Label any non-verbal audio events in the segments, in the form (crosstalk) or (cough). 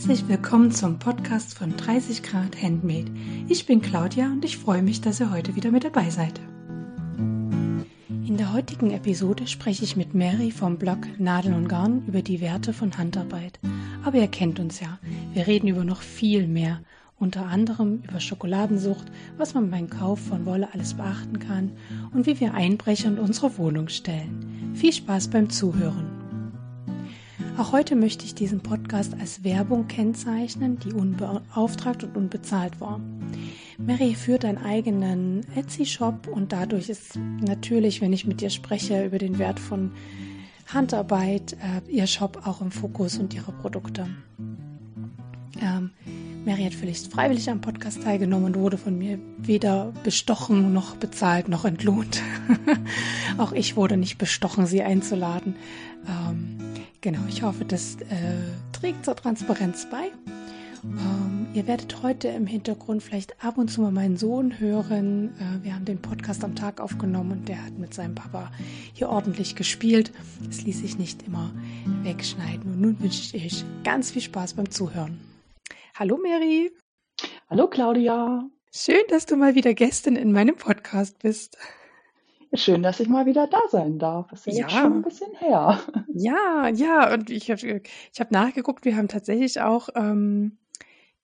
Herzlich willkommen zum Podcast von 30 Grad Handmade. Ich bin Claudia und ich freue mich, dass ihr heute wieder mit dabei seid. In der heutigen Episode spreche ich mit Mary vom Blog Nadel und Garn über die Werte von Handarbeit. Aber ihr kennt uns ja, wir reden über noch viel mehr, unter anderem über Schokoladensucht, was man beim Kauf von Wolle alles beachten kann und wie wir Einbrecher in unsere Wohnung stellen. Viel Spaß beim Zuhören. Auch heute möchte ich diesen Podcast als Werbung kennzeichnen, die unbeauftragt und unbezahlt war. Mary führt einen eigenen Etsy-Shop und dadurch ist natürlich, wenn ich mit ihr spreche über den Wert von Handarbeit, äh, ihr Shop auch im Fokus und ihre Produkte. Ähm, Mary hat völlig freiwillig am Podcast teilgenommen und wurde von mir weder bestochen noch bezahlt noch entlohnt. (laughs) auch ich wurde nicht bestochen, sie einzuladen. Ähm, Genau, ich hoffe, das äh, trägt zur Transparenz bei. Ähm, ihr werdet heute im Hintergrund vielleicht ab und zu mal meinen Sohn hören. Äh, wir haben den Podcast am Tag aufgenommen und der hat mit seinem Papa hier ordentlich gespielt. Das ließ sich nicht immer wegschneiden. Und nun wünsche ich euch ganz viel Spaß beim Zuhören. Hallo Mary. Hallo Claudia. Schön, dass du mal wieder Gästin in meinem Podcast bist. Schön, dass ich mal wieder da sein darf. Das ist ja jetzt schon ein bisschen her. Ja, ja, und ich habe ich hab nachgeguckt, wir haben tatsächlich auch ähm,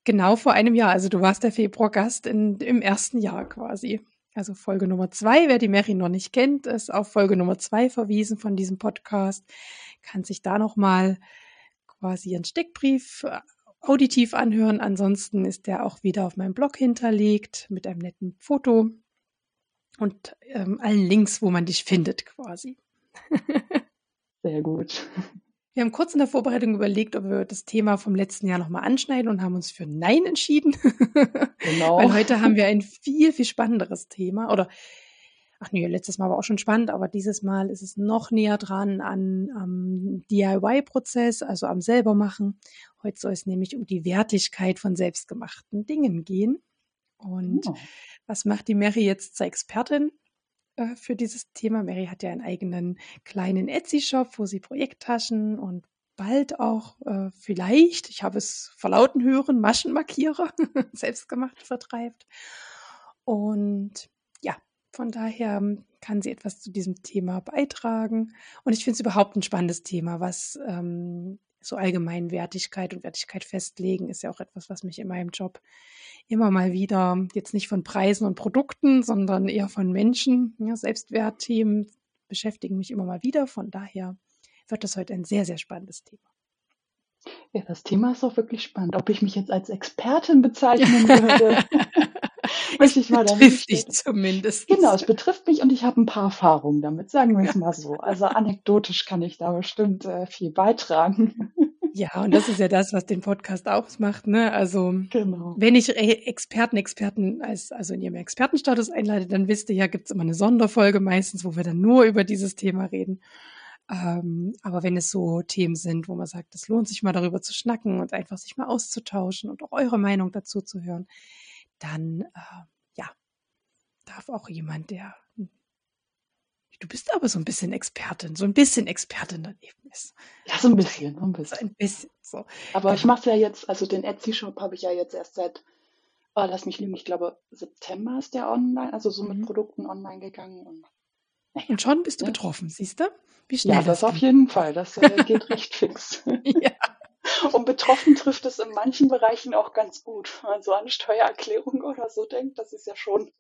genau vor einem Jahr, also du warst der Februar-Gast im ersten Jahr quasi. Also Folge Nummer zwei, wer die Mary noch nicht kennt, ist auf Folge Nummer zwei verwiesen von diesem Podcast, kann sich da nochmal quasi einen Steckbrief äh, auditiv anhören. Ansonsten ist der auch wieder auf meinem Blog hinterlegt mit einem netten Foto und ähm, allen Links, wo man dich findet quasi. Sehr gut. Wir haben kurz in der Vorbereitung überlegt, ob wir das Thema vom letzten Jahr nochmal anschneiden und haben uns für Nein entschieden. Genau. Weil heute haben wir ein viel, viel spannenderes Thema. Oder, ach nee, letztes Mal war auch schon spannend, aber dieses Mal ist es noch näher dran an am DIY-Prozess, also am selbermachen. Heute soll es nämlich um die Wertigkeit von selbstgemachten Dingen gehen. Und oh. Was macht die Mary jetzt zur Expertin äh, für dieses Thema? Mary hat ja einen eigenen kleinen Etsy-Shop, wo sie Projekttaschen und bald auch äh, vielleicht, ich habe es verlauten hören, Maschenmarkierer (laughs) selbstgemacht vertreibt. Und ja, von daher kann sie etwas zu diesem Thema beitragen. Und ich finde es überhaupt ein spannendes Thema, was ähm, so allgemein Wertigkeit und Wertigkeit festlegen, ist ja auch etwas, was mich in meinem Job immer mal wieder, jetzt nicht von Preisen und Produkten, sondern eher von Menschen, ja, Selbstwertthemen beschäftigen mich immer mal wieder. Von daher wird das heute ein sehr, sehr spannendes Thema. Ja, das Thema ist auch wirklich spannend. Ob ich mich jetzt als Expertin bezeichnen (laughs) würde, möchte ich mal betrifft dich zumindest. Genau, es betrifft mich und ich habe ein paar Erfahrungen damit, sagen wir es mal so. Also anekdotisch kann ich da bestimmt äh, viel beitragen. Ja, und das ist ja das, was den Podcast ausmacht. Ne? Also genau. wenn ich Experten, Experten als also in ihrem Expertenstatus einleite, dann wisst ihr ja, gibt's immer eine Sonderfolge meistens, wo wir dann nur über dieses Thema reden. Ähm, aber wenn es so Themen sind, wo man sagt, es lohnt sich mal darüber zu schnacken und einfach sich mal auszutauschen und auch eure Meinung dazu zu hören, dann äh, ja, darf auch jemand, der Du bist aber so ein bisschen Expertin, so ein bisschen Expertin daneben ist. Ja, so ein bisschen, so ein bisschen. So ein bisschen, so. Aber ich mache es ja jetzt, also den Etsy-Shop habe ich ja jetzt erst seit, oh, lass mich lügen, ich glaube September ist der online, also so mit mhm. Produkten online gegangen. Und, naja, und schon bist du ne? betroffen, siehst du? Wie schnell Ja, das, das auf jeden Fall, das äh, geht (laughs) recht fix. ja. (laughs) Und betroffen trifft es in manchen Bereichen auch ganz gut. Wenn man so an Steuererklärung oder so denkt, das ist ja schon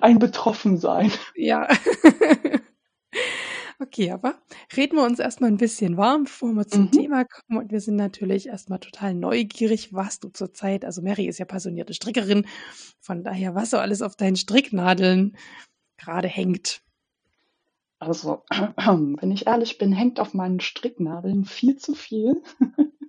ein Betroffensein. Ja. (laughs) Okay, aber reden wir uns erstmal ein bisschen warm, bevor wir zum mhm. Thema kommen. Und wir sind natürlich erstmal total neugierig, was du zurzeit, also Mary ist ja passionierte Strickerin, von daher, was so alles auf deinen Stricknadeln gerade hängt. Also, (clears throat) wenn ich ehrlich bin, hängt auf meinen Stricknadeln viel zu viel. (laughs)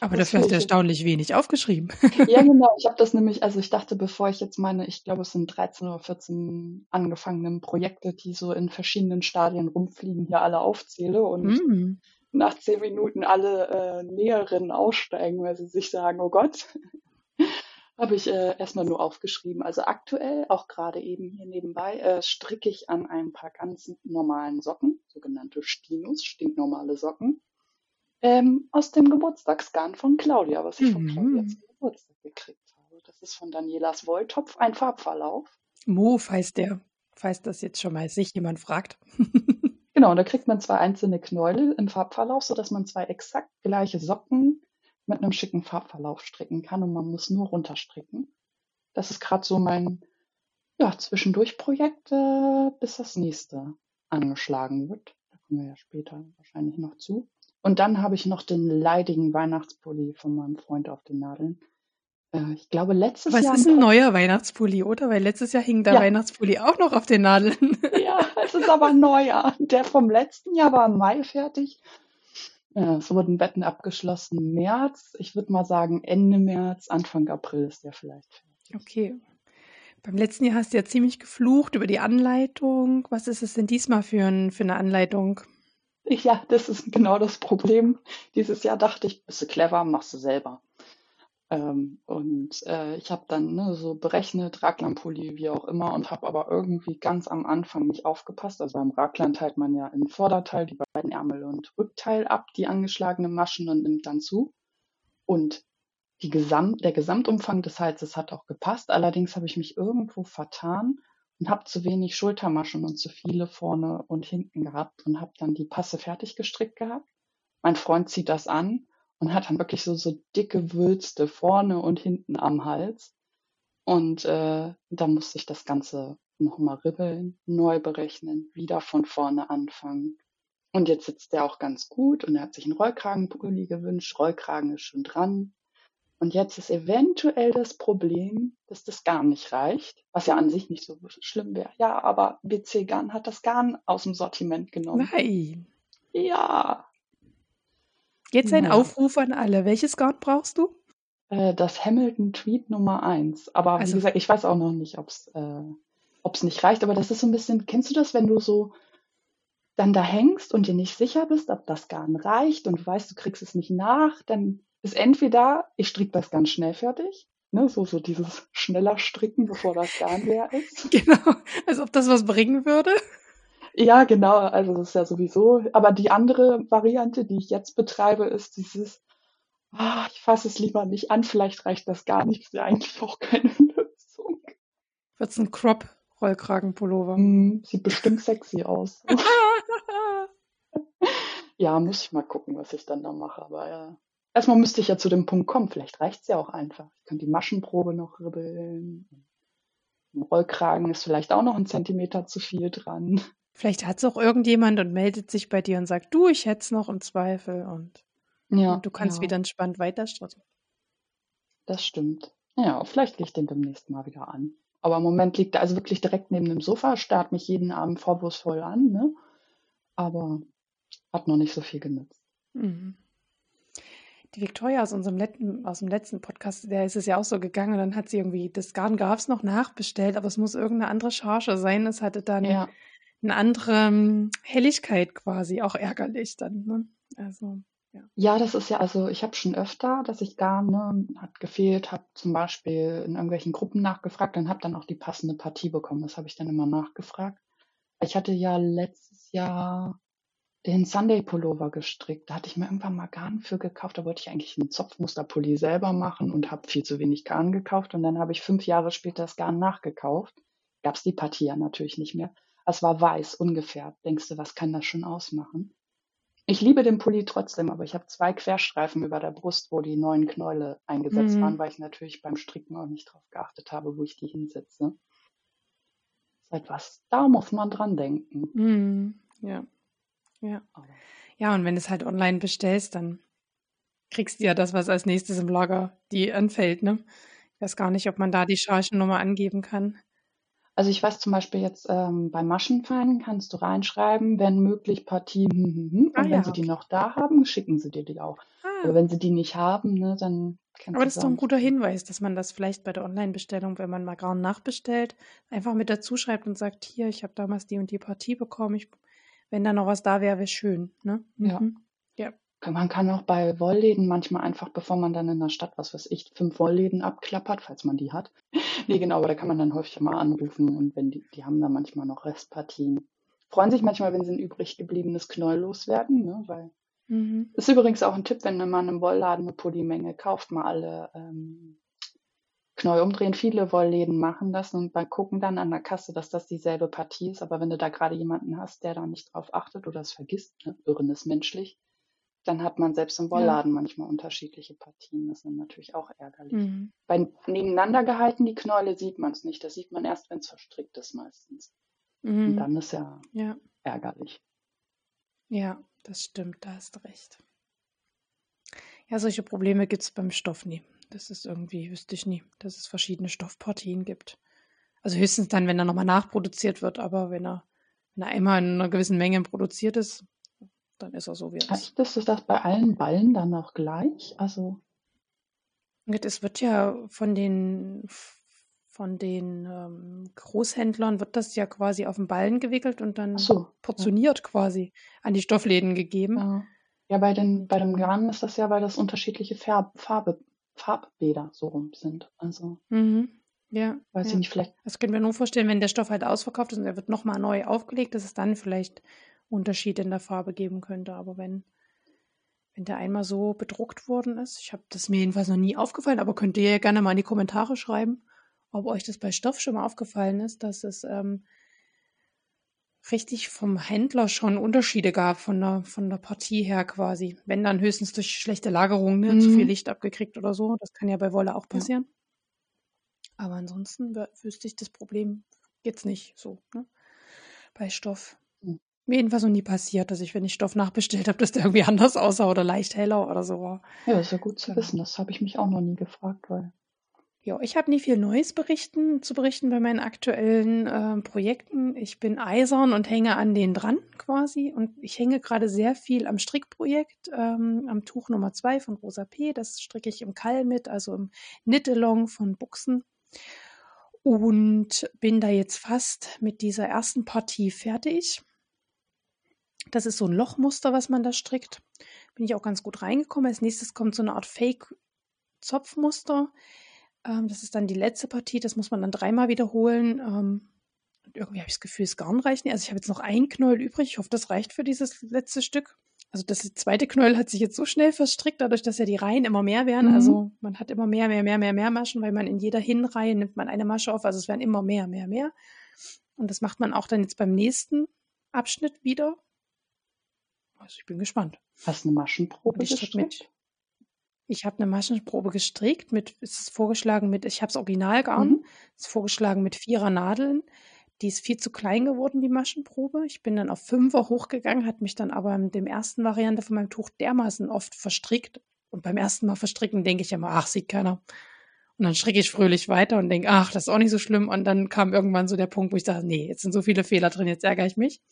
Aber dafür hast du (laughs) erstaunlich wenig aufgeschrieben. Ja, (laughs) genau. Ich habe das nämlich, also ich dachte, bevor ich jetzt meine, ich glaube, es sind 13 oder 14 angefangenen Projekte, die so in verschiedenen Stadien rumfliegen, hier alle aufzähle und mm. nach zehn Minuten alle äh, Näherinnen aussteigen, weil sie sich sagen, oh Gott, (laughs) habe ich äh, erstmal nur aufgeschrieben. Also aktuell, auch gerade eben hier nebenbei, äh, stricke ich an ein paar ganz normalen Socken, sogenannte Stinus, stinknormale Socken Ähm, aus dem Geburtstagsgarn von Claudia, was ich mhm. von Claudia zum Geburtstag gekriegt habe. Das ist von Danielas Wolltopf, ein Farbverlauf. Move heißt der, falls das jetzt schon mal sich jemand fragt. (laughs) genau, und da kriegt man zwei einzelne Knäuel im Farbverlauf, sodass man zwei exakt gleiche Socken mit einem schicken Farbverlauf stricken kann und man muss nur runterstricken. Das ist gerade so mein ja, Zwischendurch-Projekt, äh, bis das nächste angeschlagen wird. Da kommen wir ja später wahrscheinlich noch zu. Und dann habe ich noch den leidigen Weihnachtspulli von meinem Freund auf den Nadeln. Äh, ich glaube, letztes Was Jahr. Was ist ein neuer Weihnachtspulli, oder? Weil letztes Jahr hing der ja. Weihnachtspulli auch noch auf den Nadeln. (laughs) Ja, es ist aber neuer. Der vom letzten Jahr war im Mai fertig. Ja, es wurden Betten abgeschlossen März. Ich würde mal sagen, Ende März, Anfang April ist der vielleicht fertig. Okay. Beim letzten Jahr hast du ja ziemlich geflucht über die Anleitung. Was ist es denn diesmal für, ein, für eine Anleitung? (laughs) Ja, das ist genau das Problem. Dieses Jahr dachte ich, bist du clever, machst du selber. Ähm, und äh, ich habe dann ne, so berechnet, Raglanpulli, wie auch immer, und habe aber irgendwie ganz am Anfang nicht aufgepasst. Also beim Raglan teilt man ja im Vorderteil die beiden Ärmel und Rückteil ab, die angeschlagenen Maschen und nimmt dann zu. Und die Gesamt, der Gesamtumfang des Halses hat auch gepasst. Allerdings habe ich mich irgendwo vertan und habe zu wenig Schultermaschen und zu viele vorne und hinten gehabt und habe dann die Passe fertig gestrickt gehabt. Mein Freund zieht das an und hat dann wirklich so, so dicke Wülste vorne und hinten am Hals. Und äh, da musste ich das Ganze nochmal ribbeln, neu berechnen, wieder von vorne anfangen. Und jetzt sitzt der auch ganz gut und er hat sich einen Rollkragenpulli gewünscht. Rollkragen ist schon dran. Und jetzt ist eventuell das Problem, dass das Garn nicht reicht, was ja an sich nicht so schlimm wäre. Ja, aber BC Garn hat das Garn aus dem Sortiment genommen. Nein. Ja. Jetzt ein ja. Aufruf an alle. Welches Garn brauchst du? Äh, das Hamilton Tweet Nummer 1. Aber also, wie gesagt, ich weiß auch noch nicht, ob es äh, nicht reicht. Aber das ist so ein bisschen, kennst du das, wenn du so dann da hängst und dir nicht sicher bist, ob das Garn reicht und du weißt, du kriegst es nicht nach, dann ist entweder, ich stricke das ganz schnell fertig, ne, so, so dieses schneller Stricken, bevor das Garn leer ist. (laughs) Genau, als ob das was bringen würde. Ja, genau, also das ist ja sowieso. Aber die andere Variante, die ich jetzt betreibe, ist dieses, ah, ich fasse es lieber nicht an, vielleicht reicht das gar nicht, ist ja eigentlich auch keine (laughs) Lösung. Wird's ein Crop-Rollkragenpullover? Mm, sieht bestimmt sexy aus. (laughs) ja, muss ich mal gucken, was ich dann da mache, aber ja. Erstmal müsste ich ja zu dem Punkt kommen, vielleicht reicht es ja auch einfach. Ich könnte die Maschenprobe noch ribbeln. Im Rollkragen ist vielleicht auch noch ein Zentimeter zu viel dran. Vielleicht hat es auch irgendjemand und meldet sich bei dir und sagt, du, ich hätte es noch im Zweifel und, ja, und du kannst ja. wieder entspannt weiter stricken. Das stimmt. Ja, vielleicht gehe ich den demnächst mal wieder an. Aber im Moment liegt er also wirklich direkt neben dem Sofa, starrt mich jeden Abend vorwurfsvoll an, ne? Aber hat noch nicht so viel genützt. Mhm die Victoria aus unserem letzten, aus dem letzten Podcast, der ist es ja auch so gegangen und dann hat sie irgendwie, das Garn gab es noch nachbestellt, aber es muss irgendeine andere Charge sein. Es hatte dann ja. eine andere ähm, Helligkeit quasi, auch ärgerlich dann. Ne? Also, ja. ja, das ist ja, also ich habe schon öfter, dass ich Garn ne, hat gefehlt, habe zum Beispiel in irgendwelchen Gruppen nachgefragt, dann habe dann auch die passende Partie bekommen. Das habe ich dann immer nachgefragt. Ich hatte ja letztes Jahr den Sunday Pullover gestrickt. Da hatte ich mir irgendwann mal Garn für gekauft. Da wollte ich eigentlich einen Zopfmusterpulli selber machen und habe viel zu wenig Garn gekauft. Und dann habe ich fünf Jahre später das Garn nachgekauft. Gab es die Partie ja natürlich nicht mehr. Es war weiß, ungefärbt. Denkst du, was kann das schon ausmachen? Ich liebe den Pulli trotzdem, aber ich habe zwei Querstreifen über der Brust, wo die neuen Knäule eingesetzt mhm. waren, weil ich natürlich beim Stricken auch nicht drauf geachtet habe, wo ich die hinsetze. Ist etwas, da muss man dran denken. Mhm. Ja. Ja. Ja, und wenn du es halt online bestellst, dann kriegst du ja das, was als nächstes im Lager die anfällt, ne? Ich weiß gar nicht, ob man da die Chargennummer angeben kann. Also ich weiß zum Beispiel jetzt ähm, bei Maschenfeinen kannst du reinschreiben, wenn möglich Partie, hm, hm, hm. Ah, und wenn ja, sie okay. die noch da haben, schicken sie dir die auch. Ah. Aber wenn sie die nicht haben, ne, dann kannst Aber das ist doch ein guter Hinweis, dass man das vielleicht bei der Online-Bestellung, wenn man mal gerade nachbestellt, einfach mit dazu schreibt und sagt, hier, ich habe damals die und die Partie bekommen, ich wenn da noch was da wäre, wäre schön. Ne? Ja. Mhm. ja. Man kann auch bei Wollläden manchmal einfach, bevor man dann in der Stadt, was weiß ich, fünf Wollläden abklappert, falls man die hat. (laughs) nee, genau, aber da kann man dann häufig mal anrufen und wenn die, die haben dann manchmal noch Restpartien. Freuen sich manchmal, wenn sie ein übrig gebliebenes Knäuel loswerden, ne? weil Mhm. Ist übrigens auch ein Tipp, wenn man im Wollladen eine Pullimenge kauft, mal alle ähm, Knäuel umdrehen. Viele Wollläden machen das und bei gucken dann an der Kasse, dass das dieselbe Partie ist. Aber wenn du da gerade jemanden hast, der da nicht drauf achtet oder es vergisst, ne, Irren ist menschlich, dann hat man selbst im Wollladen ja. manchmal unterschiedliche Partien. Das ist natürlich auch ärgerlich. Mhm. Bei nebeneinander gehalten, die Knäule sieht man es nicht. Das sieht man erst, wenn es verstrickt ist meistens. Mhm. Und dann ist ja, ja ärgerlich. Ja, das stimmt, da hast du recht. Ja, solche Probleme gibt es beim Stoff nie. Das ist irgendwie, wüsste ich nie, dass es verschiedene Stoffpartien gibt. Also höchstens dann, wenn er nochmal nachproduziert wird, aber wenn er, wenn er einmal in einer gewissen Menge produziert ist, dann ist er so wie er ist. Ist das bei allen Ballen dann auch gleich? Also. Es wird ja von den von den ähm, Großhändlern wird das ja quasi auf den Ballen gewickelt und dann so, portioniert ja. quasi an die Stoffläden gegeben. Ja, ja bei, den, bei dem Garn ist das ja, weil das unterschiedliche Farb, Farbe, Farbbäder so rum sind. Also. Mhm. Ja. Weiß ja. ich nicht, vielleicht. Das können wir nur vorstellen, wenn der Stoff halt ausverkauft ist und er wird nochmal neu aufgelegt, dass es dann vielleicht Unterschiede in der Farbe geben könnte. Aber wenn, wenn der einmal so bedruckt worden ist, ich habe das mir jedenfalls noch nie aufgefallen, aber könnt ihr ja gerne mal in die Kommentare schreiben, ob euch das bei Stoff schon mal aufgefallen ist, dass es ähm, richtig vom Händler schon Unterschiede gab von der, von der Partie her quasi. Wenn dann höchstens durch schlechte Lagerung, ne, mhm. zu viel mhm. Licht abgekriegt oder so. Das kann ja bei Wolle auch passieren. Ja. Aber ansonsten wüsste ich das Problem jetzt nicht so. Ne? Bei Stoff. Mhm. Mir jedenfalls noch nie passiert, dass ich, wenn ich Stoff nachbestellt habe, dass der irgendwie (laughs) anders aussah oder leicht heller oder so war. Ja, ist ja gut zu genau. wissen. Das habe ich mich auch noch nie gefragt, weil ja, ich habe nie viel Neues berichten, zu berichten bei meinen aktuellen äh, Projekten. Ich bin eisern und hänge an denen dran quasi. Und ich hänge gerade sehr viel am Strickprojekt, ähm, am Tuch Nummer 2 von Rosa P. Das stricke ich im Kall mit, also im Knit-Along von Buchsen. Und bin da jetzt fast mit dieser ersten Partie fertig. Das ist so ein Lochmuster, was man da strickt. Bin ich auch ganz gut reingekommen. Als nächstes kommt so eine Art Fake-Zopfmuster ähm, das ist dann die letzte Partie, das muss man dann dreimal wiederholen. Ähm, irgendwie habe ich das Gefühl, Garn reicht nicht. Also ich habe jetzt noch ein Knäuel übrig. Ich hoffe, das reicht für dieses letzte Stück. Also das zweite Knäuel hat sich jetzt so schnell verstrickt, dadurch, dass ja die Reihen immer mehr werden. Mhm. Also man hat immer mehr, mehr, mehr, mehr, mehr Maschen, weil man in jeder Hinreihe nimmt man eine Masche auf. Also es werden immer mehr, mehr, mehr. Und das macht man auch dann jetzt beim nächsten Abschnitt wieder. Also ich bin gespannt. Hast du eine Maschenprobe gestrickt? Mit, ich habe eine Maschenprobe gestrickt mit, es ist vorgeschlagen mit, ich habe das Originalgarn, mhm. ist vorgeschlagen mit vierer Nadeln. Die ist viel zu klein geworden, die Maschenprobe. Ich bin dann auf Fünfer hochgegangen, hat mich dann aber in dem ersten Variante von meinem Tuch dermaßen oft verstrickt. Und beim ersten Mal verstricken denke ich immer, ach, sieht keiner. Und dann stricke ich fröhlich weiter und denke, ach, das ist auch nicht so schlimm. Und dann kam irgendwann so der Punkt, wo ich dachte, nee, jetzt sind so viele Fehler drin, jetzt ärgere ich mich.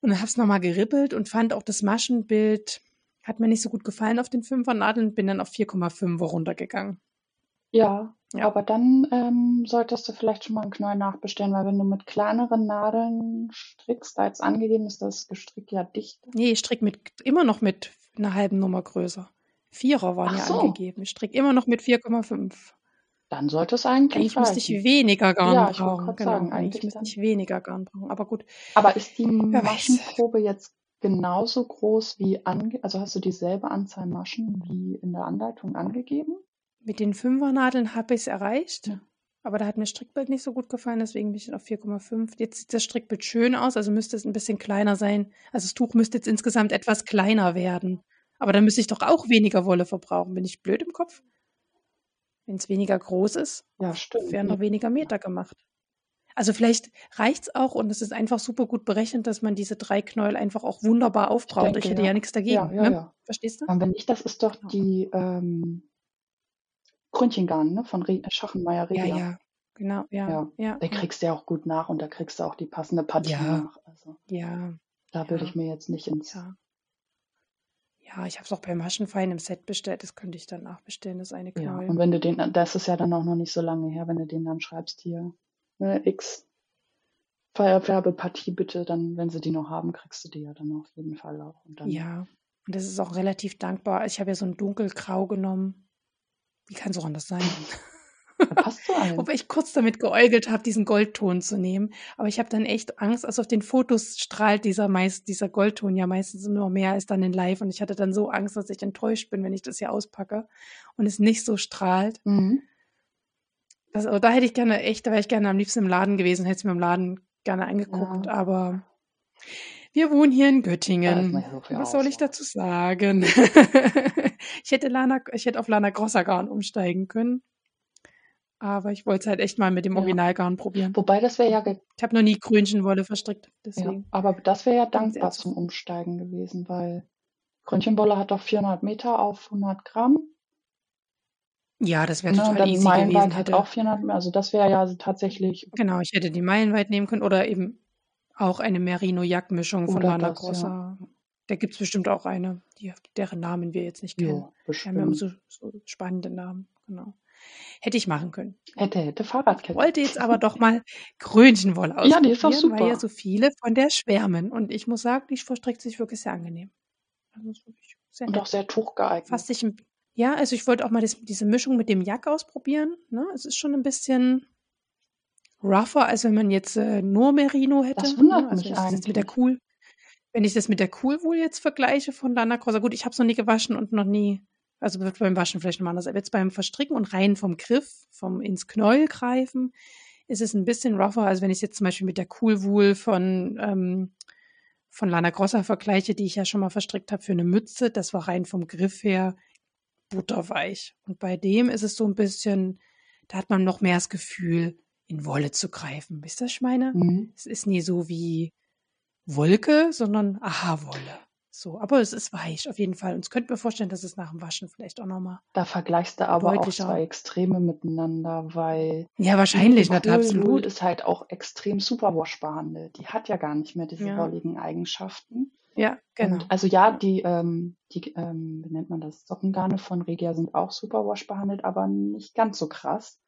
Und dann habe es nochmal gerippelt und fand auch das Maschenbild hat mir nicht so gut gefallen auf den Fünfernadeln, bin dann auf 4,5 runtergegangen. Ja, ja, aber dann ähm, solltest du vielleicht schon mal einen Knäuel nachbestellen, weil wenn du mit kleineren Nadeln strickst, da jetzt angegeben ist das Gestrick ja dicht. Nee, ich stricke mit, immer noch mit einer halben Nummer größer. Vierer waren Ach ja so. angegeben. Ich stricke immer noch mit 4,5. Dann sollte es eigentlich Eigentlich müsste ich weniger Garn ja, brauchen. Genau, sagen, eigentlich müsste ich weniger Garn brauchen. Aber gut. Aber ist die Maschenprobe jetzt genauso groß wie ange also hast du dieselbe Anzahl Maschen wie in der Anleitung angegeben? Mit den Fünfernadeln habe ich es erreicht. Ja. Aber da hat mir das Strickbild nicht so gut gefallen, deswegen bin ich auf 4,5. Jetzt sieht das Strickbild schön aus, also müsste es ein bisschen kleiner sein. Also das Tuch müsste jetzt insgesamt etwas kleiner werden. Aber dann müsste ich doch auch weniger Wolle verbrauchen. Bin ich blöd im Kopf? Wenn es weniger groß ist, ja, stimmt. werden noch weniger Meter gemacht. Also vielleicht reicht es auch und es ist einfach super gut berechnet, dass man diese drei Knäuel einfach auch wunderbar aufbraucht. Ich, denke, ich hätte ja. ja nichts dagegen. Ja, ja, ne? Verstehst du? Und wenn nicht, das ist doch die ähm, Krönchengarn ne? von Re Schachenmeier Rega. Ja, ja, genau. Ja, ja. ja. Da kriegst du ja auch gut nach und da kriegst du auch die passende Partie ja. nach. Also, ja. Da würde ich mir jetzt nicht ins. Ja. Ja, ich habe es auch beim Maschenfein im Set bestellt. Das könnte ich dann nachbestellen, das eine Knäuel. Ja, und wenn du den, das ist ja dann auch noch nicht so lange her, wenn du den dann schreibst hier, ne, X Färbepartie bitte, dann, wenn sie die noch haben, kriegst du die ja dann auf jeden Fall auch. Und dann ja, und das ist auch relativ dankbar. Ich habe ja so ein dunkelgrau genommen. Wie kann es auch anders sein? passt so ein. (laughs) Wobei ich kurz damit geäugelt habe, diesen Goldton zu nehmen. Aber ich habe dann echt Angst. Also auf den Fotos strahlt dieser meist, dieser Goldton ja meistens nur mehr als dann in Live. Und ich hatte dann so Angst, dass ich enttäuscht bin, wenn ich das hier auspacke und es nicht so strahlt. Mhm. Das, da hätte ich gerne echt, da wäre ich gerne am liebsten im Laden gewesen, hätte es mir im Laden gerne angeguckt. Ja. Aber wir wohnen hier in Göttingen. So Was soll ich dazu sagen? (laughs) ich hätte Lana, ich hätte auf Lana Grosser umsteigen können. Aber ich wollte es halt echt mal mit dem Originalgarn probieren. Wobei das wäre ja. Ich habe noch nie Krönchenwolle verstrickt. Deswegen. Ja, aber das wäre ja dankbar zum Umsteigen gewesen, weil Krönchenwolle hat doch 400 Meter auf 100 Gramm. Ja, das wäre ne, total easy Meilenweit gewesen. hat auch 400 Meter, also das wäre ja tatsächlich. Genau, ich hätte die Meilenweit nehmen können oder eben auch eine Merino-Jack-Mischung von Lana Grossa. Ja. Da gibt es bestimmt auch eine, die, deren Namen wir jetzt nicht kennen. Ja, bestimmt. Die haben so, so spannende Namen, genau. Hätte ich machen können. Hätte, hätte Fahrradkette. Wollte jetzt aber doch mal Krönchenwolle ausprobieren, ja, die ist auch super. weil ja so viele von der schwärmen. Und ich muss sagen, die verstreckt sich wirklich sehr angenehm. Also sehr Und auch sehr tuchgeeignet. Fast sich ein, ja, also ich wollte auch mal das, diese Mischung mit dem Jack ausprobieren. Ne? Es ist schon ein bisschen rougher, als wenn man jetzt äh, nur Merino hätte. Das wundert ne? also mich eigentlich. Mit der cool, wenn ich das mit der Cool Wool jetzt vergleiche von Lana Crossa, gut, ich habe es noch nie gewaschen und noch nie also wird beim Waschen vielleicht nochmal anders. Aber jetzt beim Verstricken und rein vom Griff, vom ins Knäuel greifen, ist es ein bisschen rougher, als wenn ich es jetzt zum Beispiel mit der Cool Wool von, ähm, von Lana Grossa vergleiche, die ich ja schon mal verstrickt habe für eine Mütze. Das war rein vom Griff her butterweich. Und bei dem ist es so ein bisschen, da hat man noch mehr das Gefühl, in Wolle zu greifen. Wisst ihr, ich meine? Mhm. Es ist nie so wie Wolke, sondern Aha-Wolle. So, aber es ist weich auf jeden Fall. Und es könnte mir vorstellen, dass es nach dem Waschen vielleicht auch nochmal. Da vergleichst du aber auch zwei Extreme miteinander, weil. Ja, wahrscheinlich, natürlich, absolut. ist halt auch extrem Superwash behandelt. Die hat ja gar nicht mehr diese ja. wolligen Eigenschaften. Ja, genau. Und also ja, die, ähm, die ähm, wie nennt man das, Sockengarne von Regia sind auch Superwash behandelt, aber nicht ganz so krass.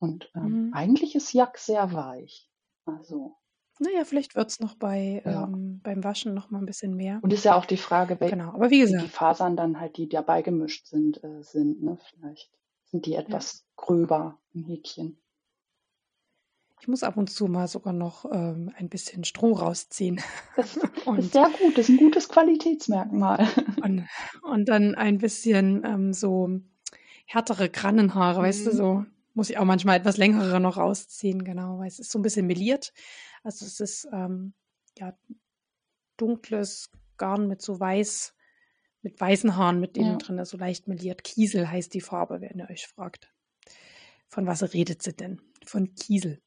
Und ähm, mhm. eigentlich ist Jack sehr weich. Also. Naja, vielleicht wird es noch bei, Ja. ähm, beim Waschen noch mal ein bisschen mehr. Und ist ja auch die Frage, welche Genau, aber wie die Fasern dann halt, die dabei gemischt sind, äh, sind, ne? Vielleicht sind die Ja. etwas gröber im Häkchen. Ich muss ab und zu mal sogar noch, ähm, ein bisschen Stroh rausziehen Das (laughs) ist sehr gut, das ist ein gutes Qualitätsmerkmal. (laughs) und und dann ein bisschen, ähm, so härtere Krannenhaare, weißt du, mhm. so muss ich auch manchmal etwas längere noch rausziehen, genau, weil es ist so ein bisschen meliert. Also es ist ähm, ja dunkles Garn mit so weiß, mit weißen Haaren mit innen ja. drin, so also leicht meliert. Kiesel heißt die Farbe, wenn ihr euch fragt. Von was redet sie denn? Von Kiesel.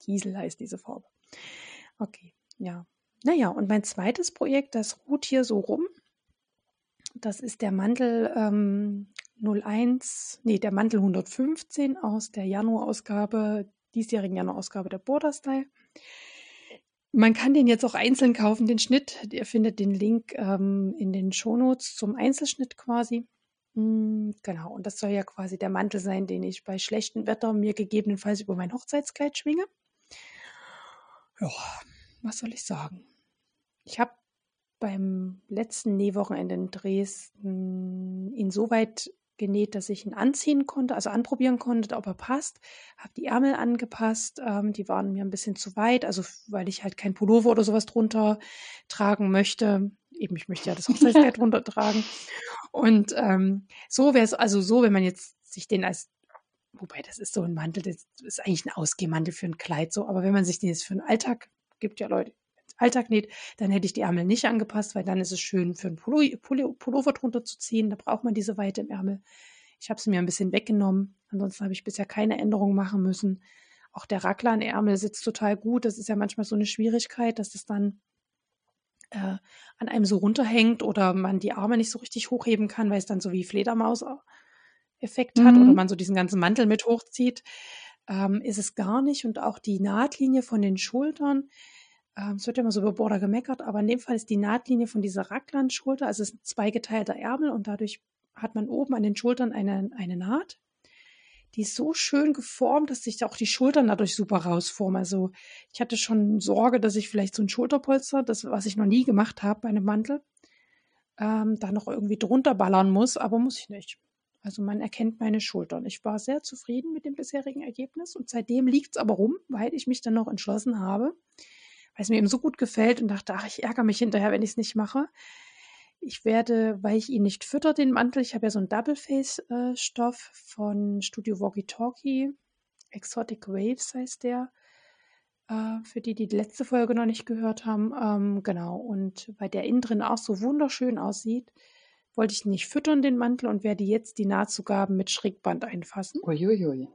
Kiesel heißt diese Farbe. Okay, ja. Naja, und mein zweites Projekt, das ruht hier so rum. Das ist der Mantel ähm, 01, nee, der Mantel 115 aus der Januarausgabe, diesjährigen Januarausgabe der Border Style. Man kann den jetzt auch einzeln kaufen, den Schnitt. Ihr findet den Link ähm, in den Shownotes zum Einzelschnitt quasi. Mm, genau, und das soll ja quasi der Mantel sein, den ich bei schlechtem Wetter mir gegebenenfalls über mein Hochzeitskleid schwinge. Ja, was soll ich sagen? Ich habe beim letzten Nähwochenende in Dresden insoweit genäht, dass ich ihn anziehen konnte, also anprobieren konnte, ob er passt. Habe die Ärmel angepasst, ähm, die waren mir ein bisschen zu weit, also weil ich halt kein Pullover oder sowas drunter tragen möchte. Eben, ich möchte ja das (laughs) Hochzeitskleid drunter tragen. Und ähm, so wäre es, also so, wenn man jetzt sich den als Wobei, das ist so ein Mantel, das ist eigentlich ein Ausgehmantel für ein Kleid so. Aber wenn man sich den jetzt für den Alltag, gibt ja Leute, Alltag näht, dann hätte ich die Ärmel nicht angepasst, weil dann ist es schön für einen Pullover drunter zu ziehen. Da braucht man diese Weite im Ärmel. Ich habe sie mir ein bisschen weggenommen. Ansonsten habe ich bisher keine Änderungen machen müssen. Auch der Raglan-Ärmel sitzt total gut. Das ist ja manchmal so eine Schwierigkeit, dass es dann äh, an einem so runterhängt oder man die Arme nicht so richtig hochheben kann, weil es dann so wie Fledermaus-Effekt hat mhm. oder man so diesen ganzen Mantel mit hochzieht. Ähm, ist es gar nicht. Und auch die Nahtlinie von den Schultern ähm, es wird ja immer so über Border gemeckert, aber in dem Fall ist die Nahtlinie von dieser Raglan-Schulter, also es ist ein zweigeteilter Ärmel und dadurch hat man oben an den Schultern eine, eine Naht. Die ist so schön geformt, dass sich auch die Schultern dadurch super rausformen. Also ich hatte schon Sorge, dass ich vielleicht so ein Schulterpolster, das was ich noch nie gemacht habe bei einem Mantel, ähm, da noch irgendwie drunter ballern muss, aber muss ich nicht. Also man erkennt meine Schultern. Ich war sehr zufrieden mit dem bisherigen Ergebnis und seitdem liegt es aber rum, weil ich mich dann noch entschlossen habe, weil es mir eben so gut gefällt und dachte, ach, ich ärgere mich hinterher, wenn ich es nicht mache. Ich werde, weil ich ihn nicht fütter, den Mantel, ich habe ja so einen Double Face äh, Stoff von Studio Walkie Talkie, Exotic Waves heißt der, äh, für die, die die letzte Folge noch nicht gehört haben. Ähm, genau, und weil der innen drin auch so wunderschön aussieht, wollte ich nicht füttern, den Mantel, und werde jetzt die Nahtzugaben mit Schrägband einfassen. Uiuiui.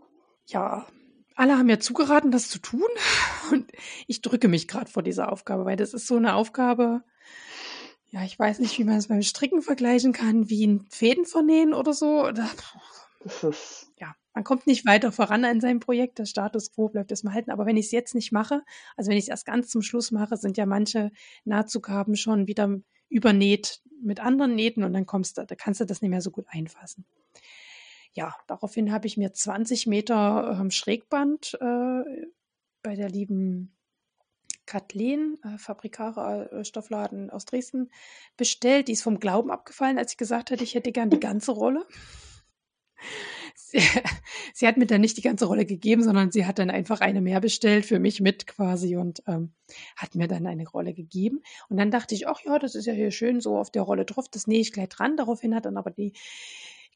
Ja, alle haben mir zugeraten, das zu tun. (laughs) Und ich drücke mich gerade vor dieser Aufgabe, weil das ist so eine Aufgabe, ja, ich weiß nicht, wie man es beim Stricken vergleichen kann, wie ein Fäden vernähen oder so. Das ist ja, man kommt nicht weiter voran in seinem Projekt. Der Status quo bleibt erstmal halten. Aber wenn ich es jetzt nicht mache, also wenn ich es erst ganz zum Schluss mache, sind ja manche Nahtzugaben schon wieder übernäht mit anderen Nähten und dann kommst du, da kannst du das nicht mehr so gut einfassen. Ja, daraufhin habe ich mir 20 Meter ähm, Schrägband äh, bei der lieben Kathleen, äh, Fabrikare äh, Stoffladen aus Dresden, bestellt. Die ist vom Glauben abgefallen, als ich gesagt hatte, ich hätte gern die ganze Rolle. (laughs) Sie, sie, hat mir dann nicht die ganze Rolle gegeben, sondern sie hat dann einfach eine mehr bestellt für mich mit quasi und ähm, hat mir dann eine Rolle gegeben. Und dann dachte ich, ach ja, das ist ja hier schön so auf der Rolle drauf, das nähe ich gleich dran. Daraufhin hat dann aber die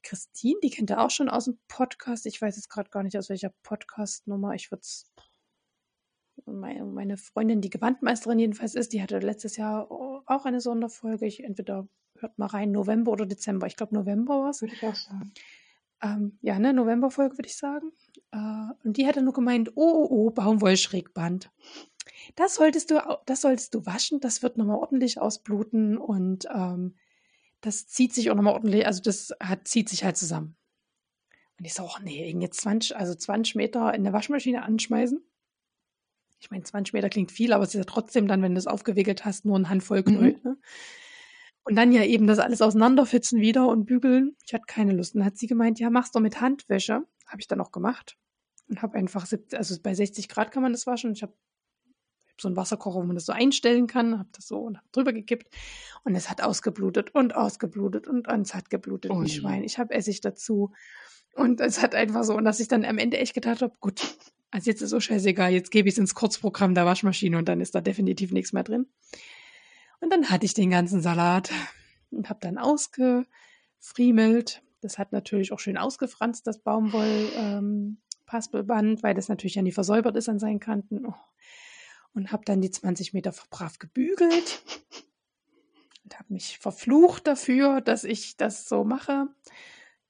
Christine, die kennt er auch schon aus dem Podcast. Ich weiß jetzt gerade gar nicht, aus welcher Podcast-Nummer. Ich würde es meine Freundin, die Gewandmeisterin jedenfalls ist, die hatte letztes Jahr auch eine Sonderfolge. Ich entweder hört mal rein, November oder Dezember. Ich glaube, November war es. Würde ich auch sagen. Ähm, ja, ne, Novemberfolge würde ich sagen. Äh, und die hatte nur gemeint, oh, oh, oh, Baumwollschrägband. Das solltest du, das solltest du waschen, das wird nochmal ordentlich ausbluten und ähm, das zieht sich auch nochmal ordentlich, also das hat, zieht sich halt zusammen. Und ich so, oh nee, jetzt 20, also 20 Meter in der Waschmaschine anschmeißen. Ich meine, 20 Meter klingt viel, aber es ist ja trotzdem dann, wenn du es aufgewickelt hast, nur ein Handvoll Knöll. Mhm. Ne? Und dann ja eben das alles auseinanderfitzen wieder und bügeln. Ich hatte keine Lust. Und dann hat sie gemeint, ja, mach's doch mit Handwäsche. Habe ich dann auch gemacht. Und habe einfach, 70, also bei 60 Grad kann man das waschen. Ich habe hab so einen Wasserkocher, wo man das so einstellen kann. Habe das so und hab drüber gekippt. Und es hat ausgeblutet und ausgeblutet und, und es hat geblutet oh, wie Schwein. Ich habe Essig dazu. Und es hat einfach so, und dass ich dann am Ende echt gedacht habe, gut, also jetzt ist so scheißegal, jetzt gebe ich es ins Kurzprogramm der Waschmaschine und dann ist da definitiv nichts mehr drin. Und dann hatte ich den ganzen Salat und habe dann ausgefriemelt. Das hat natürlich auch schön ausgefranst, das Baumwoll-Paspelband, ähm, weil das natürlich ja nie versäubert ist an seinen Kanten. Oh. Und habe dann die 20 Meter brav gebügelt und habe mich verflucht dafür, dass ich das so mache.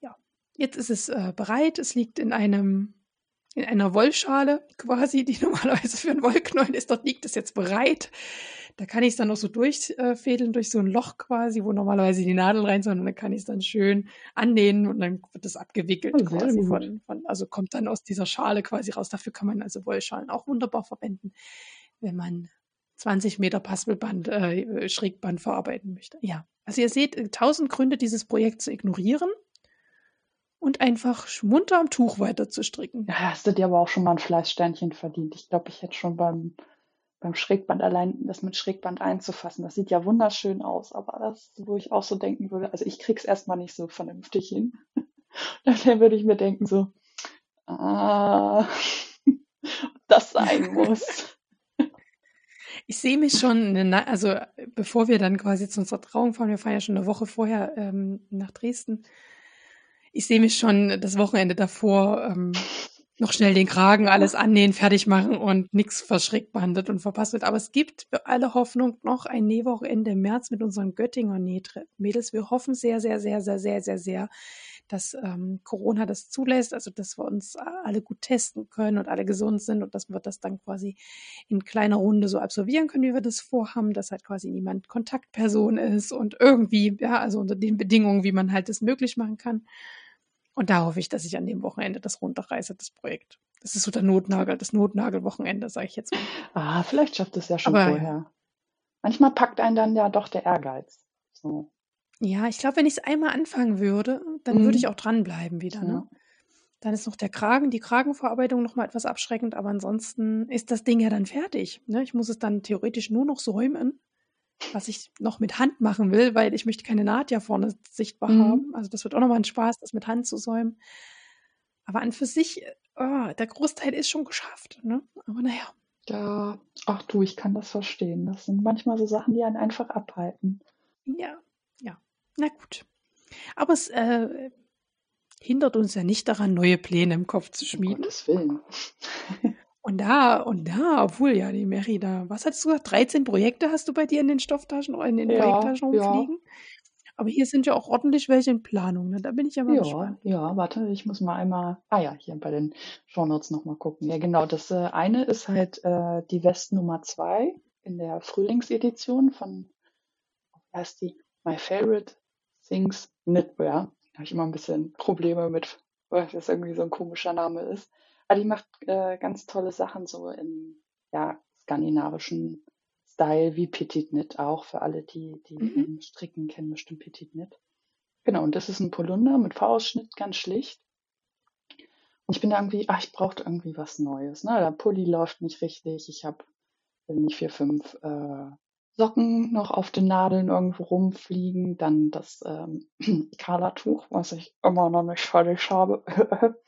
Ja, jetzt ist es äh, bereit. Es liegt in einem in einer Wollschale quasi, die (laughs) normalerweise für einen Wollknäuel ist. Dort liegt es jetzt bereit. Da kann ich es dann auch so durchfädeln durch so ein Loch quasi, wo normalerweise die Nadel rein soll. Und dann kann ich es dann schön annähen und dann wird es abgewickelt oh, quasi von, von, also kommt dann aus dieser Schale quasi raus. Dafür kann man also Wollschalen auch wunderbar verwenden, wenn man 20 Meter Paspelband, äh, Schrägband verarbeiten möchte. Ja, also ihr seht, tausend Gründe, dieses Projekt zu ignorieren und einfach munter am Tuch weiter zu stricken. Ja, hast du dir aber auch schon mal ein Fleißsternchen verdient. Ich glaube, ich hätte schon beim beim Schrägband allein das mit Schrägband einzufassen. Das sieht ja wunderschön aus, aber das, wo ich auch so denken würde, also ich krieg's erstmal nicht so vernünftig hin. (laughs) Dann würde ich mir denken so, ah, (laughs) das sein muss. (laughs) Ich sehe mich schon, also bevor wir dann quasi zu unserer Trauung fahren, wir fahren ja schon eine Woche vorher ähm, nach Dresden. Ich sehe mich schon das Wochenende davor ähm, noch schnell den Kragen, alles annähen, fertig machen und nichts verschreckt behandelt und verpasst wird. Aber es gibt für alle Hoffnung noch ein Nähwochenende im März mit unseren Göttinger Nähmädels. Wir hoffen sehr, sehr, sehr, sehr, sehr, sehr, sehr, dass ähm, Corona das zulässt, also dass wir uns alle gut testen können und alle gesund sind und dass wir das dann quasi in kleiner Runde so absolvieren können, wie wir das vorhaben, dass halt quasi niemand Kontaktperson ist und irgendwie, ja, also unter den Bedingungen, wie man halt das möglich machen kann. Und da hoffe ich, dass ich an dem Wochenende das runterreiße, das Projekt. Das ist so der Notnagel, das Notnagelwochenende, sage ich jetzt mal. Ah, vielleicht schafft es ja schon Aber, vorher. Manchmal packt einen dann ja doch der Ehrgeiz. So. Ja, ich glaube, wenn ich es einmal anfangen würde, dann mhm. würde ich auch dranbleiben wieder. Ne? Ja. Ne? Dann ist noch der Kragen, die Kragenverarbeitung noch mal etwas abschreckend, aber ansonsten ist das Ding ja dann fertig. Ne? Ich muss es dann theoretisch nur noch säumen was ich noch mit Hand machen will, weil ich möchte keine Naht ja vorne sichtbar mhm. haben. Also das wird auch nochmal ein Spaß, das mit Hand zu säumen. Aber an für sich, oh, der Großteil ist schon geschafft. Ne? Aber naja. Ja, ach du, ich kann das verstehen. Das sind manchmal so Sachen, die einen einfach abhalten. Ja, ja. Na gut. Aber es äh, hindert uns ja nicht daran, neue Pläne im Kopf zu schmieden. Um Gottes Willen. Und da, und da, obwohl ja die Mary da, was hattest du gesagt, 13 Projekte hast du bei dir in den Stofftaschen oder in den ja, Projekttaschen rumfliegen? Ja. Aber hier sind ja auch ordentlich welche in Planung, ne? da bin ich ja mal ja, gespannt. Ja, warte, ich muss mal einmal, ah ja, hier bei den Shownotes nochmal gucken. Ja, genau, das äh, eine ist halt äh, die West Nummer 2 in der Frühlingsedition von, heißt die? My Favorite Things Knitwear. Da habe ich immer ein bisschen Probleme mit, weil das irgendwie so ein komischer Name ist. Aber die macht äh, ganz tolle Sachen so im ja, skandinavischen Style wie Petit Knit auch für alle, die, die mhm. Stricken kennen, bestimmt Petit Knit. Genau, und das ist ein Polunder mit V-Ausschnitt, ganz schlicht. Und ich bin da irgendwie, ach, ich brauchte irgendwie was Neues. Ne? Der Pulli läuft nicht richtig. Ich habe nicht vier, fünf äh, Socken noch auf den Nadeln irgendwo rumfliegen. Dann das ähm, (clears throat) Kala-Tuch, was ich immer noch nicht fertig habe. (laughs)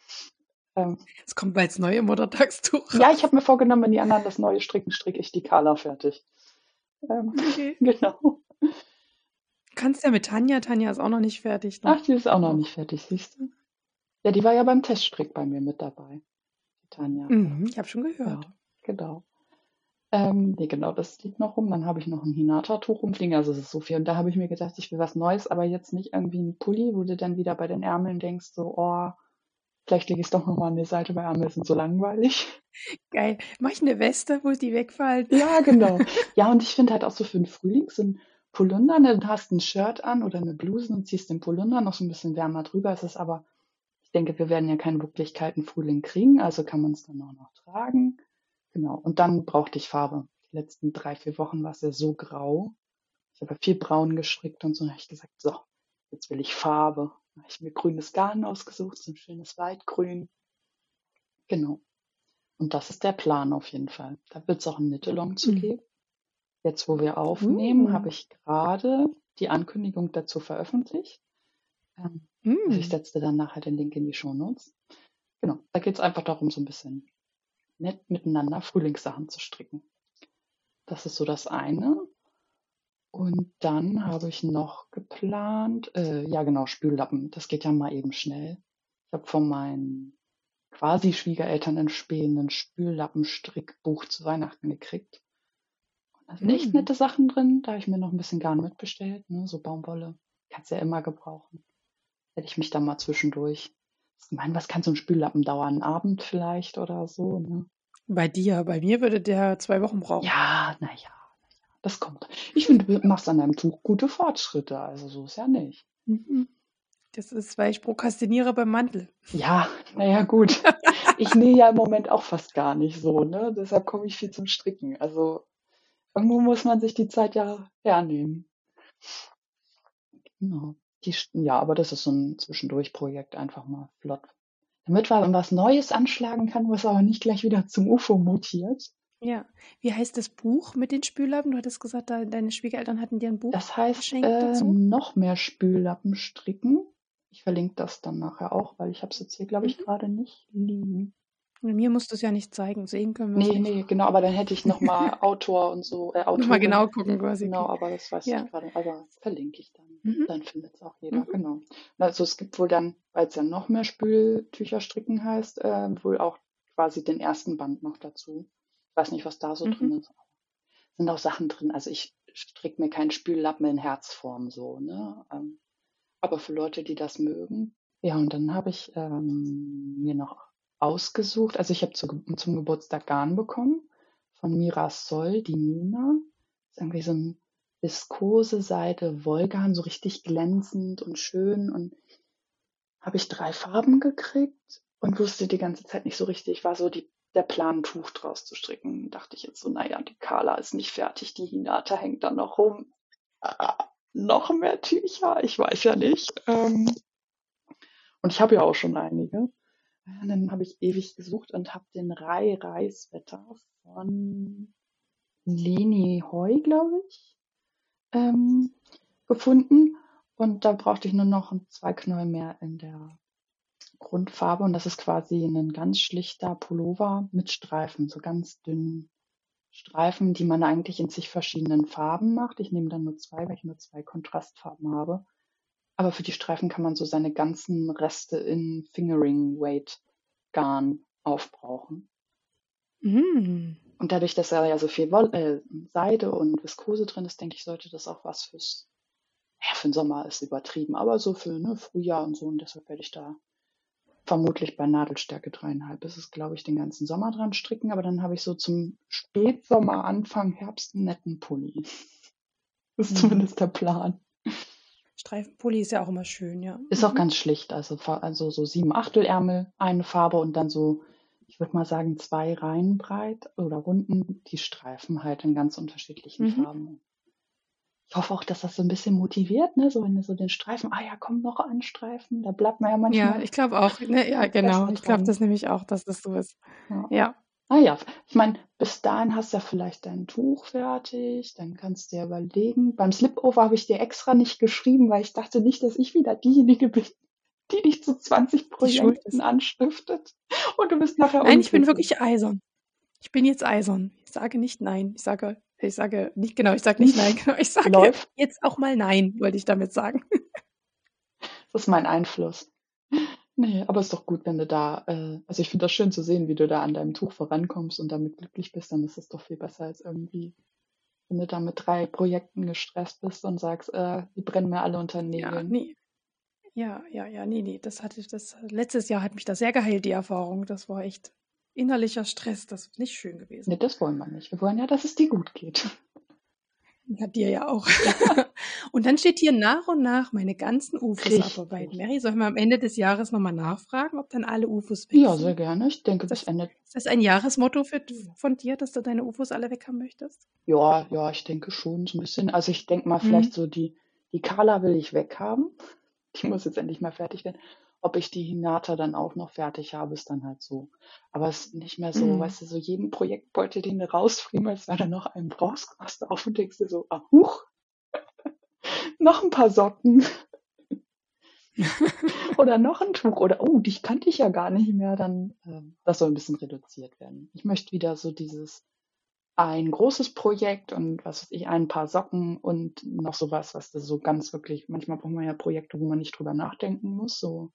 Ähm, es kommt bald das neue Muttertagstuch. Ja, ich habe mir vorgenommen, wenn die anderen das neue stricken, stricke ich die Kala fertig. Ähm, okay. (laughs) Genau. Kannst ja mit Tanja. Tanja ist auch noch nicht fertig. Ne? Ach, die ist auch noch nicht fertig, siehst du? Ja, die war ja beim Teststrick bei mir mit dabei. Die Tanja. Mhm, ich habe schon gehört. Ja, genau. Ähm, nee, genau, das liegt noch rum. Dann habe ich noch ein Hinata-Tuch rumfliegen. Also es ist so viel. Und da habe ich mir gedacht, ich will was Neues, aber jetzt nicht irgendwie ein Pulli, wo du dann wieder bei den Ärmeln denkst, so, oh, Vielleicht lege ich es doch nochmal an die Seite, weil Arme sind so langweilig. Geil. Mach ich eine Weste, wo die wegfallen? Ja, genau. (laughs) Ja, und ich finde halt auch so für den Frühling so ein Polunder, ne, du hast ein Shirt an oder eine Bluse und ziehst den Polunder noch so ein bisschen wärmer drüber. Es ist aber, ich denke, wir werden ja keine wirklich kalten Frühling kriegen, also kann man es dann auch noch tragen. Genau. Und dann brauchte ich Farbe. Die letzten drei, vier Wochen war es ja so grau. Ich habe viel braun gestrickt und so. Da habe ich gesagt, so, jetzt will ich Farbe habe ich mir grünes Garn ausgesucht, so ein schönes Waldgrün. Genau. Und das ist der Plan auf jeden Fall. Da wird es auch ein Knit-Along zu mhm. geben. Jetzt, wo wir aufnehmen, mhm. habe ich gerade die Ankündigung dazu veröffentlicht. Ähm, mhm. also ich setze dann nachher den Link in die Show Notes. Genau, da geht es einfach darum, so ein bisschen nett miteinander Frühlingssachen zu stricken. Das ist so das eine. Und dann habe ich noch geplant, äh, ja genau, Spüllappen. Das geht ja mal eben schnell. Ich habe von meinen quasi Schwiegereltern ein spähenden Spüllappenstrickbuch zu Weihnachten gekriegt. Und da sind echt mhm. nette Sachen drin. Da habe ich mir noch ein bisschen Garn mitbestellt, ne? so Baumwolle. Kannst ja immer gebrauchen. Hätte ich mich da mal zwischendurch. Ich meine, was kann so ein Spüllappen dauern? Einen Abend vielleicht oder so, ne? Bei dir, bei mir würde der zwei Wochen brauchen. Ja, naja. Das kommt. Ich finde, du machst an deinem Tuch gute Fortschritte. Also so ist ja nicht. Mhm. Das ist, weil ich prokrastiniere beim Mantel. Ja, naja, gut. ich nähe ja im Moment auch fast gar nicht so, ne? Deshalb komme ich viel zum Stricken. Also irgendwo muss man sich die Zeit ja hernehmen. Genau. Die, ja, aber das ist so ein Zwischendurch-Projekt, einfach mal flott. Damit man was Neues anschlagen kann, was aber nicht gleich wieder zum UFO mutiert. Ja. Wie heißt das Buch mit den Spüllappen? Du hattest gesagt, deine Schwiegereltern hatten dir ein Buch Das heißt geschenkt äh, dazu. noch mehr Spüllappen stricken. Ich verlinke das dann nachher auch, weil ich habe es jetzt hier, glaube ich, mhm. gerade nicht liegen. Mir musst du es ja nicht zeigen, sehen können wir Nee, nee, genau, aber dann hätte ich nochmal (laughs) Autor und so. Äh, Nochmal genau gucken quasi. Genau, aber das weiß ja. ich gerade. Aber verlinke ich dann. Mhm. Dann findet es auch jeder, mhm. genau. Also es gibt wohl dann, weil es ja noch mehr Spültücher stricken heißt, äh, wohl auch quasi den ersten Band noch dazu weiß nicht, was da so mhm. drin ist. Sind auch Sachen drin. Also ich stricke mir keinen Spüllappen in Herzform so, ne? Ähm, aber für Leute, die das mögen. Ja, und dann habe ich ähm, mir noch ausgesucht. Also ich habe zu, zum Geburtstag Garn bekommen von Mira Sol, die Nina. Das ist irgendwie so ein viskose Seite Wollgarn, so richtig glänzend und schön. Und habe ich drei Farben gekriegt und wusste die ganze Zeit nicht so richtig. War so die der Plan, ein Tuch draus zu stricken. Dachte ich jetzt so, naja, die Carla ist nicht fertig, die Hinata hängt dann noch rum. Ah, noch mehr Tücher, ich weiß ja nicht. Ähm, und ich habe ja auch schon einige. Und dann habe ich ewig gesucht und habe den Rai Reiswetter von Leni Heu, glaube ich, ähm, gefunden. Und da brauchte ich nur noch zwei Knäuel mehr in der Grundfarbe. Und das ist quasi ein ganz schlichter Pullover mit Streifen, so ganz dünnen Streifen, die man eigentlich in sich verschiedenen Farben macht. Ich nehme dann nur zwei, weil ich nur zwei Kontrastfarben habe. Aber für die Streifen kann man so seine ganzen Reste in Fingering Weight Garn aufbrauchen. Mm. Und dadurch, dass da ja so viel Woll äh, Seide und Viskose drin ist, denke ich, sollte das auch was fürs, ja, für den Sommer ist übertrieben, aber so für ne, Frühjahr und so. Und deshalb werde ich da vermutlich bei Nadelstärke dreieinhalb ist es, glaube ich, den ganzen Sommer dran stricken. Aber dann habe ich so zum Spätsommer, Anfang Herbst einen netten Pulli. (laughs) Das ist mhm. zumindest der Plan. Streifenpulli ist ja auch immer schön, ja. Ist auch mhm. ganz schlicht. Also, also so sieben Achtelärmel, eine Farbe und dann so ich würde mal sagen, zwei Reihen breit oder Runden, die Streifen halt in ganz unterschiedlichen mhm. Farben. Ich hoffe auch, dass das so ein bisschen motiviert, ne? So wenn du so den Streifen, ah ja, komm noch an Streifen, da bleibt man ja manchmal. Ja, ich glaube auch, (laughs) ne? ja, genau. Ich glaube das nämlich auch, dass das so ist. Ja. ja. Ah ja, ich meine, bis dahin hast du ja vielleicht dein Tuch fertig, dann kannst du dir überlegen. Beim Slipover habe ich dir extra nicht geschrieben, weil ich dachte nicht, dass ich wieder diejenige bin, die dich zu 20 Projekten anstiftet. Und du bist nachher Nein, ich bin wirklich eisern. Ich bin jetzt eisern. Ich sage nicht nein. Ich sage, ich sage nicht, genau, ich sage nicht nein. Genau, (laughs) ich sage Läuft. jetzt auch mal nein, wollte ich damit sagen. Das ist mein Einfluss. Nee, aber ist doch gut, wenn du da, äh, also ich finde das schön zu sehen, wie du da an deinem Tuch vorankommst und damit glücklich bist, dann ist es doch viel besser als irgendwie, wenn du da mit drei Projekten gestresst bist und sagst, äh, die brennen mir alle unter den Nägeln. Ja, nee. Ja, ja, ja, nee, nee, das hatte ich, das, letztes Jahr hat mich das sehr geheilt, die Erfahrung. Das war echt innerlicher Stress, das ist nicht schön gewesen. Nee, das wollen wir nicht. Wir wollen ja, dass es dir gut geht. Ja, dir ja auch. (laughs) und dann steht hier nach und nach meine ganzen UFOs abarbeiten. Mary, soll ich mal am Ende des Jahres nochmal nachfragen, ob dann alle UFOs weg sind? Ja, sehr gerne. Ich denke, das, bis Ende. Ist das ein Jahresmotto für, von dir, dass du deine UFOs alle weg haben möchtest? Ja, ja, ich denke schon so ein bisschen. Also ich denke mal, vielleicht mhm. so die, die Carla will ich weghaben die muss jetzt endlich mal fertig werden. Ob ich die Hinata dann auch noch fertig habe, ist dann halt so. Aber es ist nicht mehr so, mhm. weißt du, so jeden Projektbeutel, den du rausfriemelst, weil du noch einen brauchst, machst du auf und denkst dir so, ah, huch, (laughs) noch ein paar Socken. (laughs) oder noch ein Tuch oder oh, dich kannte ich ja gar nicht mehr, dann äh, das soll ein bisschen reduziert werden. Ich möchte wieder so dieses ein großes Projekt und was weiß ich, ein paar Socken und noch sowas, was das so ganz wirklich, manchmal braucht man ja Projekte, wo man nicht drüber nachdenken muss, so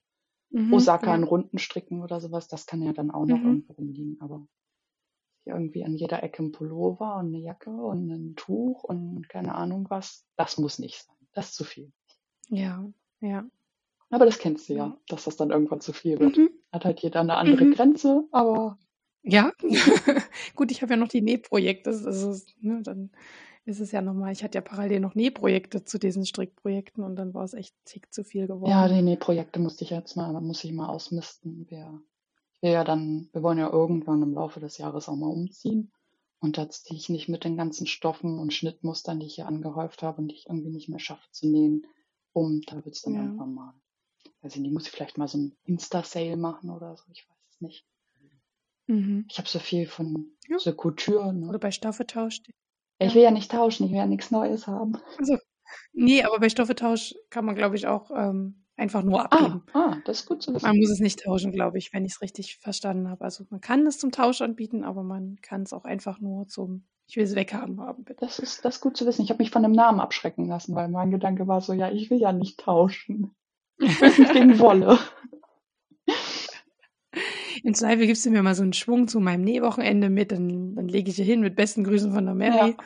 mhm, Osaka ja. in Runden stricken oder sowas, das kann ja dann auch noch mhm. irgendwo rumliegen, aber irgendwie an jeder Ecke ein Pullover und eine Jacke und ein Tuch und keine Ahnung was, das muss nicht sein. Das ist zu viel. Ja, ja. Aber das kennst du ja, dass das dann irgendwann zu viel wird. Mhm. Hat halt jeder eine andere mhm. Grenze, aber ja, (laughs) gut, ich habe ja noch die Nähprojekte. Also, ne, dann ist es ja nochmal, ich hatte ja parallel noch Nähprojekte zu diesen Strickprojekten und dann war es echt tick zu viel geworden. Ja, die Nähprojekte musste ich jetzt mal, muss ich mal ausmisten. Wir, ich will ja dann, wir wollen ja irgendwann im Laufe des Jahres auch mal umziehen. Und da ziehe ich nicht mit den ganzen Stoffen und Schnittmustern, die ich hier angehäuft habe und die ich irgendwie nicht mehr schaffe zu nähen, um. Da wird es dann ja. irgendwann mal. Weiß ich nicht, muss ich vielleicht mal so ein Insta-Sale machen oder so, ich weiß es nicht. Mhm. Ich habe so viel von ja. so Couture. Ne? Oder bei Stoffetausch. Ich will ja nicht tauschen, ich will ja nichts Neues haben. Also, nee, aber bei Stoffetausch kann man, glaube ich, auch ähm, einfach nur abgeben. Ah, ah, das ist gut zu wissen. Man muss es nicht tauschen, glaube ich, wenn ich es richtig verstanden habe. Also man kann es zum Tausch anbieten, aber man kann es auch einfach nur zum ich will es weghaben haben, bitte. Das ist, das ist gut zu wissen. Ich habe mich von dem Namen abschrecken lassen, weil mein Gedanke war so, ja, ich will ja nicht tauschen. (laughs) Ich will nicht gegen Wolle. Im Zweifel gibst du mir mal so einen Schwung zu meinem Nähwochenende mit, dann, dann lege ich hier hin mit besten Grüßen von der Mary. Ja.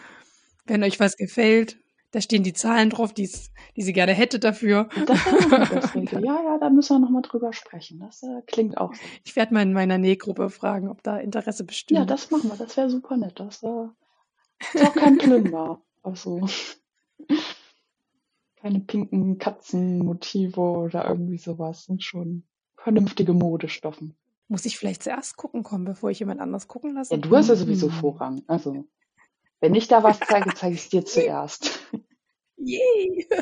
Wenn euch was gefällt, da stehen die Zahlen drauf, die sie gerne hätte dafür. Das (laughs) ja, ja, da müssen wir nochmal drüber sprechen. Das äh, klingt auch. So. Ich werde mal in meiner Nähgruppe fragen, ob da Interesse besteht. Ja, das machen wir. Das wäre super nett. Das äh, ist auch kein Plünder. Also (laughs) keine pinken Katzenmotive oder irgendwie sowas. Sind schon vernünftige Modestoffen. Muss ich vielleicht zuerst gucken kommen, bevor ich jemand anders gucken lasse? Ja, du hast ja sowieso hm. Vorrang. Also, wenn ich da was zeige, zeige ich es dir (laughs) zuerst. Yay! (laughs)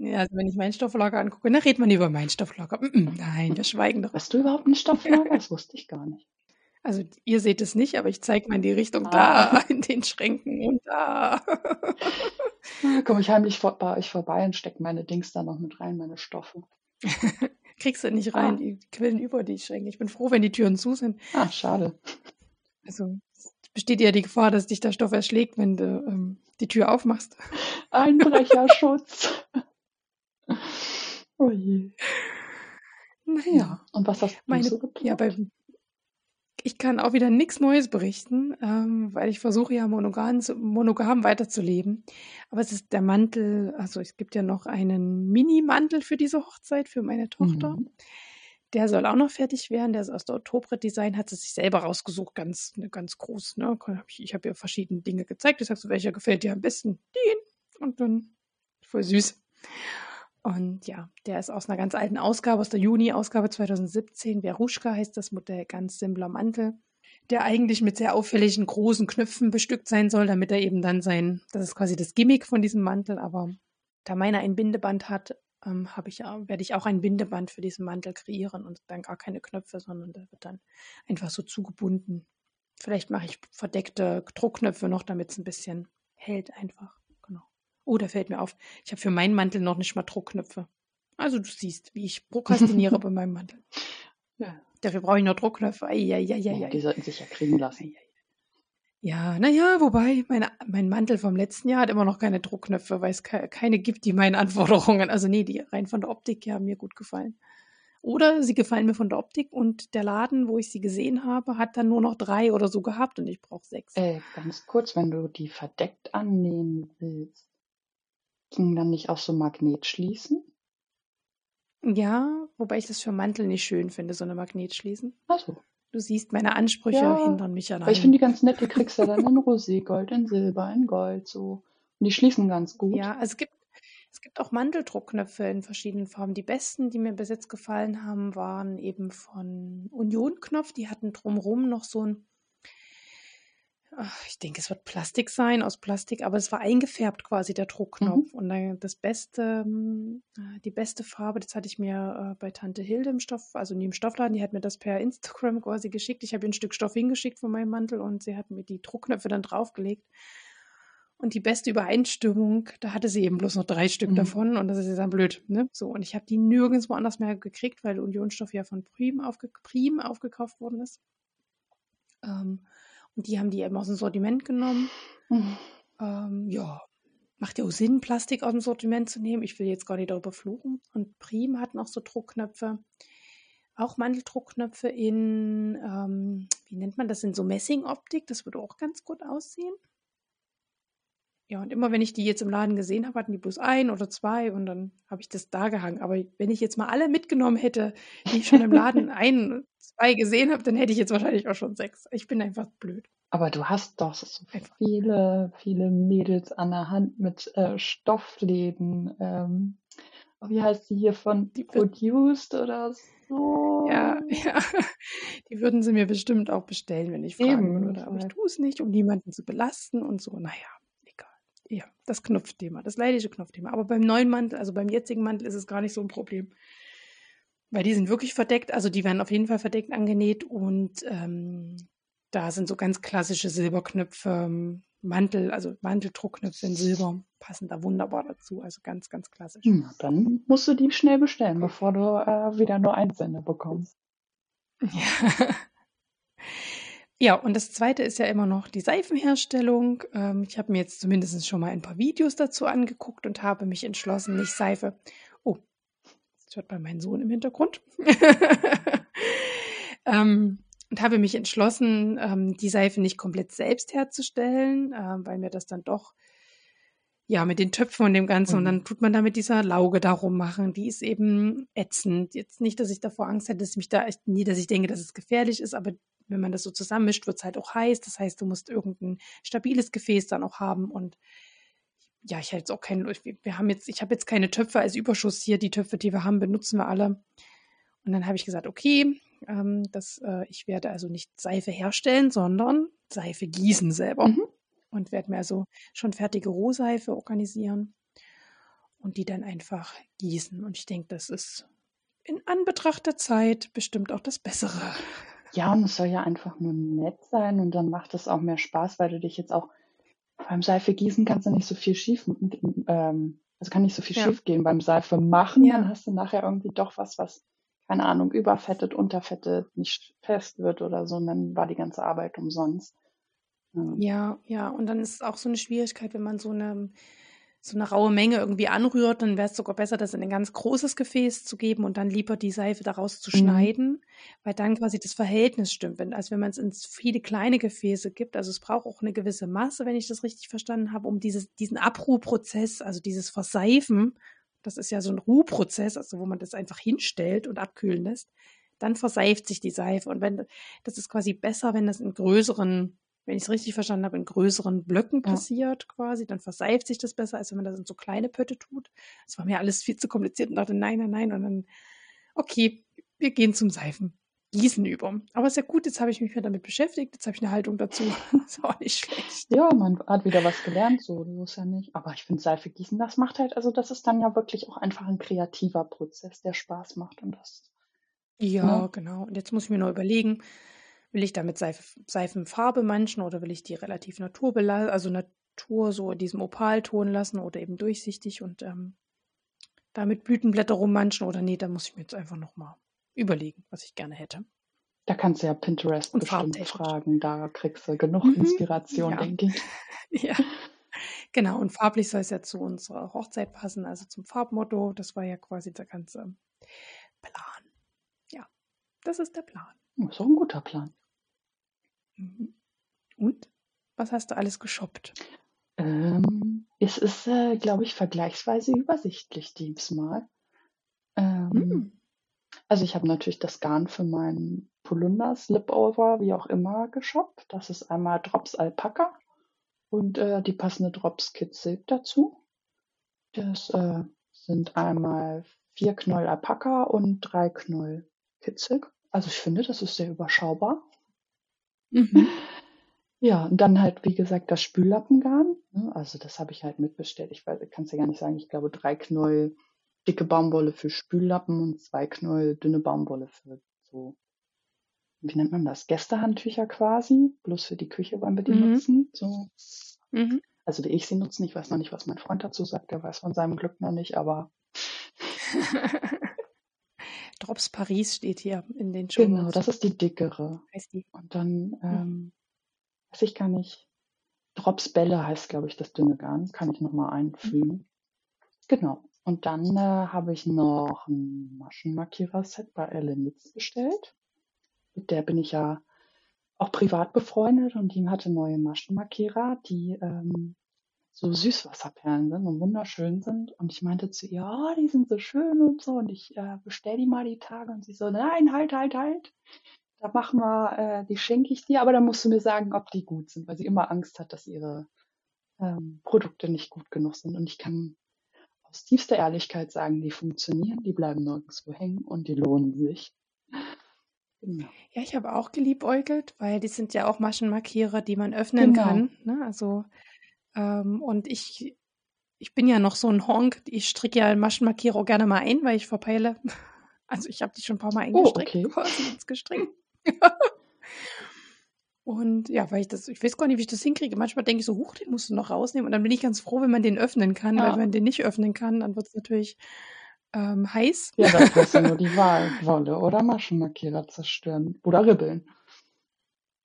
Ja, also wenn ich meinen Stofflager angucke, dann redet man über meinen Stofflager. Nein, wir schweigen doch. Hast du überhaupt einen Stofflager? Das wusste ich gar nicht. Also ihr seht es nicht, aber ich zeige mal in die Richtung ah. da, (laughs) in den Schränken und da. Komme ich heimlich vor, bei euch vorbei und stecke meine Dings da noch mit rein, meine Stoffe. Kriegst du nicht rein, ah. die quillen über die Schränke. Ich bin froh, wenn die Türen zu sind. Ah, schade. Also besteht ja die Gefahr, dass dich der Stoff erschlägt, wenn du ähm, die Tür aufmachst. Einbrecherschutz. (laughs) oh je. Naja. Und was hast du meine, so geplant? Ja, bei, ich kann auch wieder nichts Neues berichten, ähm, weil ich versuche ja monogam, monogam weiterzuleben. Aber es ist der Mantel, also es gibt ja noch einen Mini-Mantel für diese Hochzeit für meine Tochter. Mhm. Der soll auch noch fertig werden. Der ist aus der Oktober-Design, hat sie sich selber rausgesucht, ganz, ne, ganz groß. Ne? Ich habe ihr verschiedene Dinge gezeigt. Ich sage so, welcher gefällt dir am besten? Den. Und dann voll süß. Und ja, der ist aus einer ganz alten Ausgabe, aus der Juni-Ausgabe 2017. Veruschka heißt das Modell, ganz simpler Mantel, der eigentlich mit sehr auffälligen großen Knöpfen bestückt sein soll, damit er eben dann sein, das ist quasi das Gimmick von diesem Mantel, aber da meiner ein Bindeband hat, ähm, ich, werde ich auch ein Bindeband für diesen Mantel kreieren und dann gar keine Knöpfe, sondern der wird dann einfach so zugebunden. Vielleicht mache ich verdeckte Druckknöpfe noch, damit es ein bisschen hält einfach. Oh, da fällt mir auf, ich habe für meinen Mantel noch nicht mal Druckknöpfe. Also du siehst, wie ich prokrastiniere (laughs) bei meinem Mantel. Ja. Dafür brauche ich noch Druckknöpfe. Ei, ei, ei, ja, die sollten sich ja kriegen lassen. Ja, naja, wobei meine, mein Mantel vom letzten Jahr hat immer noch keine Druckknöpfe, weil es ke keine gibt, die meinen Anforderungen, also nee, die rein von der Optik her haben mir gut gefallen. Oder sie gefallen mir von der Optik und der Laden, wo ich sie gesehen habe, hat dann nur noch drei oder so gehabt und ich brauche sechs. Äh, ganz kurz, wenn du die verdeckt annehmen willst, Ging dann nicht auch so Magnetschließen? Ja, wobei ich das für Mantel nicht schön finde, so eine Magnetschließen. Ach so. Du siehst, meine Ansprüche ja, hindern mich an allem. Ich finde die ganz nett, die kriegst ja dann in Roségold, in Silber, in Gold, so. Und die schließen ganz gut. Ja, also es gibt, es gibt auch Manteldruckknöpfe in verschiedenen Farben. Die besten, die mir bis jetzt gefallen haben, waren eben von Union Knopf. Die hatten drumherum noch so ein ich denke, es wird Plastik sein, aus Plastik, aber es war eingefärbt quasi der Druckknopf. Mhm. Und dann das beste, äh, die beste Farbe, das hatte ich mir äh, bei Tante Hilde im Stoff, also nie im Stoffladen, die hat mir das per Instagram quasi geschickt. Ich habe ihr ein Stück Stoff hingeschickt von meinem Mantel und sie hat mir die Druckknöpfe dann draufgelegt. Und die beste Übereinstimmung, da hatte sie eben bloß noch drei Stück mhm. davon und das ist ja dann blöd. Ne? So, und ich habe die nirgendwo anders mehr gekriegt, weil Unionstoff ja von Prim, aufge Prim aufgekauft worden ist. Ähm, die haben die eben aus dem Sortiment genommen. Mhm. Ähm, ja, macht ja auch Sinn, Plastik aus dem Sortiment zu nehmen. Ich will jetzt gar nicht darüber fluchen. Und Prim hat noch so Druckknöpfe. Auch Mandeldruckknöpfe in, ähm, wie nennt man das, in so Messingoptik. Das würde auch ganz gut aussehen. Ja, und immer wenn ich die jetzt im Laden gesehen habe, hatten die bloß ein oder zwei und dann habe ich das da gehangen. Aber wenn ich jetzt mal alle mitgenommen hätte, die ich schon im Laden (laughs) ein, zwei gesehen habe, dann hätte ich jetzt wahrscheinlich auch schon sechs. Ich bin einfach blöd. Aber du hast doch so viele, viele Mädels an der Hand mit äh, Stoffläden. Ähm, wie heißt die hier von die Produced oder so? Ja, (laughs) ja. Die würden sie mir bestimmt auch bestellen, wenn ich fragen Eben, würde. Aber ich tue es nicht, um niemanden zu belasten und so. Naja. Ja, das Knopfthema, das leidliche Knopfthema. Aber beim neuen Mantel, also beim jetzigen Mantel, ist es gar nicht so ein Problem. Weil die sind wirklich verdeckt, also die werden auf jeden Fall verdeckt angenäht und ähm, da sind so ganz klassische Silberknöpfe, ähm, Mantel, also Manteldruckknöpfe in Silber, passen da wunderbar dazu, also ganz, ganz klassisch. Na, dann musst du die schnell bestellen, bevor du äh, wieder nur Einsender bekommst. (laughs) (laughs) Ja. Ja, und das zweite ist ja immer noch die Seifenherstellung. Ähm, ich habe mir jetzt zumindest schon mal ein paar Videos dazu angeguckt und habe mich entschlossen, nicht Seife. Oh, jetzt hört man meinen Sohn im Hintergrund. (laughs) ähm, und habe mich entschlossen, ähm, die Seife nicht komplett selbst herzustellen, äh, weil mir das dann doch ja, mit den Töpfen und dem Ganzen. Mhm. Und dann tut man da mit dieser Lauge darum machen. Die ist eben ätzend. Jetzt nicht, dass ich davor Angst hätte, dass ich mich da echt nie, dass ich denke, dass es gefährlich ist, aber wenn man das so zusammenmischt, wird es halt auch heiß. Das heißt, du musst irgendein stabiles Gefäß dann auch haben. Und ja, ich hätte jetzt auch keinen, wir haben jetzt, ich habe jetzt keine Töpfe als Überschuss hier. Die Töpfe, die wir haben, benutzen wir alle. Und dann habe ich gesagt, okay, ähm, das, äh, ich werde also nicht Seife herstellen, sondern Seife gießen selber. Mhm. Und werde mir also schon fertige Rohseife organisieren und die dann einfach gießen. Und ich denke, das ist in Anbetracht der Zeit bestimmt auch das Bessere. Ja, und es soll ja einfach nur nett sein und dann macht es auch mehr Spaß, weil du dich jetzt auch beim Seife gießen kannst du nicht so viel schief, ähm, also kann nicht so viel ja. schief gehen beim Seife machen, ja. dann hast du nachher irgendwie doch was, was, keine Ahnung, überfettet, unterfettet, nicht fest wird oder so, und dann war die ganze Arbeit umsonst. Ja, ja, und dann ist es auch so eine Schwierigkeit, wenn man so eine so eine raue Menge irgendwie anrührt, dann wäre es sogar besser, das in ein ganz großes Gefäß zu geben und dann lieber die Seife daraus zu mhm. schneiden, weil dann quasi das Verhältnis stimmt. Wenn, also wenn man es in viele kleine Gefäße gibt, also es braucht auch eine gewisse Masse, wenn ich das richtig verstanden habe, um dieses, diesen Abruhprozess, also dieses Verseifen, das ist ja so ein Ruhprozess, also wo man das einfach hinstellt und abkühlen lässt, dann verseift sich die Seife. Und wenn das ist quasi besser, wenn das in größeren wenn ich es richtig verstanden habe, in größeren Blöcken passiert ja. quasi, dann verseift sich das besser, als wenn man das in so kleine Pötte tut. Das war mir alles viel zu kompliziert und dachte, nein, nein, nein. Und dann, okay, wir gehen zum Seifengießen über. Aber ist ja gut, jetzt habe ich mich wieder damit beschäftigt, jetzt habe ich eine Haltung dazu. (laughs) ist auch nicht schlecht. Ja, man hat wieder was gelernt, so, so ist ja nicht. Aber ich finde Seife gießen, das macht halt, also das ist dann ja wirklich auch einfach ein kreativer Prozess, der Spaß macht und das. Ja, ne? genau. Und jetzt muss ich mir nur überlegen, Will ich damit Seif Seifenfarbe manchen oder will ich die relativ naturbelassen, also Natur so in diesem Opalton lassen oder eben durchsichtig und ähm, damit Blütenblätter rummanchen oder nee, da muss ich mir jetzt einfach nochmal überlegen, was ich gerne hätte. Da kannst du ja Pinterest und bestimmt fragen, da kriegst du genug mhm, Inspiration, ja. denke ich. (laughs) ja. Genau, und farblich soll es ja zu unserer Hochzeit passen, also zum Farbmotto. Das war ja quasi der ganze Plan. Ja, das ist der Plan. Das ist auch ein guter Plan. Mhm. Und? Was hast du alles geshoppt? Ähm, es ist, äh, glaube ich, vergleichsweise übersichtlich diesmal. Ähm, mm. Also ich habe natürlich das Garn für meinen Polunder, Slipover, wie auch immer, geshoppt. Das ist einmal Drops Alpaka und äh, die passende Drops Kid Silk dazu. Das äh, sind einmal vier Knoll Alpaka und drei Knoll Kid Silk. Also ich finde, das ist sehr überschaubar. Mhm. Ja, und dann halt, wie gesagt, das Spüllappengarn. Ne? Also das habe ich halt mitbestellt. Ich weiß, kann es ja gar nicht sagen. Ich glaube, drei Knäuel dicke Baumwolle für Spüllappen und zwei Knäuel dünne Baumwolle für so, wie nennt man das? Gästehandtücher quasi. Bloß für die Küche wollen wir die mhm. nutzen. So. Mhm. Also wie ich sie nutzen. Ich weiß noch nicht, was mein Freund dazu sagt. Der weiß von seinem Glück noch nicht, aber (laughs) Drops Paris steht hier in den Show. Genau, das ist die dickere. Heißt die? Und dann, hm. ähm, weiß ich gar nicht, Drops Bälle heißt, glaube ich, das dünne Garn. Kann ich nochmal einfügen. Mhm. Genau. Und dann äh, habe ich noch ein Maschenmarkierer-Set bei Ellen Litz bestellt. Mit der bin ich ja auch privat befreundet und die hatte neue Maschenmarkierer, die ähm, so Süßwasserperlen sind und wunderschön sind. Und ich meinte zu ihr, oh, die sind so schön und so. Und ich äh, bestell die mal die Tage. Und sie so, nein, halt, halt, halt. Da machen wir, äh, die schenke ich dir, aber da musst du mir sagen, ob die gut sind, weil sie immer Angst hat, dass ihre ähm, Produkte nicht gut genug sind. Und ich kann aus tiefster Ehrlichkeit sagen, die funktionieren, die bleiben nirgendwo hängen und die lohnen sich. Genau. Ja, ich habe auch geliebäugelt, weil die sind ja auch Maschenmarkierer, die man öffnen genau. kann. Ne? Also ähm, und ich, ich bin ja noch so ein Honk. Ich stricke ja Maschenmarkierer auch gerne mal ein, weil ich verpeile. (laughs) Also ich habe die schon ein paar Mal eingestrickt, oh, okay. quasi gestrickt. (laughs) und ja, weil ich das, ich weiß gar nicht, wie ich das hinkriege. Manchmal denke ich so, huch, den musst du noch rausnehmen. Und dann bin ich ganz froh, wenn man den öffnen kann, ja. weil wenn man den nicht öffnen kann, dann wird es natürlich ähm, heiß. Ja, das ist ja nur (laughs) die Wahl. Wolle oder Maschenmarkierer zerstören. Oder ribbeln.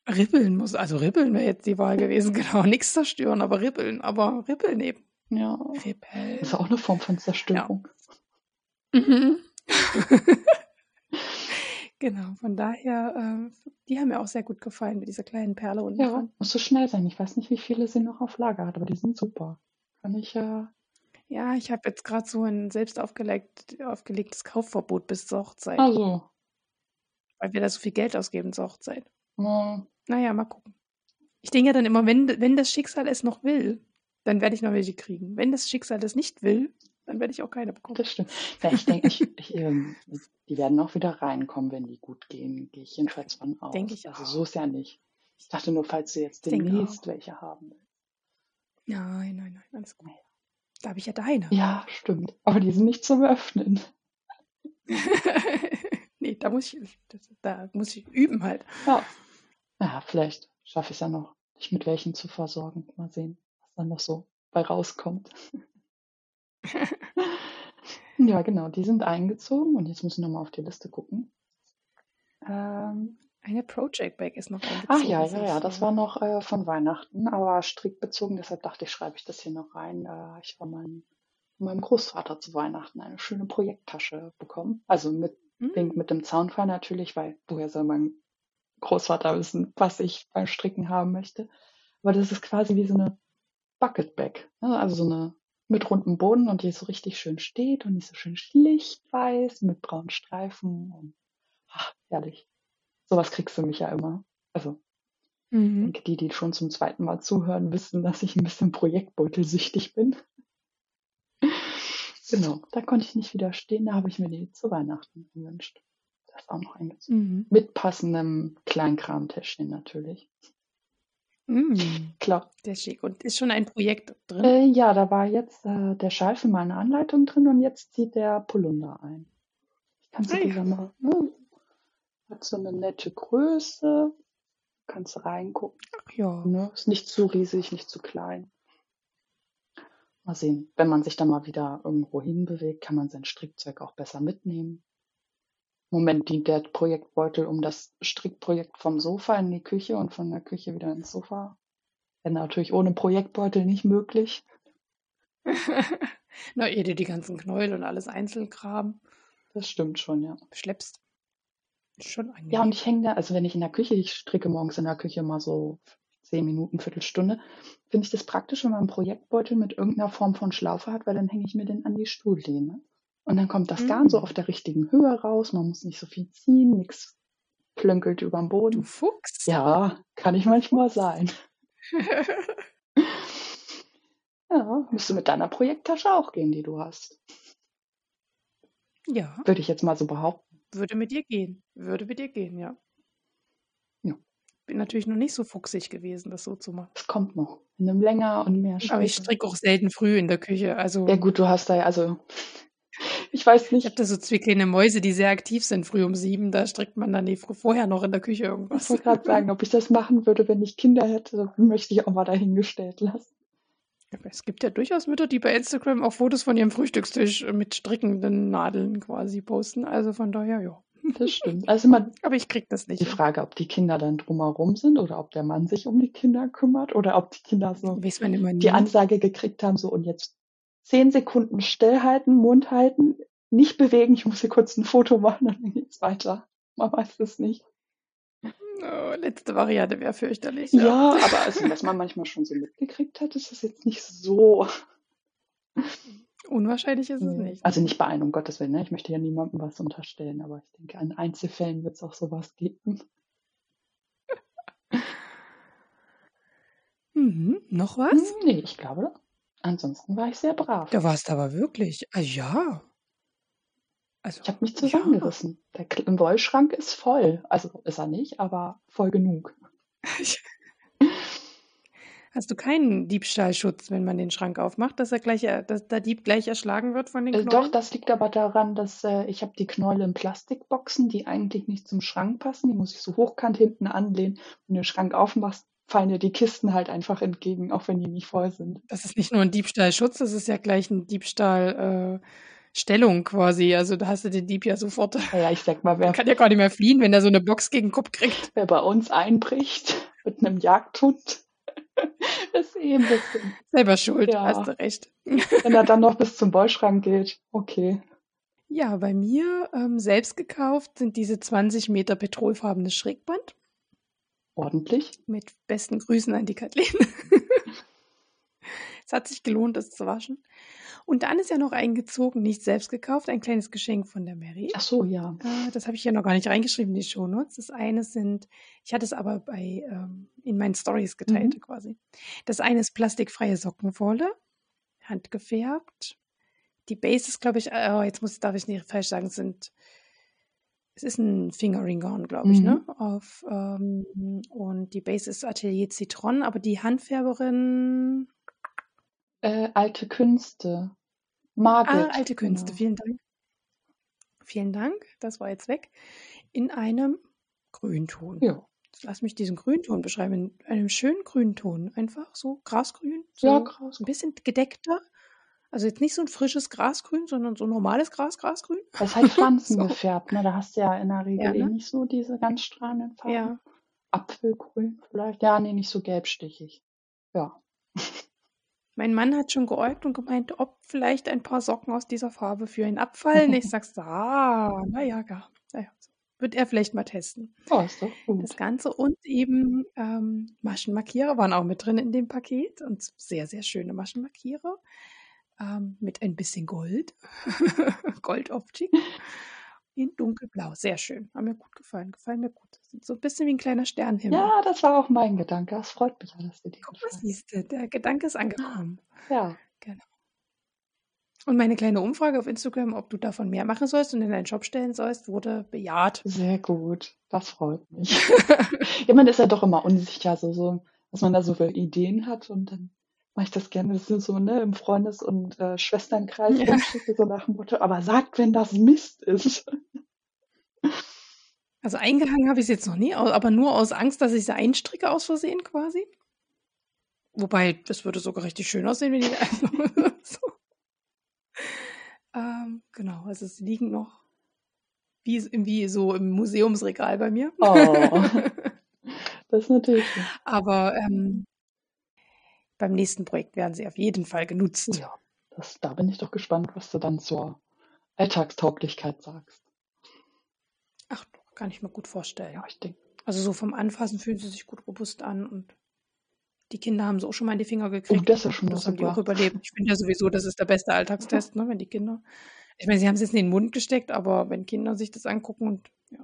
Ribbeln muss, also ribbeln wäre jetzt die Wahl gewesen, (laughs) genau. Nichts zerstören, aber ribbeln, aber ribbeln eben. Ja. Ribbeln. Ist auch eine Form von Zerstörung. Ja. Mhm. (laughs) genau, von daher, äh, die haben mir auch sehr gut gefallen mit dieser kleinen Perle unten ja, dran. Muss so schnell sein. Ich weiß nicht, wie viele sie noch auf Lager hat, aber die sind super. Kann ich ja. Äh... Ja, ich habe jetzt gerade so ein selbst aufgelegt, aufgelegtes Kaufverbot bis zur Hochzeit. Also. Weil wir da so viel Geld ausgeben zur Hochzeit. Ja. Naja, mal gucken. Ich denke ja dann immer, wenn, wenn das Schicksal es noch will, dann werde ich noch welche kriegen. Wenn das Schicksal es nicht will, dann werde ich auch keine bekommen. Das stimmt. Ja, ich denke, ich, ich, ähm, die werden auch wieder reinkommen, wenn die gut gehen. Gehe ich jedenfalls von aus. Denke ich also auch. so ist ja nicht. Ich dachte nur, falls du jetzt demnächst welche haben willst. Nein, nein, nein, alles gut. Da habe ich ja deine. Ja, stimmt. Aber die sind nicht zum Öffnen. (laughs) nee, da muss ich, das, da muss ich üben halt. Ja. Ja, vielleicht schaffe ich es ja noch, dich mit welchen zu versorgen. Mal sehen, was dann noch so bei rauskommt. (laughs) ja, genau, die sind eingezogen und jetzt muss ich nochmal auf die Liste gucken. Ähm, eine Project Bag ist noch eingezogen. Ach ja, ja, ja, das war noch äh, von Weihnachten, aber strikt bezogen, deshalb dachte ich, schreibe ich das hier noch rein. Äh, ich war mein, meinem Großvater zu Weihnachten eine schöne Projekttasche bekommen. Also mit, mhm. mit dem Zaunfall natürlich, weil woher soll mein Großvater wissen, was ich beim Stricken haben möchte. Aber das ist quasi wie so eine Bucket Bag. Ne? Also so eine mit rundem Boden und die so richtig schön steht und die so schön schlicht weiß mit braunen Streifen und ach, herrlich. Sowas kriegst du mich ja immer. Also mhm. die, die schon zum zweiten Mal zuhören, wissen, dass ich ein bisschen projektbeutelsüchtig bin. (laughs) genau, da konnte ich nicht widerstehen, da habe ich mir die zu Weihnachten gewünscht. Das auch noch eingezogen. Mhm. Mit passendem Kleinkramtäschchen natürlich. Mm, Klar. Der schick. Und ist schon ein Projekt drin? Äh, ja, da war jetzt äh, der Schal für meine Anleitung drin und jetzt zieht der Polunder ein. Ich kann ah, ja. mal. Ne? Hat so eine nette Größe. Kannst reingucken. Ach ja. Ne? Ist nicht zu riesig, nicht zu klein. Mal sehen. Wenn man sich dann mal wieder irgendwo hinbewegt, kann man sein Strickzeug auch besser mitnehmen. Moment dient der Projektbeutel um das Strickprojekt vom Sofa in die Küche und von der Küche wieder ins Sofa. Wäre natürlich ohne Projektbeutel nicht möglich. (laughs) Na, ihr dir die ganzen Knäuel und alles einzeln graben. Das stimmt schon, ja. Schleppst. Schon angenehm. Ja, und ich hänge da, also wenn ich in der Küche, ich stricke morgens in der Küche mal so zehn Minuten, Viertelstunde, finde ich das praktisch, wenn man einen Projektbeutel mit irgendeiner Form von Schlaufe hat, weil dann hänge ich mir den an die Stuhllehne. Und dann kommt das Garn so mhm. auf der richtigen Höhe raus. Man muss nicht so viel ziehen, nichts plönkelt über den Boden. Du Fuchs. Ja, kann ich manchmal sein. (laughs) ja, müsste mit deiner Projekttasche auch gehen, die du hast. Ja. Würde ich jetzt mal so behaupten. Würde mit dir gehen. Würde mit dir gehen, ja. Ja. Bin natürlich noch nicht so fuchsig gewesen, das so zu machen. Es kommt noch. In einem länger und mehr Stricke. Aber ich stricke auch selten früh in der Küche. Also ja gut, du hast da ja, also ich weiß nicht. Ich habe da so zwei kleine Mäuse, die sehr aktiv sind, früh um sieben. Da strickt man dann die vorher noch in der Küche irgendwas. Ich wollte gerade sagen, ob ich das machen würde, wenn ich Kinder hätte, möchte ich auch mal dahingestellt lassen. Aber es gibt ja durchaus Mütter, die bei Instagram auch Fotos von ihrem Frühstückstisch mit strickenden Nadeln quasi posten. Also von daher, ja. Das stimmt. Also man, (laughs) Aber ich krieg das nicht. Die Frage, ob die Kinder dann drumherum sind oder ob der Mann sich um die Kinder kümmert oder ob die Kinder so die Ansage gekriegt haben, so und jetzt zehn Sekunden stillhalten, Mund halten, nicht bewegen, ich muss hier kurz ein Foto machen, dann geht's weiter. Man weiß es nicht. Oh, letzte Variante wäre fürchterlich. Ja. ja, aber also, was man manchmal schon so mitgekriegt hat, ist das jetzt nicht so. Unwahrscheinlich ist es nicht. Also nicht bei einem, um Gottes Willen. Ne? Ich möchte ja niemandem was unterstellen, aber ich denke, an Einzelfällen wird es auch sowas geben. (laughs) Mhm. Noch was? Hm, nee, ich glaube, Ansonsten war ich sehr brav. Da warst du aber wirklich. Ah, ja. Also, ich habe mich zusammengerissen. Ja. Der Wollschrank ist voll. Also ist er nicht, aber voll genug. (laughs) Hast du keinen Diebstahlschutz, wenn man den Schrank aufmacht, dass er gleich, dass der Dieb gleich erschlagen wird von den Knäulen? Doch, das liegt aber daran, dass äh, ich habe die Knäule in Plastikboxen, die eigentlich nicht zum Schrank passen. Die muss ich so hochkant hinten anlehnen. Wenn du den Schrank aufmachst, fallen dir die Kisten halt einfach entgegen, auch wenn die nicht voll sind. Das ist nicht nur ein Diebstahlschutz, das ist ja gleich ein Diebstahlstellung Äh, quasi. Also da hast du den Dieb ja sofort. Ja, ich sag mal, wer kann ja gar nicht mehr fliehen, wenn er so eine Box gegen den Kopf kriegt. Wer bei uns einbricht mit einem Jagdhund, (laughs) ist eh ein bisschen. Selber schuld, ja. hast du recht. Wenn er dann noch bis zum Bollschrank geht, okay. Ja, bei mir ähm, selbst gekauft sind diese 20 Meter petrolfarbene Schrägband. Ordentlich. Mit besten Grüßen an die Kathleen. (laughs) es hat sich gelohnt, das zu waschen. Und dann ist ja noch eingezogen, nicht selbst gekauft, ein kleines Geschenk von der Mary. Ach so, ja. Äh, das habe ich ja noch gar nicht reingeschrieben in die Shownotes. Das eine sind, ich hatte es aber bei ähm, in meinen Stories geteilt mhm. quasi. Das eine ist plastikfreie Sockenwolle, handgefärbt. Die Base ist, glaube ich, oh, jetzt muss, darf ich nicht falsch sagen, sind es ist ein Fingering Gown, glaube ich, ne? mhm. ne? Auf, ähm, und die Base ist Atelier Citron, aber die Handfärberin. Äh, alte Künste. Margit. Ah, alte Künste, genau. vielen Dank. Vielen Dank, das war jetzt weg. In einem Grünton. Ja. Lass mich diesen Grünton beschreiben. In einem schönen Grünton. Einfach so grasgrün. So ja, Gras. Ein bisschen gedeckter. Also jetzt nicht so ein frisches Grasgrün, sondern so normales Gras, Grasgrün. Das ist halt (laughs) pflanzengefärbt, so. ne? Da hast du ja in der Regel ja, eh ne? nicht so diese ganz strahlenden Farben. Ja. Apfelgrün vielleicht. Ja, nee, nicht so gelbstichig. Ja. (laughs) Mein Mann hat schon geäugt und gemeint, ob vielleicht ein paar Socken aus dieser Farbe für ihn abfallen. Ich sag's, (laughs) ah, naja, gar. Naja, wird er vielleicht mal testen. Oh, ist doch gut. Das Ganze und eben ähm, Maschenmarkierer waren auch mit drin in dem Paket und sehr, sehr schöne Maschenmarkierer ähm, mit ein bisschen Gold, (laughs) Goldoptik in dunkelblau. Sehr schön. Haben mir gut gefallen. Gefallen mir gut. So ein bisschen wie ein kleiner Sternhimmel. Ja, das war auch mein Gedanke. Das freut mich, dass du dir Guck, was siehst du? Der Gedanke ist angekommen. Ja. Genau. Und meine kleine Umfrage auf Instagram, ob du davon mehr machen sollst und in deinen Shop stellen sollst, wurde bejaht. Sehr gut. Das freut mich. (laughs) ja, man ist ja doch immer unsicher, so, so, dass man da so viele Ideen hat und dann mache ich das gerne. Das sind so ne, im Freundes- und äh, Schwesternkreis ja. So nach dem Motto, aber sagt, wenn das Mist ist. (laughs) Also eingehangen habe ich es jetzt noch nie, aber nur aus Angst, dass ich sie einstricke aus Versehen quasi. Wobei, das würde sogar richtig schön aussehen, wenn die (laughs) so. ähm, genau, also es liegen noch wie, wie so im Museumsregal bei mir. Oh, (laughs) das ist natürlich. Aber ähm, beim nächsten Projekt werden sie auf jeden Fall genutzt. Ja, das, da bin ich doch gespannt, was du dann zur Alltagstauglichkeit sagst. Ach, kann ich mir gut vorstellen. Ja, ich denke. Also so vom Anfassen fühlen sie sich gut robust an und die Kinder haben sie auch schon mal in die Finger gekriegt. Oh, das ist schon das haben die auch überlebt. Ich finde ja sowieso, das ist der beste Alltagstest, (laughs) ne, wenn die Kinder. Ich meine, sie haben es jetzt in den Mund gesteckt, aber wenn Kinder sich das angucken und ja,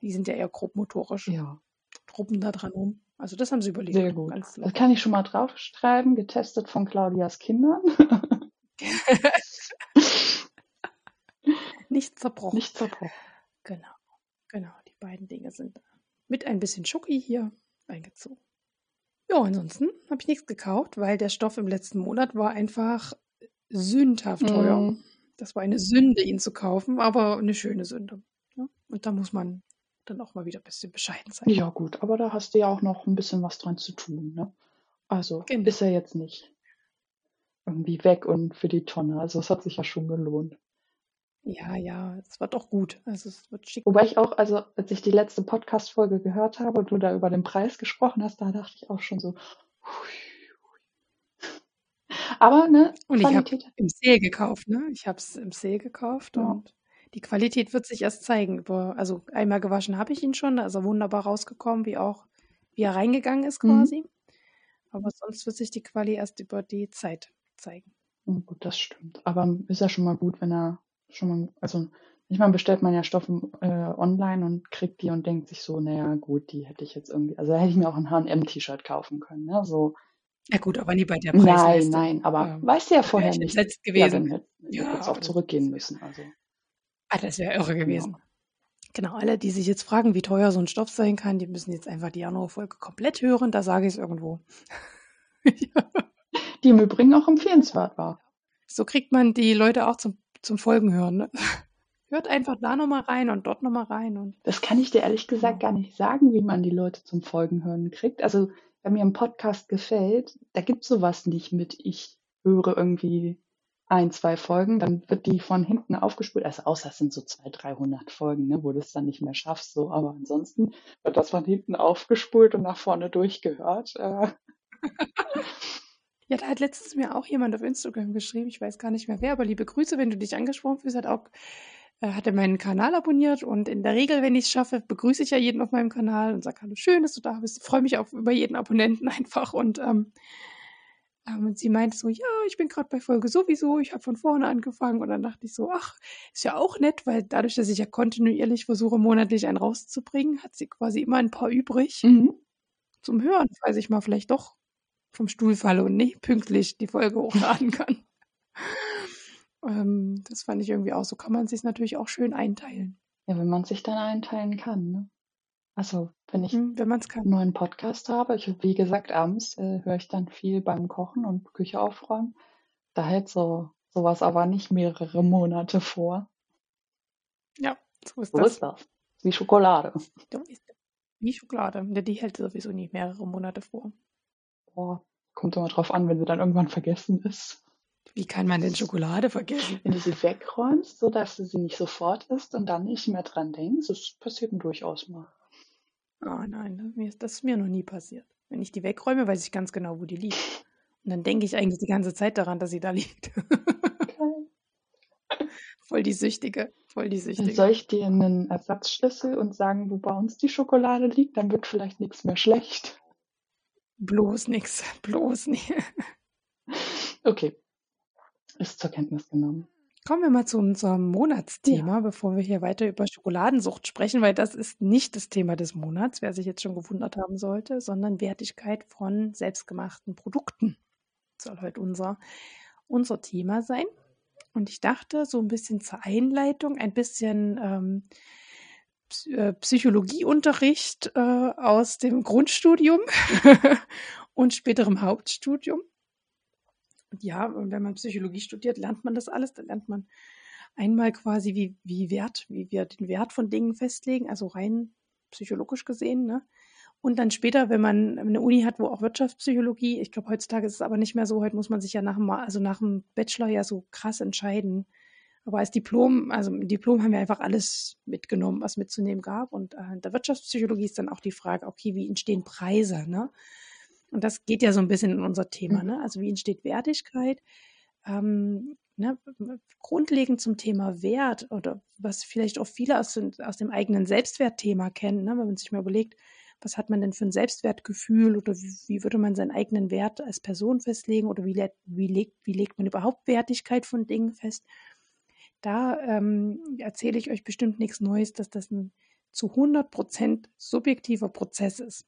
die sind ja eher grobmotorisch. Ja. Truppen da dran rum. Also das haben sie überlebt. Sehr gut. das kann ich schon mal draufschreiben, getestet von Claudias Kindern. (laughs) Nicht zerbrochen. Nicht zerbrochen. Genau. Genau, die beiden Dinge sind mit ein bisschen Schoki hier eingezogen. Ja, ansonsten habe ich nichts gekauft, weil der Stoff im letzten Monat war einfach sündhaft teuer. Mm. Das war eine Sünde, ihn zu kaufen, aber eine schöne Sünde. Ja? Und da muss man dann auch mal wieder ein bisschen bescheiden sein. Ja, gut, aber da hast du ja auch noch ein bisschen was dran zu tun. Ne? Also genau. ist er jetzt nicht irgendwie weg und für die Tonne. Also es hat sich ja schon gelohnt. Ja, ja, es wird auch gut. Also es wird schick. Wobei ich auch, also als ich die letzte Podcast-Folge gehört habe und du da über den Preis gesprochen hast, da dachte ich auch schon so. Aber ne, und ich habe im Sale gekauft, ne? Ich habe es im Sale gekauft ja. und die Qualität wird sich erst zeigen. Also einmal gewaschen habe ich ihn schon, da ist er wunderbar rausgekommen, wie auch, wie er reingegangen ist mhm. quasi. Mhm. Aber sonst wird sich die Quali erst über die Zeit zeigen. Oh, gut, das stimmt. Aber ist ja schon mal gut, wenn er schon mal, also manchmal bestellt man ja Stoffe äh, online und kriegt die und denkt sich so, naja, gut, die hätte ich jetzt irgendwie, also hätte ich mir auch ein H&M-T-Shirt kaufen können, ne? So. Ja gut, aber nie bei der Preisleiste. Nein, nein, aber ähm, weißt du ja vorher (laughs) nicht. gewesen. Ja, dann hätte ja, jetzt auch zurückgehen müssen, also. Ah, das wäre irre gewesen. Genau. genau, alle, die sich jetzt fragen, wie teuer so ein Stoff sein kann, die müssen jetzt einfach die Januarfolge komplett hören, da sage ich es irgendwo. ja. (laughs) Die im Übrigen auch empfehlenswert war. So kriegt man die Leute auch zum, zum Folgen hören. Ne? (laughs) Hört einfach da nochmal rein und dort nochmal rein. Und das kann ich dir ehrlich gesagt gar nicht sagen, wie man die Leute zum Folgen hören kriegt. Also, wenn mir ein Podcast gefällt, da gibt es sowas nicht mit, ich höre irgendwie ein, zwei Folgen, dann wird die von hinten aufgespult. Also außer es sind so 200, 300 Folgen, ne, wo du es dann nicht mehr schaffst. So, aber ansonsten wird das von hinten aufgespult und nach vorne durchgehört. Äh. (laughs) Ja, da hat letztens mir auch jemand auf Instagram geschrieben, ich weiß gar nicht mehr wer, aber liebe Grüße, wenn du dich angesprochen fühlst, hat auch äh, hat er meinen Kanal abonniert und in der Regel, wenn ich es schaffe, begrüße ich ja jeden auf meinem Kanal und sage, hallo, schön, dass du da bist. Freue mich auch über jeden Abonnenten (laughs) einfach und ähm, und sie meinte so, ja, ich bin gerade bei Folge sowieso, ich habe von vorne angefangen. Und dann dachte ich so, ach, ist ja auch nett, weil dadurch, dass ich ja kontinuierlich versuche, monatlich einen rauszubringen, hat sie quasi immer ein paar übrig mhm. zum Hören, falls ich mal vielleicht doch vom Stuhl falle und nicht pünktlich die Folge hochladen (laughs) kann. ähm, das fand ich irgendwie auch. So kann man sich natürlich auch schön einteilen. Ja, wenn man sich dann einteilen kann, ne? Also, wenn ich hm, wenn einen neuen Podcast habe, ich, wie gesagt, abends äh, höre ich dann viel beim Kochen und Küche aufräumen. Da hält so sowas aber nicht mehrere Monate vor. So ist, so das. ist das. Wie Schokolade. Wie Schokolade. Die hält sowieso nicht mehrere Monate vor. Boah, kommt immer drauf an, wenn sie dann irgendwann vergessen ist. Wie kann man denn Schokolade vergessen? Wenn du sie wegräumst, sodass du sie nicht sofort isst und dann nicht mehr dran denkst, das passiert durchaus mal. Oh nein, das ist mir noch nie passiert. Wenn ich die wegräume, weiß ich ganz genau, wo die liegt. Und dann denke ich eigentlich die ganze Zeit daran, dass sie da liegt. (laughs) Voll die Süchtige. Voll die Süchtige. Soll ich dir einen Ersatzschlüssel und sagen, wo bei uns die Schokolade liegt? Dann wird vielleicht nichts mehr schlecht. Bloß nichts. Bloß nicht. Okay. Ist zur Kenntnis genommen. Kommen wir mal zu unserem Monatsthema, ja. bevor wir hier weiter über Schokoladensucht sprechen, weil das ist nicht das Thema des Monats, wer sich jetzt schon gewundert haben sollte, sondern Wertigkeit von selbstgemachten Produkten. Das soll heute unser, unser Thema sein. Und ich dachte, so ein bisschen zur Einleitung, ein bisschen ähm, äh, Psychologieunterricht äh, aus dem Grundstudium (laughs) und späterem Hauptstudium. Ja, wenn man Psychologie studiert, lernt man das alles. Da lernt man einmal quasi, wie, wie Wert, wie wir den Wert von Dingen festlegen, also rein psychologisch gesehen, ne? Und dann später, wenn man eine Uni hat, wo auch Wirtschaftspsychologie, ich glaube, heutzutage ist es aber nicht mehr so, heute muss man sich ja nach dem, also nach dem Bachelor ja so krass entscheiden. Aber als Diplom, also im Diplom haben wir einfach alles mitgenommen, was mitzunehmen gab. Und äh, in der Wirtschaftspsychologie ist dann auch die Frage, okay, wie entstehen Preise, ne? Und das geht ja so ein bisschen in unser Thema, mhm. ne? Also wie entsteht Wertigkeit? Ähm, ne? Grundlegend zum Thema Wert oder was vielleicht auch viele aus, aus dem eigenen Selbstwertthema kennen, ne? wenn man sich mal überlegt, was hat man denn für ein Selbstwertgefühl oder wie, wie würde man seinen eigenen Wert als Person festlegen oder wie, wie, legt, wie legt man überhaupt Wertigkeit von Dingen fest? Da ähm, erzähle ich euch bestimmt nichts Neues, dass das ein zu 100 Prozent subjektiver Prozess ist.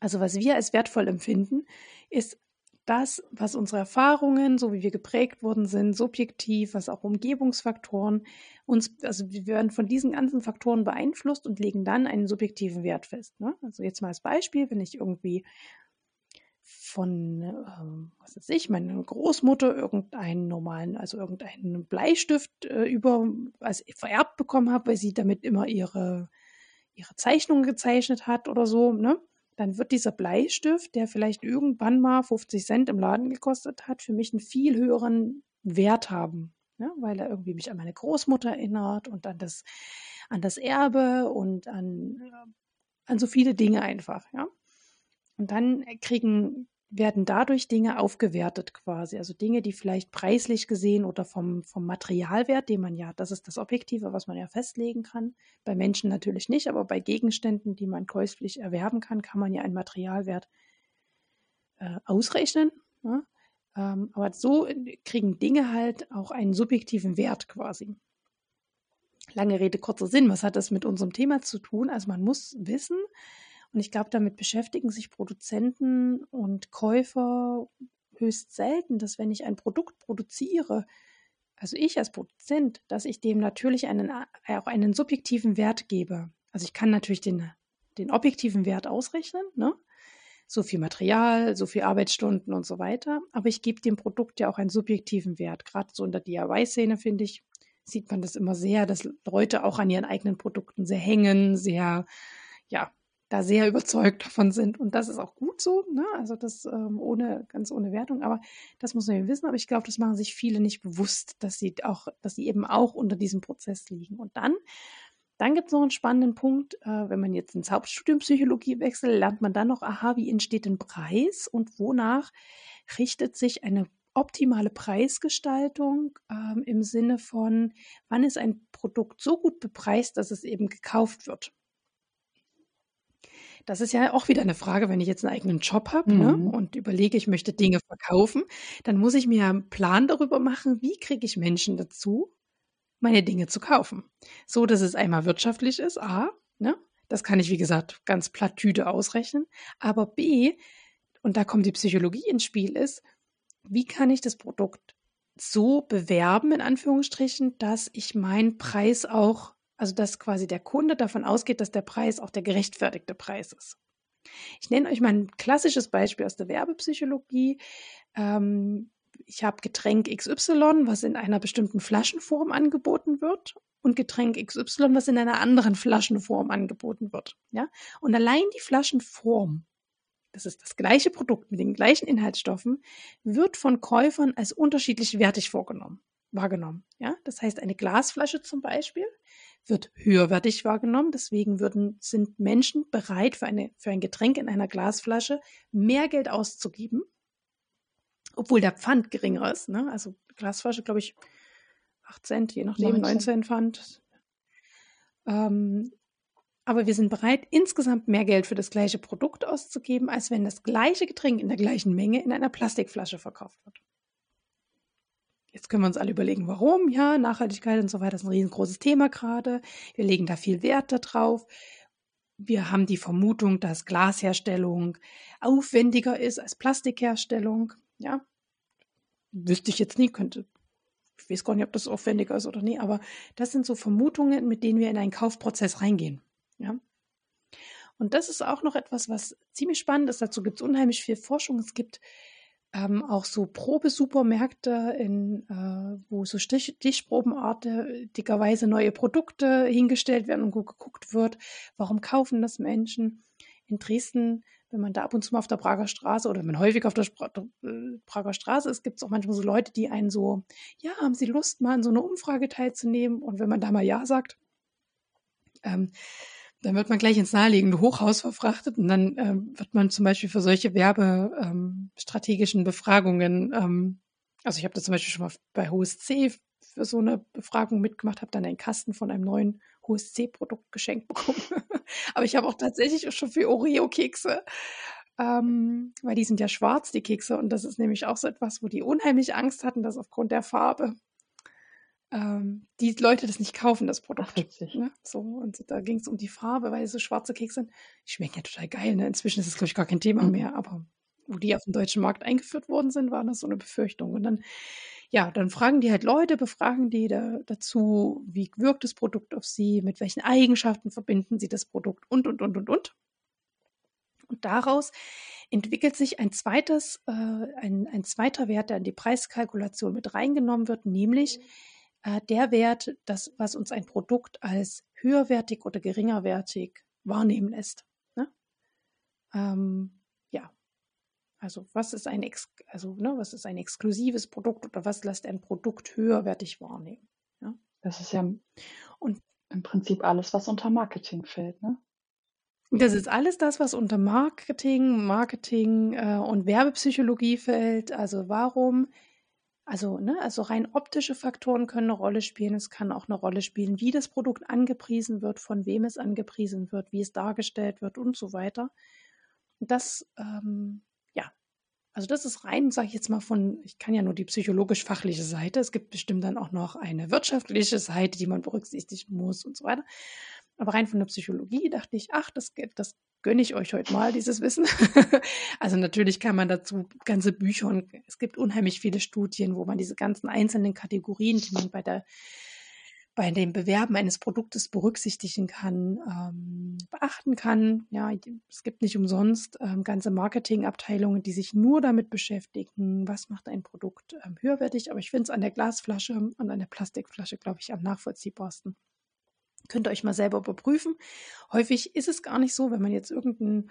Also was wir als wertvoll empfinden, ist das, was unsere Erfahrungen, so wie wir geprägt worden sind, subjektiv, was auch Umgebungsfaktoren uns, also wir werden von diesen ganzen Faktoren beeinflusst und legen dann einen subjektiven Wert fest. Ne? Also jetzt mal als Beispiel, wenn ich irgendwie von, ähm, was weiß ich, meine Großmutter irgendeinen normalen, also irgendeinen Bleistift äh, über, als vererbt bekommen habe, weil sie damit immer ihre, ihre Zeichnungen gezeichnet hat oder so, ne? Dann wird dieser Bleistift, der vielleicht irgendwann mal 50 Cent im Laden gekostet hat, für mich einen viel höheren Wert haben, ne? weil er irgendwie mich an meine Großmutter erinnert und an das, an das Erbe und an, äh, an so viele Dinge einfach. Ja? Und dann kriegen werden dadurch Dinge aufgewertet quasi. Also Dinge, die vielleicht preislich gesehen oder vom, vom Materialwert, den man ja, das ist das Objektive, was man ja festlegen kann. Bei Menschen natürlich nicht, aber bei Gegenständen, die man käuflich erwerben kann, kann man ja einen Materialwert äh, ausrechnen. Ne? Ähm, aber so kriegen Dinge halt auch einen subjektiven Wert quasi. Lange Rede, kurzer Sinn. Was hat das mit unserem Thema zu tun? Also man muss wissen, und ich glaube, damit beschäftigen sich Produzenten und Käufer höchst selten, dass wenn ich ein Produkt produziere, also ich als Produzent, dass ich dem natürlich einen, äh, auch einen subjektiven Wert gebe. Also ich kann natürlich den, den objektiven Wert ausrechnen, ne? so viel Material, so viel Arbeitsstunden und so weiter. Aber ich gebe dem Produkt ja auch einen subjektiven Wert. Gerade so in der DIY-Szene, finde ich, sieht man das immer sehr, dass Leute auch an ihren eigenen Produkten sehr hängen, sehr, ja, da sehr (laughs) überzeugt davon sind. Und das ist auch gut so, ne? Also das ähm, ohne, ganz ohne Wertung, aber das muss man ja wissen. Aber ich glaube, das machen sich viele nicht bewusst, dass sie auch, dass sie eben auch unter diesem Prozess liegen. Und dann, dann gibt es noch einen spannenden Punkt, äh, wenn man jetzt ins Hauptstudium Psychologie wechselt, lernt man dann noch, aha, wie entsteht ein Preis und wonach richtet sich eine optimale Preisgestaltung ähm, im Sinne von, wann ist ein Produkt so gut bepreist, dass es eben gekauft wird. Das ist ja auch wieder eine Frage, wenn ich jetzt einen eigenen Job habe ne, mhm. und überlege, ich möchte Dinge verkaufen, dann muss ich mir einen Plan darüber machen, wie kriege ich Menschen dazu, meine Dinge zu kaufen. So, dass es einmal wirtschaftlich ist, A, ne? Das kann ich, wie gesagt, ganz plattüde ausrechnen. Aber B, und da kommt die Psychologie ins Spiel, ist, wie kann ich das Produkt so bewerben, in Anführungsstrichen, dass ich meinen Preis auch also dass quasi der Kunde davon ausgeht, dass der Preis auch der gerechtfertigte Preis ist. Ich nenne euch mal ein klassisches Beispiel aus der Werbepsychologie. Ähm, ich habe Getränk XY, was in einer bestimmten Flaschenform angeboten wird und Getränk XY, was in einer anderen Flaschenform angeboten wird. Ja? Und allein die Flaschenform, das ist das gleiche Produkt mit den gleichen Inhaltsstoffen, wird von Käufern als unterschiedlich wertig vorgenommen, wahrgenommen. Ja? Das heißt, eine Glasflasche zum Beispiel wird höherwertig wahrgenommen. Deswegen würden, sind Menschen bereit, für, eine, für ein Getränk in einer Glasflasche mehr Geld auszugeben, obwohl der Pfand geringer ist. Ne? Also Glasflasche, glaube ich, 8 Cent, je nachdem, 9 Cent Pfand. Ähm, aber wir sind bereit, insgesamt mehr Geld für das gleiche Produkt auszugeben, als wenn das gleiche Getränk in der gleichen Menge in einer Plastikflasche verkauft wird. Jetzt können wir uns alle überlegen, warum. Ja, Nachhaltigkeit und so weiter ist ein riesengroßes Thema gerade. Wir legen da viel Wert darauf. Wir haben die Vermutung, dass Glasherstellung aufwendiger ist als Plastikherstellung. Ja, wüsste ich jetzt nie, könnte. Ich weiß gar nicht, ob das aufwendiger ist oder nie, aber das sind so Vermutungen, mit denen wir in einen Kaufprozess reingehen. Ja. Und das ist auch noch etwas, was ziemlich spannend ist. Dazu gibt es unheimlich viel Forschung. Es gibt ähm, auch so Probesupermärkte, in, äh, wo so Stich, Stichprobenartigerweise neue Produkte hingestellt werden und geguckt wird, warum kaufen das Menschen. In Dresden, wenn man da ab und zu mal auf der Prager Straße oder wenn man häufig auf der Spra äh, Prager Straße ist, gibt es auch manchmal so Leute, die einen so, ja, haben Sie Lust, mal an so einer Umfrage teilzunehmen? Und wenn man da mal Ja sagt, ähm, dann wird man gleich ins naheliegende Hochhaus verfrachtet und dann ähm, wird man zum Beispiel für solche werbestrategischen ähm, Befragungen, ähm, also ich habe das zum Beispiel schon mal bei HSC für so eine Befragung mitgemacht, habe dann einen Kasten von einem neuen HSC-Produkt geschenkt bekommen. (laughs) Aber ich habe auch tatsächlich schon für Oreo-Kekse, ähm, weil die sind ja schwarz, die Kekse, und das ist nämlich auch so etwas, wo die unheimlich Angst hatten, dass aufgrund der Farbe ähm, die Leute das nicht kaufen, das Produkt. Ach, ne? So, und da ging es um die Farbe, weil so schwarze Kekse schmecken ja total geil. Ne? Inzwischen ist es, glaube ich, gar kein Thema mhm. mehr. Aber wo die auf dem deutschen Markt eingeführt worden sind, war das so eine Befürchtung. Und dann, ja, dann fragen die halt Leute, befragen die da, dazu, wie wirkt das Produkt auf sie, mit welchen Eigenschaften verbinden sie das Produkt und, und, und, und, und. Und daraus entwickelt sich ein zweites, äh, ein, ein zweiter Wert, der in die Preiskalkulation mit reingenommen wird, nämlich äh, der Wert, das, was uns ein Produkt als höherwertig oder geringerwertig wahrnehmen lässt. Ne? Ähm, ja, also was ist ein Ex also ne, was ist ein exklusives Produkt oder was lässt ein Produkt höherwertig wahrnehmen? Ja? Das ist ja und im Prinzip alles, was unter Marketing fällt, ne? Das ist alles das, was unter Marketing, Marketing äh, und Werbepsychologie fällt. Also warum also, ne, also rein optische Faktoren können eine Rolle spielen. Es kann auch eine Rolle spielen, wie das Produkt angepriesen wird, von wem es angepriesen wird, wie es dargestellt wird und so weiter. Das, ähm, ja, also das ist rein, sage ich jetzt mal von, ich kann ja nur die psychologisch-fachliche Seite. Es gibt bestimmt dann auch noch eine wirtschaftliche Seite, die man berücksichtigen muss und so weiter. Aber rein von der Psychologie dachte ich, ach, das, das gönne ich euch heute mal, dieses Wissen. (laughs) also natürlich kann man dazu ganze Bücher und es gibt unheimlich viele Studien, wo man diese ganzen einzelnen Kategorien, die man bei der bei dem Bewerben eines Produktes berücksichtigen kann, ähm, beachten kann. Ja, es gibt nicht umsonst ähm, ganze Marketingabteilungen, die sich nur damit beschäftigen, was macht ein Produkt ähm, höherwertig. Aber ich finde es an der Glasflasche und an der Plastikflasche, glaube ich, am nachvollziehbarsten. Könnt ihr euch mal selber überprüfen. Häufig ist es gar nicht so, wenn man jetzt irgendein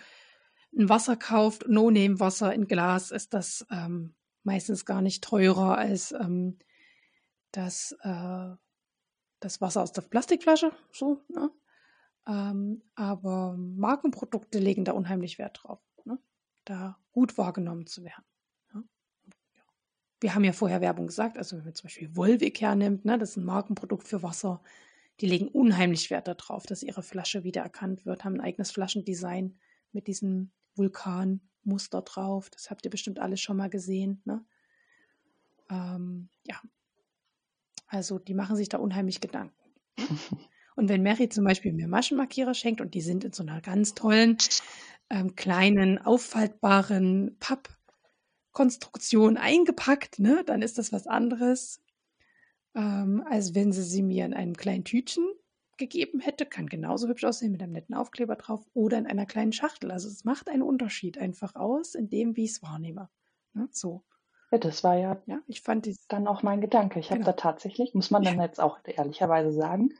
ein Wasser kauft, No-Name-Wasser in Glas, ist das ähm, meistens gar nicht teurer als ähm, das, äh, das Wasser aus der Plastikflasche. So, ne? ähm, aber Markenprodukte legen da unheimlich Wert drauf, ne? da gut wahrgenommen zu werden. Ne? Wir haben ja vorher Werbung gesagt, also wenn man zum Beispiel Volvic hernimmt, ne, das ist ein Markenprodukt für Wasser, die legen unheimlich Wert darauf, dass ihre Flasche wiedererkannt wird, haben ein eigenes Flaschendesign mit diesem Vulkanmuster drauf. Das habt ihr bestimmt alle schon mal gesehen. Ne? Ähm, ja, also die machen sich da unheimlich Gedanken. (laughs) Und wenn Mary zum Beispiel mir Maschenmarkierer schenkt und die sind in so einer ganz tollen, ähm, kleinen, auffaltbaren Pappkonstruktion eingepackt, ne, dann ist das was anderes, ähm, als wenn sie sie mir in einem kleinen Tütchen gegeben hätte. Kann genauso hübsch aussehen mit einem netten Aufkleber drauf oder in einer kleinen Schachtel. Also es macht einen Unterschied einfach aus in dem, wie ich es wahrnehme. Ne? So. Ja, das war ja, ja ich fand dies dann auch mein Gedanke. Ich genau. habe da tatsächlich, muss man dann ja. jetzt auch ehrlicherweise sagen,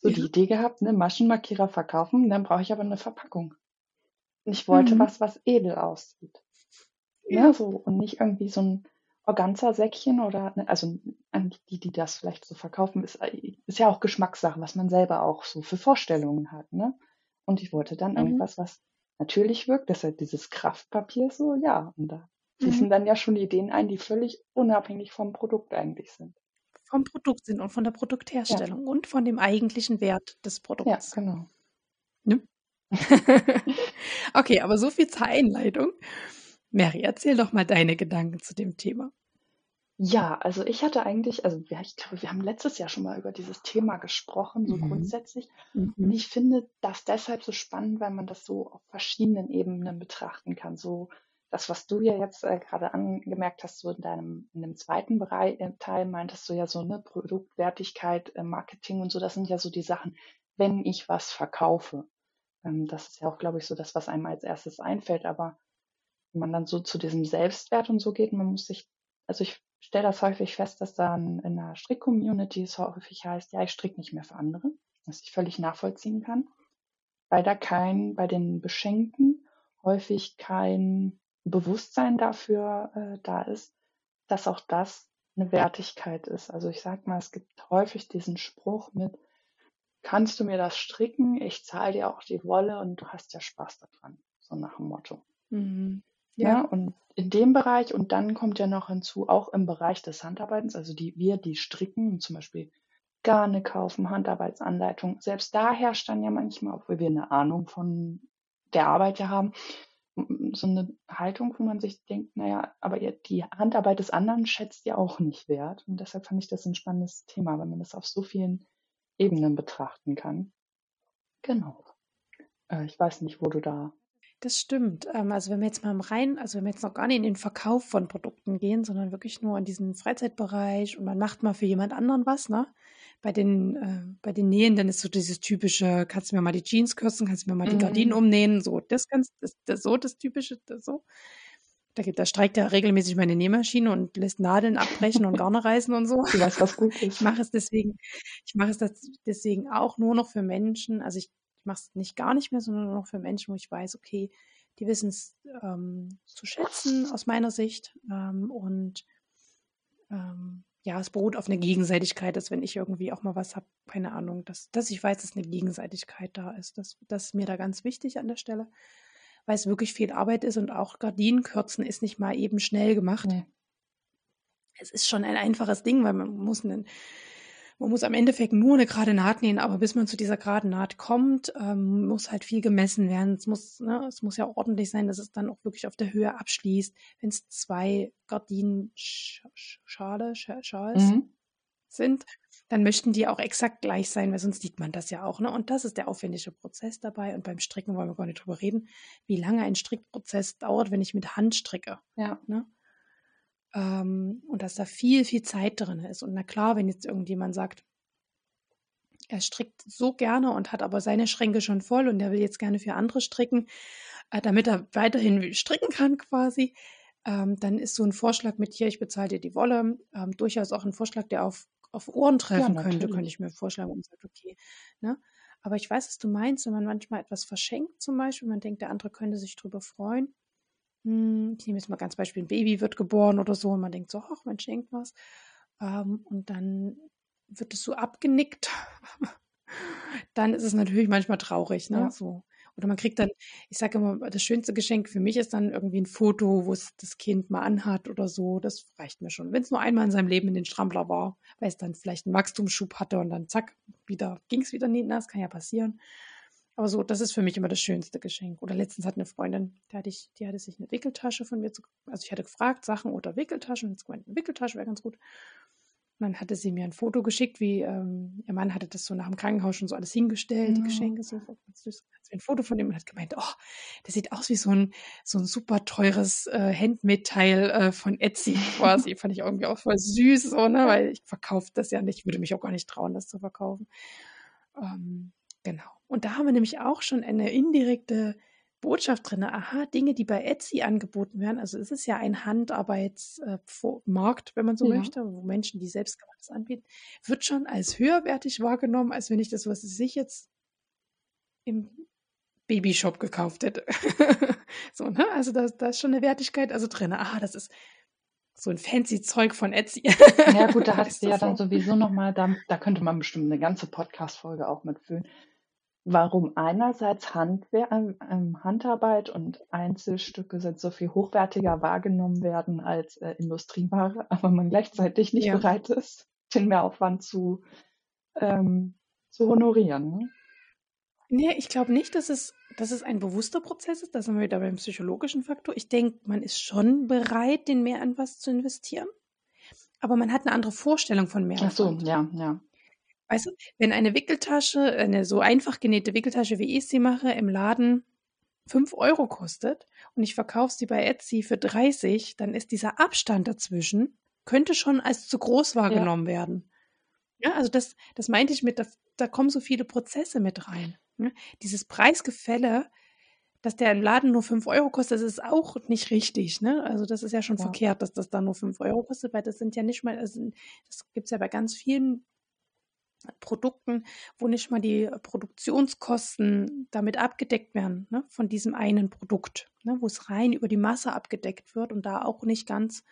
so ja. die Idee gehabt, ne, Maschenmarkierer verkaufen, dann brauche ich aber eine Verpackung. Und ich wollte mhm. was, was edel aussieht. Ja. Ne, so, und nicht irgendwie so ein Organza-Säckchen oder, ne, also an die, die das vielleicht so verkaufen, ist, ist ja auch Geschmackssache, was man selber auch so für Vorstellungen hat, ne? Und ich wollte dann mhm. irgendwas, was natürlich wirkt, deshalb dieses Kraftpapier so, ja, und da fließen mhm. dann ja schon Ideen ein, die völlig unabhängig vom Produkt eigentlich sind. Vom Produkt sind und von der Produktherstellung ja. und von dem eigentlichen Wert des Produkts. Ja, genau. Ne? (laughs) okay, aber so viel zur Einleitung. Mary, erzähl doch mal deine Gedanken zu dem Thema. Ja, also ich hatte eigentlich, also ja, ich glaube, wir haben letztes Jahr schon mal über dieses Thema gesprochen, so Mhm. grundsätzlich. Und mhm. ich finde das deshalb so spannend, weil man das so auf verschiedenen Ebenen betrachten kann. So das, was du ja jetzt äh, gerade angemerkt hast, so in deinem, in dem zweiten Bereich, äh, Teil meintest du ja so, ne, Produktwertigkeit, äh, Marketing und so, das sind ja so die Sachen, wenn ich was verkaufe. Ähm, das ist ja auch, glaube ich, so das, was einem als erstes einfällt. Aber man dann so zu diesem Selbstwert und so geht, man muss sich, also ich stelle das häufig fest, dass dann in der Strick-Community es häufig heißt, ja, ich stricke nicht mehr für andere, was ich völlig nachvollziehen kann, weil da kein, bei den Beschenkten häufig kein Bewusstsein dafür äh, da ist, dass auch das eine Wertigkeit ist. Also ich sag mal, es gibt häufig diesen Spruch mit, kannst du mir das stricken? Ich zahle dir auch die Wolle und du hast ja Spaß daran. So nach dem Motto. Mhm. Ja. ja. und in dem Bereich, und dann kommt ja noch hinzu, auch im Bereich des Handarbeitens, also die, wir, die stricken, zum Beispiel Garne kaufen, Handarbeitsanleitung, selbst da herrscht dann ja manchmal, obwohl wir eine Ahnung von der Arbeit ja haben, so eine Haltung, wo man sich denkt, naja, aber die Handarbeit des anderen schätzt ja auch nicht wert. Und deshalb fand ich das ein spannendes Thema, weil man das auf so vielen Ebenen betrachten kann. Genau. Äh, ich weiß nicht, wo du da das stimmt. Ähm, also wenn wir jetzt mal im Rein, also wenn wir jetzt noch gar nicht in den Verkauf von Produkten gehen, sondern wirklich nur in diesen Freizeitbereich und man macht mal für jemand anderen was, ne? Bei den, äh, bei den Nähen, dann ist so dieses typische, kannst du mir mal die Jeans kürzen, kannst du mir mal die Gardinen mhm. umnähen, so, das ganz, das, das, so das typische, das, so. Da, gibt, da streikt er regelmäßig meine Nähmaschine und lässt Nadeln abbrechen und Garne reißen und so. (laughs) Du weißt, was gut ist. Ich mache es deswegen, ich mache es deswegen auch nur noch für Menschen. Also ich mache es nicht gar nicht mehr, sondern nur noch für Menschen, wo ich weiß, okay, die wissen es ähm, zu schätzen aus meiner Sicht. Ähm, und ähm, ja, es beruht auf einer Gegenseitigkeit, dass wenn ich irgendwie auch mal was habe, keine Ahnung, dass, dass ich weiß, dass eine Gegenseitigkeit da ist. Das, das ist mir da ganz wichtig an der Stelle, weil es wirklich viel Arbeit ist und auch Gardinenkürzen ist nicht mal eben schnell gemacht. Nee. Es ist schon ein einfaches Ding, weil man muss einen man muss am Endeffekt nur eine gerade Naht nähen, aber bis man zu dieser geraden Naht kommt, ähm, muss halt viel gemessen werden. Es muss, ne, es muss ja ordentlich sein, dass es dann auch wirklich auf der Höhe abschließt. Wenn es zwei Gardinen-Schale, Schals mhm. sind, dann möchten die auch exakt gleich sein, weil sonst sieht man das ja auch. Ne? Und das ist der aufwendige Prozess dabei. Und beim Stricken wollen wir gar nicht drüber reden, wie lange ein Strickprozess dauert, wenn ich mit Hand stricke. Ja. Ne? Ähm, und dass da viel, viel Zeit drin ist. Und na klar, wenn jetzt irgendjemand sagt, er strickt so gerne und hat aber seine Schränke schon voll und er will jetzt gerne für andere stricken, äh, damit er weiterhin stricken kann quasi, ähm, dann ist so ein Vorschlag mit hier, ich bezahle dir die Wolle, ähm, durchaus auch ein Vorschlag, der auf, auf Ohren treffen ja, könnte, könnte ich mir vorschlagen und sagt, okay. Ne? Aber ich weiß, was du meinst, wenn man manchmal etwas verschenkt zum Beispiel, man denkt, der andere könnte sich drüber freuen hm, ich nehme jetzt mal ganz Beispiel, ein Baby wird geboren oder so und man denkt so, ach, man schenkt was. Ähm, und dann wird es so abgenickt. (laughs) dann ist es natürlich manchmal traurig, ne? Ja. So. Oder man kriegt dann, ich sage immer, das schönste Geschenk für mich ist dann irgendwie ein Foto, wo es das Kind mal anhat oder so. Das reicht mir schon. Wenn es nur einmal in seinem Leben in den Strampler war, weil es dann vielleicht einen Wachstumsschub hatte und dann zack, wieder ging es wieder nicht. Das kann ja passieren. Aber so, das ist für mich immer das schönste Geschenk. Oder letztens hat eine Freundin, die hatte, ich, die hatte sich eine Wickeltasche von mir zu, also ich hatte gefragt, Sachen oder Wickeltaschen, jetzt gemeint, eine Wickeltasche wäre ganz gut. Dann hatte sie mir ein Foto geschickt, wie ähm, ihr Mann hatte das so nach dem Krankenhaus schon so alles hingestellt, die Geschenke so. Ganz süß. Hat sie ein Foto von dem und hat gemeint, oh, das sieht aus wie so ein, so ein super teures äh, Handmade-Teil äh, von Etsy (laughs) quasi. Fand ich irgendwie auch voll süß, so, ne? weil ich verkaufe das ja nicht, würde mich auch gar nicht trauen, das zu verkaufen. Ähm, genau. Und da haben wir nämlich auch schon eine indirekte Botschaft drin. Aha, Dinge, die bei Etsy angeboten werden. Also es ist ja ein Handarbeitsmarkt, äh, wenn man so ja. möchte, wo Menschen, die selbstgemachtes anbieten, wird schon als höherwertig wahrgenommen, als wenn ich das, was ich jetzt im Babyshop gekauft hätte. (laughs) so, ne? Also da, da ist schon eine Wertigkeit also drin. Ah, das ist so ein fancy Zeug von Etsy. ja gut, da (laughs) hast du ja dann sowieso nochmal, da, da könnte man bestimmt eine ganze Podcast-Folge auch mitfüllen, warum einerseits Handwer ähm, Handarbeit und Einzelstücke sind so viel hochwertiger wahrgenommen werden als äh, Industrieware, (laughs) aber man gleichzeitig nicht ja. bereit ist, den Mehraufwand zu, ähm, zu honorieren. Ne? Nee, ich glaube nicht, dass es, dass es ein bewusster Prozess ist. Da sind wir wieder beim psychologischen Faktor. Ich denke, man ist schon bereit, den mehr an was zu investieren. Aber man hat eine andere Vorstellung von mehr. Ach so, ja, ja. Weißt du, wenn eine Wickeltasche, eine so einfach genähte Wickeltasche, wie ich sie mache, im Laden 5 Euro kostet und ich verkaufe sie bei Etsy für 30, dann ist dieser Abstand dazwischen, könnte schon als zu groß wahrgenommen ja. werden. Ja, also das, das meinte ich mit, da, da kommen so viele Prozesse mit rein. Ne? Dieses Preisgefälle, dass der im Laden nur 5 Euro kostet, das ist auch nicht richtig. Ne? Also das ist ja schon ja. verkehrt, dass das da nur 5 Euro kostet, weil das sind ja nicht mal, also das gibt es ja bei ganz vielen Produkten, wo nicht mal die Produktionskosten damit abgedeckt werden, ne, von diesem einen Produkt, ne, wo es rein über die Masse abgedeckt wird und da auch nicht ganz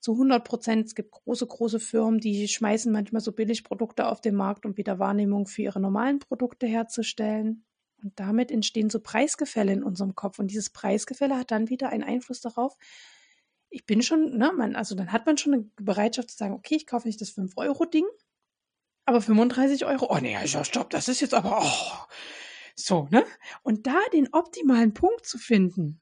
zu 100 Prozent. Es gibt große, große Firmen, die schmeißen manchmal so Billigprodukte auf den Markt, um wieder Wahrnehmung für ihre normalen Produkte herzustellen. Und damit entstehen so Preisgefälle in unserem Kopf. Und dieses Preisgefälle hat dann wieder einen Einfluss darauf. Ich bin schon, ne, man, also dann hat man schon eine Bereitschaft zu sagen, okay, ich kaufe nicht das 5-Euro-Ding, aber 35 Euro, oh nee, ja, stopp, das ist jetzt aber, oh, so, ne? Und da den optimalen Punkt zu finden,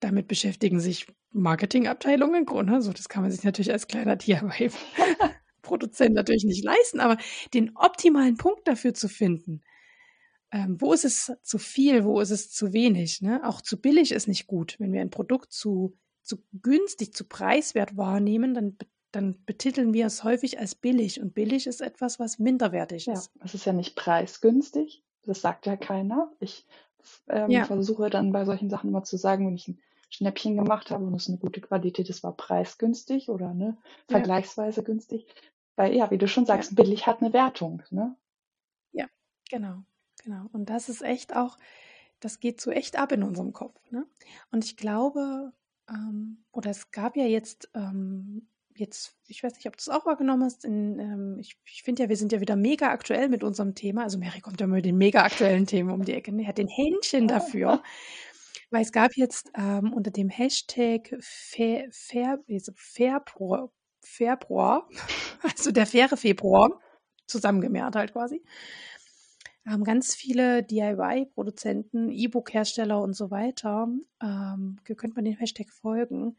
damit beschäftigen sich Marketingabteilungen, ne? so das kann man sich natürlich als kleiner DIY-Produzent (laughs) natürlich nicht leisten, aber den optimalen Punkt dafür zu finden, ähm, wo ist es zu viel, wo ist es zu wenig, ne? Auch zu billig ist nicht gut. Wenn wir ein Produkt zu, zu günstig, zu preiswert wahrnehmen, dann dann betiteln wir es häufig als billig. Und billig ist etwas, was minderwertig ist. Ja, es ist ja nicht preisgünstig. Das sagt ja keiner. Ich ähm, ja. versuche dann bei solchen Sachen immer zu sagen, wenn ich ein Schnäppchen gemacht habe und es eine gute Qualität ist, war preisgünstig oder ne, vergleichsweise ja. günstig. Weil, ja, wie du schon sagst, ja. billig hat eine Wertung. Ne? Ja, genau, genau. Und das ist echt auch, das geht so echt ab in unserem Kopf. Ne? Und ich glaube, ähm, oder es gab ja jetzt ähm, jetzt, ich weiß nicht, ob du es auch wahrgenommen hast, in, ähm, ich, ich finde ja, wir sind ja wieder mega aktuell mit unserem Thema. Also Mary kommt ja mal mit den mega aktuellen Themen um die Ecke. Er hat den Händchen dafür. Weil es gab jetzt ähm, unter dem Hashtag Fair, Fair, Februar, Februar, (laughs) also der faire Februar, zusammengemehrt halt quasi, haben ganz viele DIY-Produzenten, E-Book-Hersteller und so weiter, ähm, könnte man den Hashtag folgen,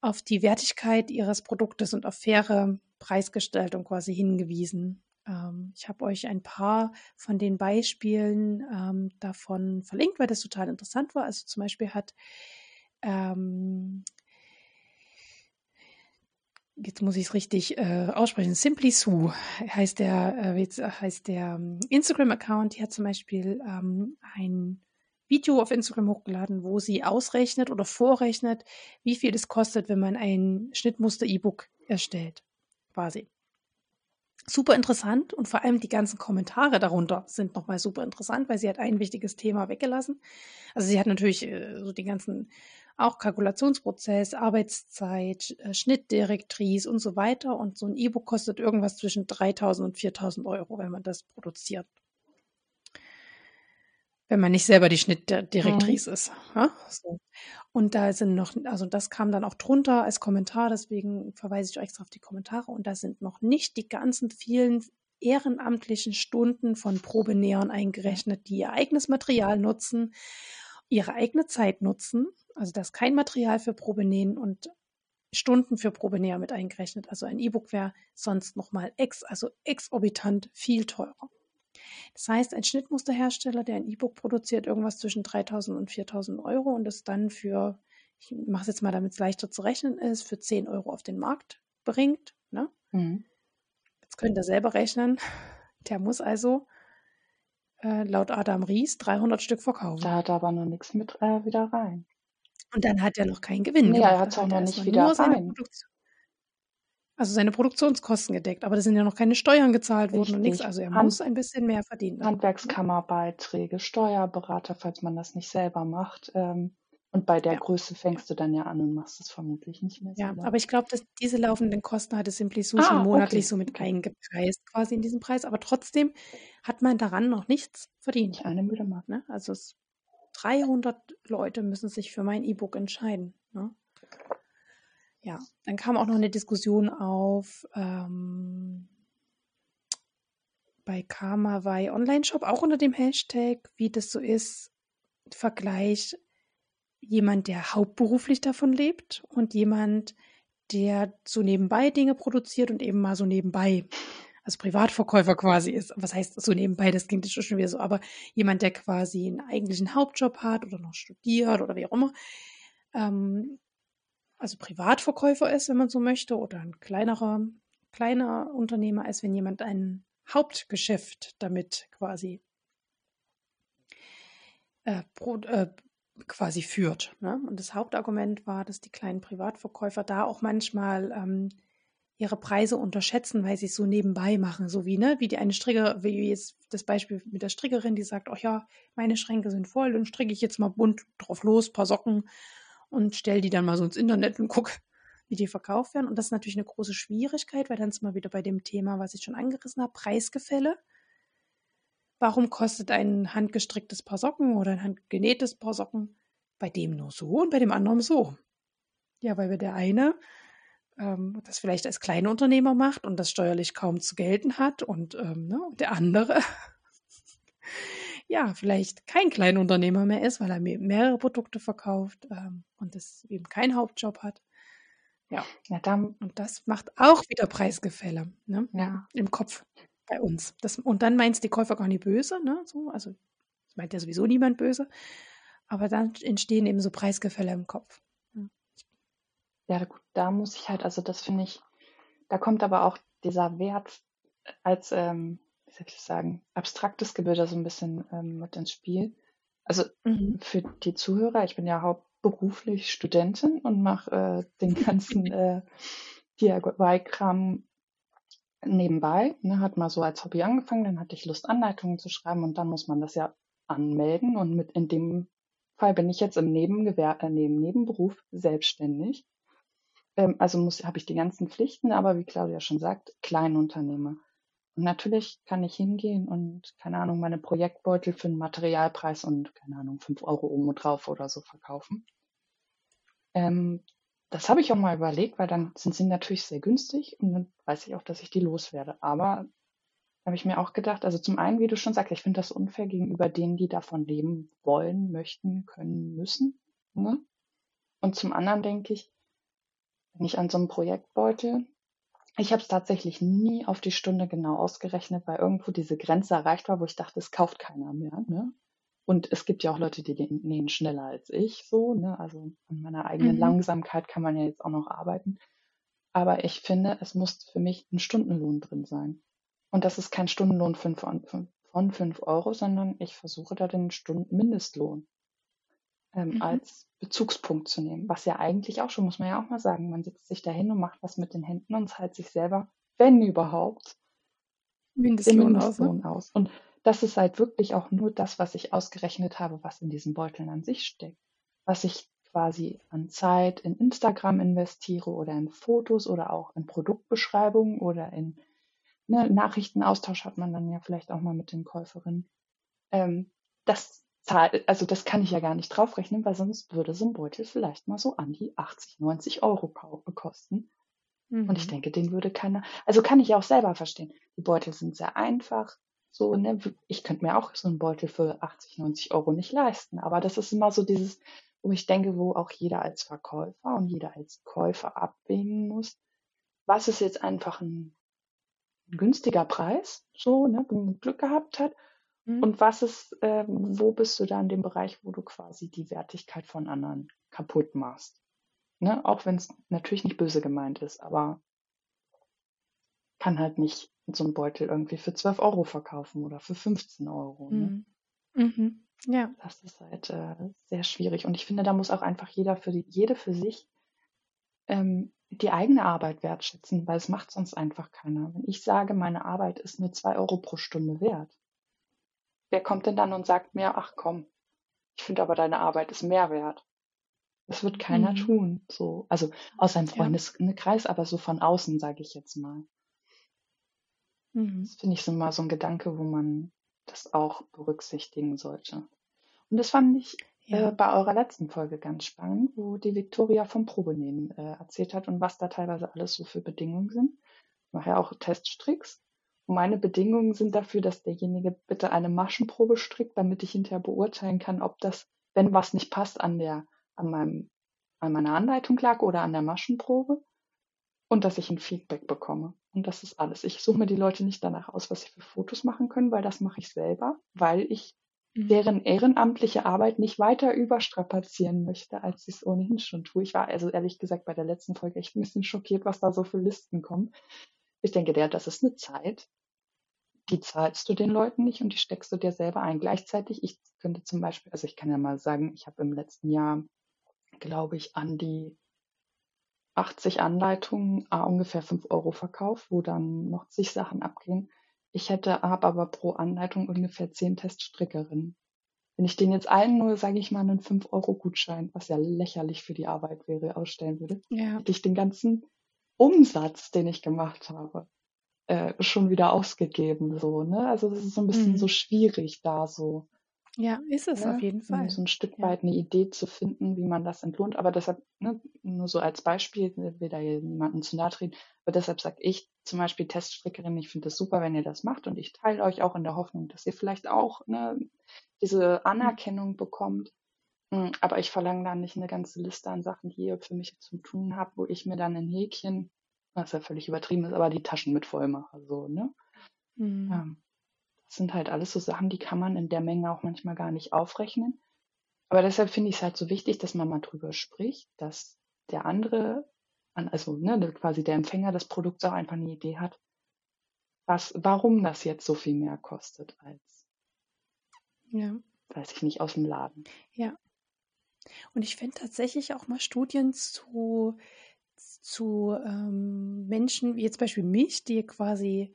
auf die Wertigkeit ihres Produktes und auf faire Preisgestaltung quasi hingewiesen. Ähm, ich habe euch ein paar von den Beispielen ähm, davon verlinkt, weil das total interessant war. Also zum Beispiel hat ähm, jetzt muss ich es richtig äh, aussprechen, Simply Sue heißt der, äh, heißt der ähm, Instagram-Account. Die hat zum Beispiel ähm, ein Video auf Instagram hochgeladen, wo sie ausrechnet oder vorrechnet, wie viel es kostet, wenn man ein Schnittmuster-E-Book erstellt. Quasi. Super interessant und vor allem die ganzen Kommentare darunter sind nochmal super interessant, weil sie hat ein wichtiges Thema weggelassen. Also sie hat natürlich äh, so die ganzen auch Kalkulationsprozess, Arbeitszeit, äh, Schnittdirektrice und so weiter. Und so ein E-Book kostet irgendwas zwischen 3000 und 4000 Euro, wenn man das produziert wenn man nicht selber die Schnittdirektrice mhm. ist. Ja? So. Und da sind noch, also das kam dann auch drunter als Kommentar, deswegen verweise ich euch extra auf die Kommentare. Und da sind noch nicht die ganzen vielen ehrenamtlichen Stunden von Probenähern eingerechnet, die ihr eigenes Material nutzen, ihre eigene Zeit nutzen. Also da ist kein Material für Probenähen und Stunden für Probenäher mit eingerechnet. Also ein E-Book wäre sonst nochmal ex, also exorbitant viel teurer. Das heißt, ein Schnittmusterhersteller, der ein E-Book produziert, irgendwas zwischen 3000 und 4000 Euro und es dann für, ich mache es jetzt mal, damit es leichter zu rechnen ist, für 10 Euro auf den Markt bringt. Ne? Mhm. Jetzt könnt ihr selber rechnen. Der muss also äh, laut Adam Ries 300 Stück verkaufen. Da hat er aber noch nichts mit äh, wieder rein. Und dann hat er noch keinen Gewinn. Nee, er hat es auch noch nicht wieder rein. Also seine Produktionskosten gedeckt, aber da sind ja noch keine Steuern gezahlt worden und nichts. Also er Hand muss ein bisschen mehr verdienen. Handwerkskammerbeiträge, Steuerberater, falls man das nicht selber macht. Ähm, und bei der ja. Größe fängst du dann ja an und machst es vermutlich nicht mehr. Ja, aber ich glaube, dass diese laufenden Kosten hatte Simply Sue ah, monatlich okay. so mit eingepreist, quasi in diesem Preis. Aber trotzdem hat man daran noch nichts verdient. Eine müde Mark. Ne? Also es, 300 Leute müssen sich für mein E-Book entscheiden. Ne? Ja, dann kam auch noch eine Diskussion auf ähm, bei Karmawai Online Shop, auch unter dem Hashtag, wie das so ist, Vergleich jemand, der hauptberuflich davon lebt und jemand, der so nebenbei Dinge produziert und eben mal so nebenbei, also Privatverkäufer quasi ist. Was heißt so nebenbei? Das klingt jetzt schon wieder so, aber jemand, der quasi einen eigentlichen Hauptjob hat oder noch studiert oder wie auch immer. Ähm, also Privatverkäufer ist, wenn man so möchte, oder ein kleinerer, kleiner Unternehmer ist, wenn jemand ein Hauptgeschäft damit quasi äh, pro, äh, quasi führt. Ne? Und das Hauptargument war, dass die kleinen Privatverkäufer da auch manchmal ähm, ihre Preise unterschätzen, weil sie es so nebenbei machen, so wie ne, wie die eine Stricker, wie jetzt das Beispiel mit der Strickerin, die sagt, ach ja, meine Schränke sind voll, dann stricke ich jetzt mal bunt drauf los, paar Socken und stelle die dann mal so ins Internet und gucke, wie die verkauft werden. Und das ist natürlich eine große Schwierigkeit, weil dann sind wir wieder bei dem Thema, was ich schon angerissen habe, Preisgefälle. Warum kostet ein handgestricktes Paar Socken oder ein handgenähtes Paar Socken bei dem nur so und bei dem anderen so? Ja, weil der eine ähm, das vielleicht als Kleinunternehmer macht und das steuerlich kaum zu gelten hat und ähm, ne, der andere ja, vielleicht kein Kleinunternehmer mehr ist, weil er mehrere Produkte verkauft ähm, und das eben keinen Hauptjob hat. Ja, ja dann, und das macht auch wieder Preisgefälle ne? ja. im Kopf bei uns. Das, und dann meinst die Käufer gar nicht böse, ne? So, also das meint ja sowieso niemand böse. Aber dann entstehen eben so Preisgefälle im Kopf. Ja, ja gut, da muss ich halt, also das finde ich, da kommt aber auch dieser Wert als, ähm, soll ich sagen, abstraktes Gebilde so ein bisschen ähm, mit ins Spiel. Also mhm. für die Zuhörer, ich bin ja hauptberuflich Studentin und mache äh, den (laughs) ganzen äh, DIY-Kram nebenbei, ne, hat mal so als Hobby angefangen, dann hatte ich Lust, Anleitungen zu schreiben und dann muss man das ja anmelden und mit in dem Fall bin ich jetzt im Nebengewer äh, neben Nebenberuf selbstständig. Ähm, also muss habe ich die ganzen Pflichten, aber wie Claudia schon sagt, Kleinunternehmer. Und natürlich kann ich hingehen und, keine Ahnung, meine Projektbeutel für einen Materialpreis und, keine Ahnung, fünf Euro oben drauf oder so verkaufen. Ähm, das habe ich auch mal überlegt, weil dann sind sie natürlich sehr günstig und dann weiß ich auch, dass ich die loswerde. Aber habe ich mir auch gedacht, also zum einen, wie du schon sagst, ich finde das unfair gegenüber denen, die davon leben wollen, möchten, können, müssen. Ne? Und zum anderen denke ich, wenn ich an so einem Projektbeutel, ich habe es tatsächlich nie auf die Stunde genau ausgerechnet, weil irgendwo diese Grenze erreicht war, wo ich dachte, es kauft keiner mehr. Ne? Und es gibt ja auch Leute, die nähen schneller als ich, so, ne? Also an meiner eigenen mhm. Langsamkeit kann man ja jetzt auch noch arbeiten. Aber ich finde, es muss für mich ein Stundenlohn drin sein. Und das ist kein Stundenlohn von, von, von 5 Euro, sondern ich versuche da den Stundenmindestlohn ähm, mhm. als Bezugspunkt zu nehmen. Was ja eigentlich auch schon, muss man ja auch mal sagen, man setzt sich da hin und macht was mit den Händen und zahlt sich selber, wenn überhaupt, Mindestlohn, Mindestlohn aus. aus. Und das ist halt wirklich auch nur das, was ich ausgerechnet habe, was in diesen Beuteln an sich steckt. Was ich quasi an Zeit in Instagram investiere oder in Fotos oder auch in Produktbeschreibungen oder in ne, Nachrichtenaustausch hat man dann ja vielleicht auch mal mit den Käuferinnen. Ähm, das zahlt, also das kann ich ja gar nicht draufrechnen, weil sonst würde so ein Beutel vielleicht mal so an die 80, 90 Euro kosten. Mhm. Und ich mhm. denke, den würde keiner, also kann ich auch selber verstehen. Die Beutel sind sehr einfach, so, ne, ich könnte mir auch so einen Beutel für 80, 90 Euro nicht leisten. Aber das ist immer so dieses, wo ich denke, wo auch jeder als Verkäufer und jeder als Käufer abwägen muss. Was ist jetzt einfach ein, günstiger Preis, so, ne, wo man Glück gehabt hat? Mhm. Und was ist, äh, wo bist du da in dem Bereich, wo du quasi die Wertigkeit von anderen kaputt machst? Ne? Auch wenn es natürlich nicht böse gemeint ist, aber kann halt nicht so einen Beutel irgendwie für 12 Euro verkaufen oder für 15 Euro. Ne? Mhm. Mhm. Ja. Das ist halt äh, sehr schwierig. Und ich finde, da muss auch einfach jeder für die, jede für sich ähm, die eigene Arbeit wertschätzen, weil es macht sonst einfach keiner. Wenn ich sage, meine Arbeit ist nur zwei Euro pro Stunde wert, wer kommt denn dann und sagt mir, ach komm, ich finde aber deine Arbeit ist mehr wert? Das wird keiner mhm. tun. So, also aus seinem Freundeskreis, ja. aber so von außen, sage ich jetzt mal. Mhm. Das finde ich so mal so ein Gedanke, wo man das auch berücksichtigen sollte. Und das fand ich ja. äh, bei eurer letzten Folge ganz spannend, wo die Victoria vom Probenehmen äh, erzählt hat und was da teilweise alles so für Bedingungen sind. Ja auch Teststricks. Und meine Bedingungen sind dafür, dass derjenige bitte eine Maschenprobe strickt, damit ich hinterher beurteilen kann, ob das, wenn was nicht passt, an der, an meinem, an meiner Anleitung lag oder an der Maschenprobe und dass ich ein Feedback bekomme. Und das ist alles. Ich suche mir die Leute nicht danach aus, was sie für Fotos machen können, weil das mache ich selber, weil ich mhm. deren ehrenamtliche Arbeit nicht weiter überstrapazieren möchte, als ich es ohnehin schon tue. Ich war also ehrlich gesagt bei der letzten Folge echt ein bisschen schockiert, was da so für Listen kommen. Ich denke, der, das ist eine Zeit, die zahlst du den Leuten nicht und die steckst du dir selber ein. Gleichzeitig, ich könnte zum Beispiel, also ich kann ja mal sagen, ich habe im letzten Jahr, glaube ich, an die 80 Anleitungen, a ungefähr 5 Euro verkauft, wo dann noch zig Sachen abgehen. Ich hätte, habe aber pro Anleitung ungefähr 10 Teststrickerinnen. Wenn ich den jetzt allen nur, sage ich mal, einen 5-Euro-Gutschein, was ja lächerlich für die Arbeit wäre, ausstellen würde, ja. hätte ich den ganzen Umsatz, den ich gemacht habe, äh, schon wieder ausgegeben. So, ne? Also das ist so ein bisschen mhm. so schwierig da so ja, ist es ne? auf jeden Fall. So ein Stück ja. weit eine Idee zu finden, wie man das entlohnt. Aber deshalb, ne, nur so als Beispiel, will da jemanden zu nahe treten, aber deshalb sage ich zum Beispiel Teststrickerin, ich finde es super, wenn ihr das macht und ich teile euch auch in der Hoffnung, dass ihr vielleicht auch ne, diese Anerkennung bekommt. Hm, aber ich verlange da nicht eine ganze Liste an Sachen, die ihr für mich zu tun habt, wo ich mir dann ein Häkchen, was ja völlig übertrieben ist, aber die Taschen mit voll mache. So, ne? Mhm. Ja. Das sind halt alles so Sachen, die kann man in der Menge auch manchmal gar nicht aufrechnen. Aber deshalb finde ich es halt so wichtig, dass man mal drüber spricht, dass der andere, also ne, quasi der Empfänger des Produkts auch einfach eine Idee hat, was, warum das jetzt so viel mehr kostet als, ja. weiß ich nicht, aus dem Laden. Ja. Und ich finde tatsächlich auch mal Studien zu, zu ähm, Menschen, wie jetzt Beispiel mich, die quasi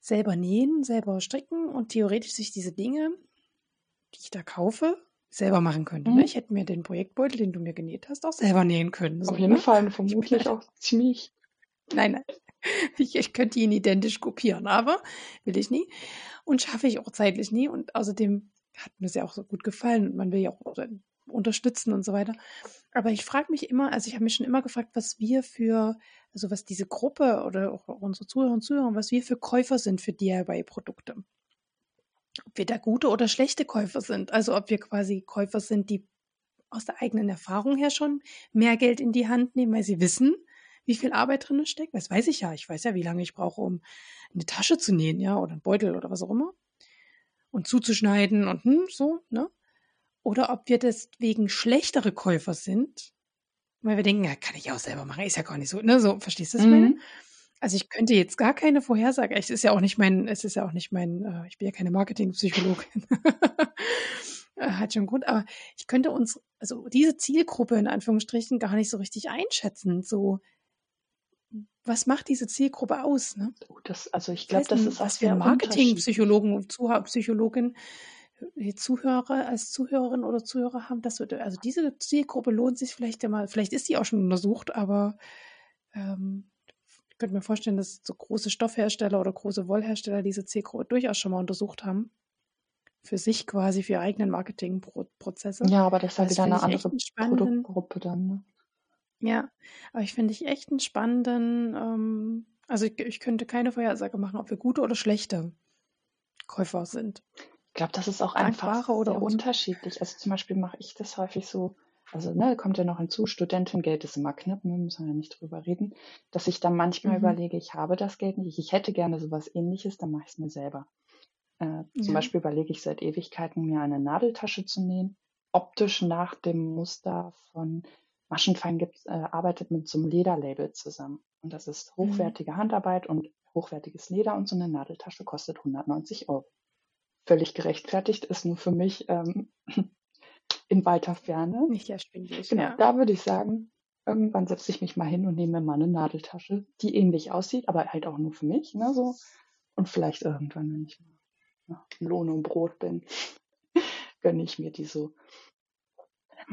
selber nähen, selber stricken und theoretisch sich diese Dinge, die ich da kaufe, selber machen könnte. Ne? Mhm. Ne? Ich hätte mir den Projektbeutel, den du mir genäht hast, auch selber nähen können. So, Auf jeden ne? Fall, vermutlich auch ziemlich. Nein, nein. (laughs) Ich, ich, könnte ihn identisch kopieren, aber will ich nie. Und schaffe ich auch zeitlich nie. Und außerdem hat mir es ja auch so gut gefallen und man will ja auch unterstützen und so weiter. Aber ich frage mich immer, also ich habe mich schon immer gefragt, was wir für, also was diese Gruppe oder auch unsere Zuhörer und Zuhörer, was wir für Käufer sind für DIY-Produkte. Ob wir da gute oder schlechte Käufer sind. Also ob wir quasi Käufer sind, die aus der eigenen Erfahrung her schon mehr Geld in die Hand nehmen, weil sie wissen, wie viel Arbeit drin steckt. Das weiß ich ja. Ich weiß ja, wie lange ich brauche, um eine Tasche zu nähen, ja, oder einen Beutel oder was auch immer. Und zuzuschneiden und hm, so, ne? Oder ob wir deswegen schlechtere Käufer sind, weil wir denken, ja, kann ich auch selber machen, ist ja gar nicht so, ne, so, verstehst du das, mhm. meine? Also ich könnte jetzt gar keine Vorhersage, es ist ja auch nicht mein, es ist ja auch nicht mein, äh, ich bin ja keine Marketingpsychologin. (laughs) Äh, hat schon Grund, aber ich könnte uns, also diese Zielgruppe in Anführungsstrichen gar nicht so richtig einschätzen. So, was macht diese Zielgruppe aus? Ne? Oh, das, also ich glaube, das ist was wir Marketingpsychologen und Psychologin die Zuhörer als Zuhörerin oder Zuhörer haben, das würde, also diese Zielgruppe lohnt sich vielleicht ja mal, vielleicht ist die auch schon untersucht, aber ähm, ich könnte mir vorstellen, dass so große Stoffhersteller oder große Wollhersteller diese Zielgruppe durchaus schon mal untersucht haben. Für sich quasi, für ihre eigenen Marketingprozesse. Ja, aber das ist halt wieder eine andere Produktgruppe dann. Ne? Ja, aber ich finde ich echt einen spannenden, ähm, also ich, ich könnte keine Vorhersage machen, ob wir gute oder schlechte Käufer sind. Ich glaube, das ist auch einfach oder sehr unterschiedlich. Also zum Beispiel mache ich das häufig so, also ne, kommt ja noch hinzu, Studentengeld ist immer knapp, ne, müssen wir ja nicht drüber reden, dass ich dann manchmal mhm. überlege, ich habe das Geld nicht, ich hätte gerne sowas ähnliches, dann mache ich es mir selber. Äh, zum ja. Beispiel überlege ich seit Ewigkeiten, mir eine Nadeltasche zu nähen, optisch nach dem Muster von Maschenfein gibt, äh, arbeitet mit so einem Lederlabel zusammen. Und das ist mhm. hochwertige mhm. Handarbeit und hochwertiges Leder und so eine Nadeltasche kostet 190 Euro. Völlig gerechtfertigt ist nur für mich ähm, (laughs) in weiter Ferne. Nicht erschwinglich. Genau, ja. da würde ich sagen, irgendwann setze ich mich mal hin und nehme mir mal eine Nadeltasche, die ähnlich aussieht, aber halt auch nur für mich. Ne, so. Und vielleicht irgendwann, wenn ich mal Lohn und Brot bin, (laughs) gönne ich mir die so.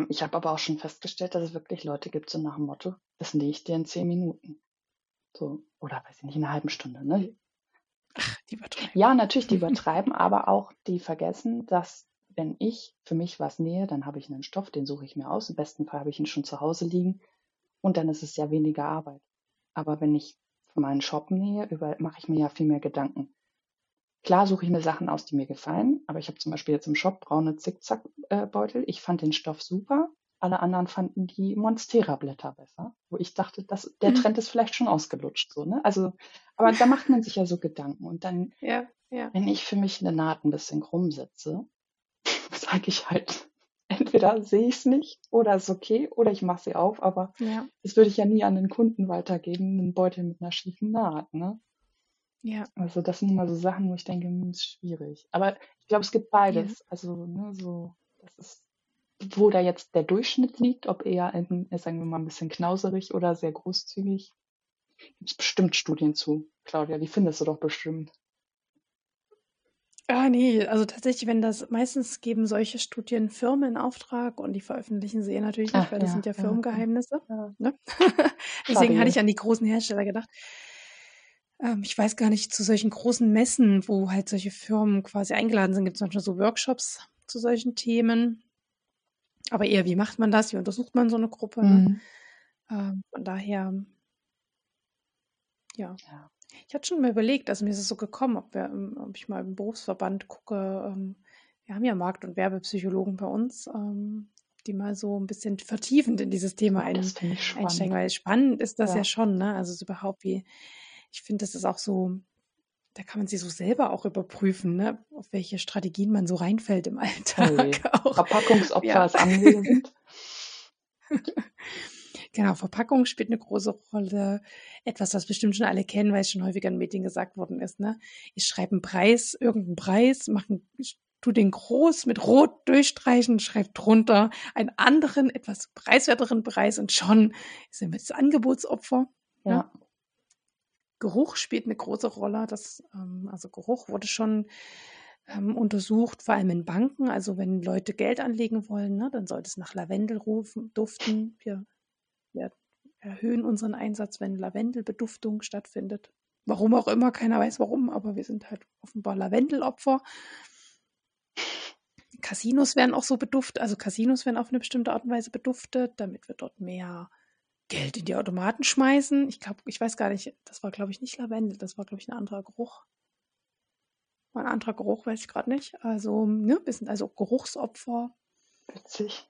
Ich habe aber auch schon festgestellt, dass es wirklich Leute gibt, so nach dem Motto, das nähe ich dir in zehn Minuten. So, oder weiß ich nicht, in einer halben Stunde, ne? Ach, die übertreiben. Ja, natürlich, die (laughs) übertreiben, aber auch die vergessen, dass wenn ich für mich was nähe, dann habe ich einen Stoff, den suche ich mir aus. Im besten Fall habe ich ihn schon zu Hause liegen und dann ist es ja weniger Arbeit. Aber wenn ich für meinen Shop nähe, über, mache ich mir ja viel mehr Gedanken. Klar suche ich mir Sachen aus, die mir gefallen, aber ich habe zum Beispiel jetzt im Shop braune Zickzackbeutel. Ich fand den Stoff super. Alle anderen fanden die Monstera-Blätter besser, wo ich dachte, dass der mhm. Trend ist vielleicht schon ausgelutscht, so, ne? Also, aber da macht man sich ja so Gedanken. Und dann, ja, ja. wenn ich für mich eine Naht ein bisschen krumm setze, (laughs) sage ich halt, entweder sehe ich es nicht oder ist okay oder ich mache sie auf, aber ja. das würde ich ja nie an den Kunden weitergeben, einen Beutel mit einer schiefen Naht, ne? Ja. Also das sind immer so Sachen, wo ich denke, hm, ist schwierig. Aber ich glaube, es gibt beides. Ja. Also, ne, so, das ist, wo da jetzt der Durchschnitt liegt, ob eher, in, sagen wir mal, ein bisschen knauserig oder sehr großzügig. Gibt es bestimmt Studien zu, Claudia, die findest du doch bestimmt. Ah, nee, also tatsächlich, wenn das meistens geben solche Studien Firmen in Auftrag und die veröffentlichen sie eh natürlich nicht, Ach, weil das ja, sind ja Firmengeheimnisse. Ja. Ne? (laughs) Deswegen hatte ich an die großen Hersteller gedacht. Ähm, ich weiß gar nicht, zu solchen großen Messen, wo halt solche Firmen quasi eingeladen sind, gibt es manchmal so Workshops zu solchen Themen. Aber eher, wie macht man das? Wie untersucht man so eine Gruppe? Ne? Mhm. Ähm, von daher, ja. ja. Ich hatte schon mal überlegt, also mir ist es so gekommen, ob, wir, ähm, ob ich mal im Berufsverband gucke. Ähm, wir haben ja Markt- und Werbepsychologen bei uns, ähm, die mal so ein bisschen vertiefend in dieses Thema ein, einsteigen, weil spannend ist das ja, ja schon, ne? Also so überhaupt wie, ich finde, das ist auch so, da kann man sich so selber auch überprüfen, ne? auf welche Strategien man so reinfällt im Alltag. (laughs) Hey, Verpackungsopfer ja. ist anwesend. (laughs) Genau, Verpackung spielt eine große Rolle. Etwas, was bestimmt schon alle kennen, weil es schon häufiger in Medien gesagt worden ist. Ne? Ich schreibe einen Preis, irgendeinen Preis, mache tu den groß mit Rot durchstreichen, schreibe drunter einen anderen, etwas preiswerteren Preis und schon sind wir das Angebotsopfer. Ja. Ne? Geruch spielt eine große Rolle. Das, ähm, also Geruch wurde schon ähm, untersucht, vor allem in Banken. Also wenn Leute Geld anlegen wollen, ne, dann sollte es nach Lavendel rufen, duften. Wir wir erhöhen unseren Einsatz, wenn Lavendelbeduftung stattfindet. Warum auch immer, keiner weiß warum, aber wir sind halt offenbar Lavendelopfer. Casinos werden auch so beduftet, also Casinos werden auf eine bestimmte Art und Weise beduftet, damit wir dort mehr Geld in die Automaten schmeißen. Ich glaube, ich weiß gar nicht, das war glaube ich nicht Lavendel, das war glaube ich ein anderer Geruch. Ein anderer Geruch weiß ich gerade nicht. Also, ne, wir sind also Geruchsopfer. Witzig.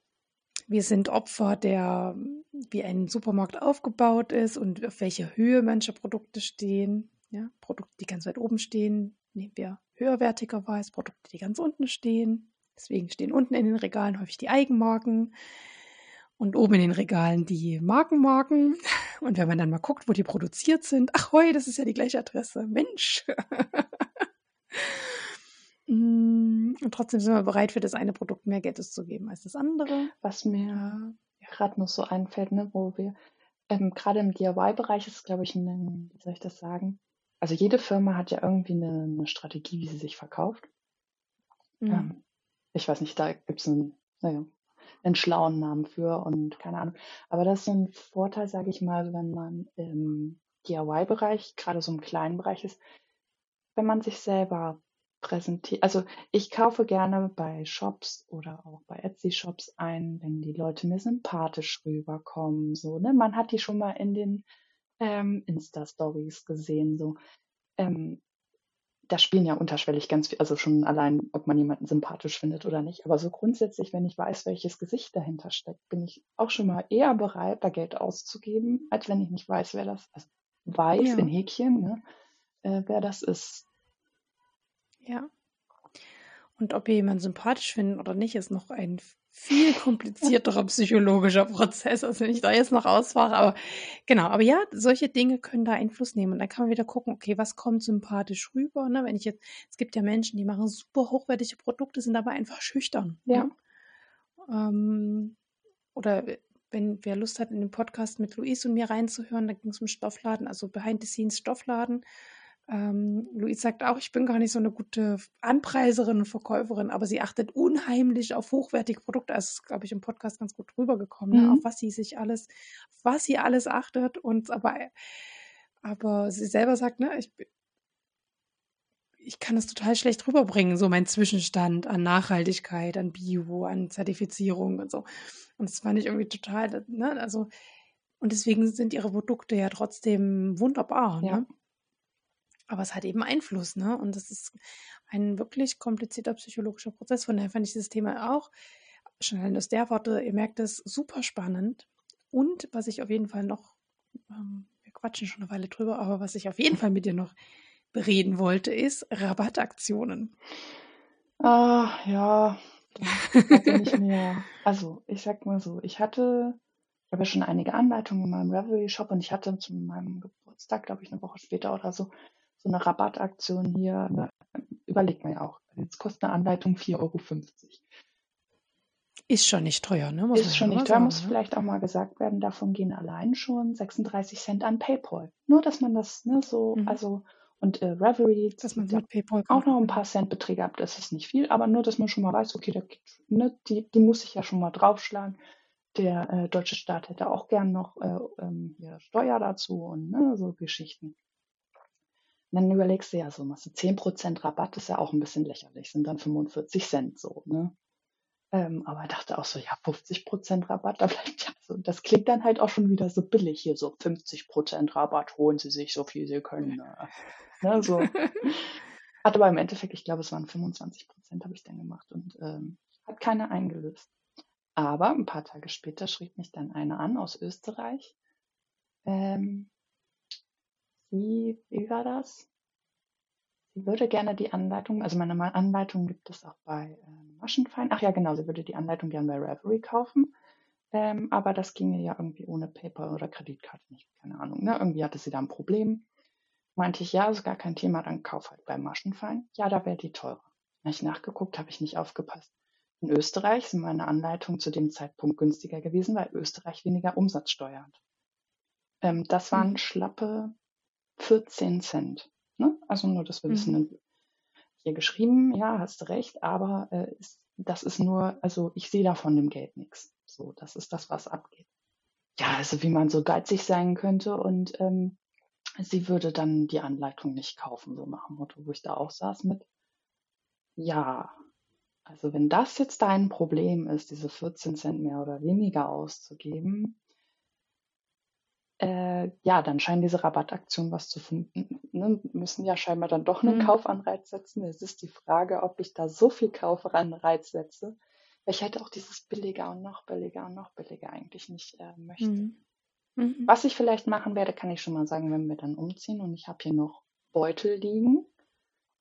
Wir sind Opfer der, wie ein Supermarkt aufgebaut ist und auf welcher Höhe manche Produkte stehen. Ja, Produkte, die ganz weit oben stehen, nehmen wir höherwertiger weiß, Produkte, die ganz unten stehen. Deswegen stehen unten in den Regalen häufig die Eigenmarken und oben in den Regalen die Markenmarken. (laughs) Und wenn man dann mal guckt, wo die produziert sind, ach heu, das ist ja die gleiche Adresse. Mensch. (laughs) Mm, und trotzdem sind wir bereit, für das eine Produkt mehr Geld auszugeben als das andere. Was mir gerade noch so einfällt, ne, wo wir ähm, gerade im DIY-Bereich ist, glaube ich, ein, wie soll ich das sagen? Also jede Firma hat ja irgendwie eine, eine Strategie, wie sie sich verkauft. Mhm. Ähm, ich weiß nicht, da gibt es einen, naja, einen schlauen Namen für und keine Ahnung. Aber das ist ein Vorteil, sage ich mal, wenn man im DIY-Bereich, gerade so im kleinen Bereich ist, wenn man sich selber präsentiert. Also ich kaufe gerne bei Shops oder auch bei Etsy-Shops ein, wenn die Leute mir sympathisch rüberkommen. So, ne? Man hat die schon mal in den ähm, Insta-Stories gesehen. So. Ähm, da spielen ja unterschwellig ganz viel, also schon allein, ob man jemanden sympathisch findet oder nicht. Aber so grundsätzlich, wenn ich weiß, welches Gesicht dahinter steckt, bin ich auch schon mal eher bereit, da Geld auszugeben, als wenn ich nicht weiß, wer das ist. Weiß ja. in Häkchen, ne? äh, wer das ist. Ja. Und ob ihr jemanden sympathisch findet oder nicht, ist noch ein viel komplizierterer psychologischer Prozess, als wenn ich da jetzt noch ausfahre. Aber genau, aber ja, solche Dinge können da Einfluss nehmen. Und dann kann man wieder gucken, okay, was kommt sympathisch rüber? Ne? Wenn ich jetzt, es gibt ja Menschen, die machen super hochwertige Produkte, sind aber einfach schüchtern. Ja. Ne? Ähm, oder wenn wer Lust hat, in den Podcast mit Luis und mir reinzuhören, da ging es um Stoffladen, also Behind the Scenes Stoffladen. Ähm, Luis sagt auch, ich bin gar nicht so eine gute Anpreiserin und Verkäuferin, aber sie achtet unheimlich auf hochwertige Produkte. Also ist, glaube ich, im Podcast ganz gut rübergekommen, ne? mhm. ne? auf was sie sich alles, was sie alles achtet und aber, aber sie selber sagt, ne, ich, ich kann das total schlecht rüberbringen, so mein Zwischenstand an Nachhaltigkeit, an Bio, an Zertifizierung und so. Und das fand ich irgendwie total, ne, also, und deswegen sind ihre Produkte ja trotzdem wunderbar, ja. ne? Aber es hat eben Einfluss, ne? Und das ist ein wirklich komplizierter psychologischer Prozess. Von daher fand ich dieses Thema auch schon allein aus der Worte, ihr merkt es, super spannend. Und was ich auf jeden Fall noch, ähm, wir quatschen schon eine Weile drüber, aber was ich auf jeden Fall mit dir noch bereden wollte, ist Rabattaktionen. Ah, ja, hatte nicht mehr. (laughs) Also, ich sag mal so, ich hatte, ich habe ja schon einige Anleitungen in meinem Revelry-Shop und ich hatte zu meinem Geburtstag, glaube ich, eine Woche später oder so, so eine Rabattaktion hier. Ne, überlegt man ja auch. Jetzt kostet eine Anleitung 4,50 Euro. Ist schon nicht teuer, ne? Muss ist schon nicht teuer, sagen, muss ne? vielleicht auch mal gesagt werden, davon gehen allein schon 36 Cent an PayPal. Nur, dass man das ne, so, mhm. also und äh, Reverie, dass man mit PayPal auch noch ein paar Centbeträge hat, das ist nicht viel, aber nur, dass man schon mal weiß, okay, da, ne, die, die muss ich ja schon mal draufschlagen. Der äh, deutsche Staat hätte auch gern noch äh, ähm, hier Steuer dazu und ne, so Geschichten. Und dann überlegst du ja so, machst du 10% Rabatt, ist ja auch ein bisschen lächerlich, sind dann 45 Cent so, ne? Ähm, aber dachte auch so, ja, 50% Rabatt, da bleibt ja so. Das klingt dann halt auch schon wieder so billig hier, so 50% Rabatt, holen Sie sich so viel Sie können. Ne? Ne, so. (laughs) Hat aber im Endeffekt, ich glaube, es waren 25 Prozent, habe ich dann gemacht und ähm, hat keiner eingelöst. Aber ein paar Tage später schrieb mich dann eine an aus Österreich. Ähm, sie, wie war das? Sie würde gerne die Anleitung, also meine Anleitung gibt es auch bei ähm, Maschenfein. Ach ja, genau, sie würde die Anleitung gerne bei Reverie kaufen. Ähm, aber das ginge ja irgendwie ohne Paper oder Kreditkarte nicht, keine Ahnung. Ne? Irgendwie hatte sie da ein Problem. Meinte ich, ja, ist gar kein Thema, dann kauf halt beim Maschenfein. Ja, da wäre die teurer. Habe ich nachgeguckt, habe ich nicht aufgepasst. In Österreich sind meine Anleitungen zu dem Zeitpunkt günstiger gewesen, weil Österreich weniger Umsatzsteuer hat. Ähm, das waren mhm. schlappe 14 Cent. Ne? Also nur, dass wir mhm. wissen, hier geschrieben, ja, hast du recht, aber äh, ist, das ist nur, also ich sehe da von dem Geld nichts. So, das ist das, was abgeht. Ja, also wie man so geizig sein könnte und ähm, sie würde dann die Anleitung nicht kaufen, so nach dem Motto, wo ich da auch saß mit, ja, also wenn das jetzt dein Problem ist, diese 14 Cent mehr oder weniger auszugeben, äh, ja, dann scheinen diese Rabattaktionen was zu finden. Ne? Müssen ja scheinbar dann doch einen mhm. Kaufanreiz setzen. Es ist die Frage, ob ich da so viel Kaufanreiz setze, weil ich hätte auch dieses billiger und noch billiger und noch billiger eigentlich nicht äh, möchte. Mhm. Mhm. Was ich vielleicht machen werde, kann ich schon mal sagen, wenn wir dann umziehen und ich habe hier noch Beutel liegen.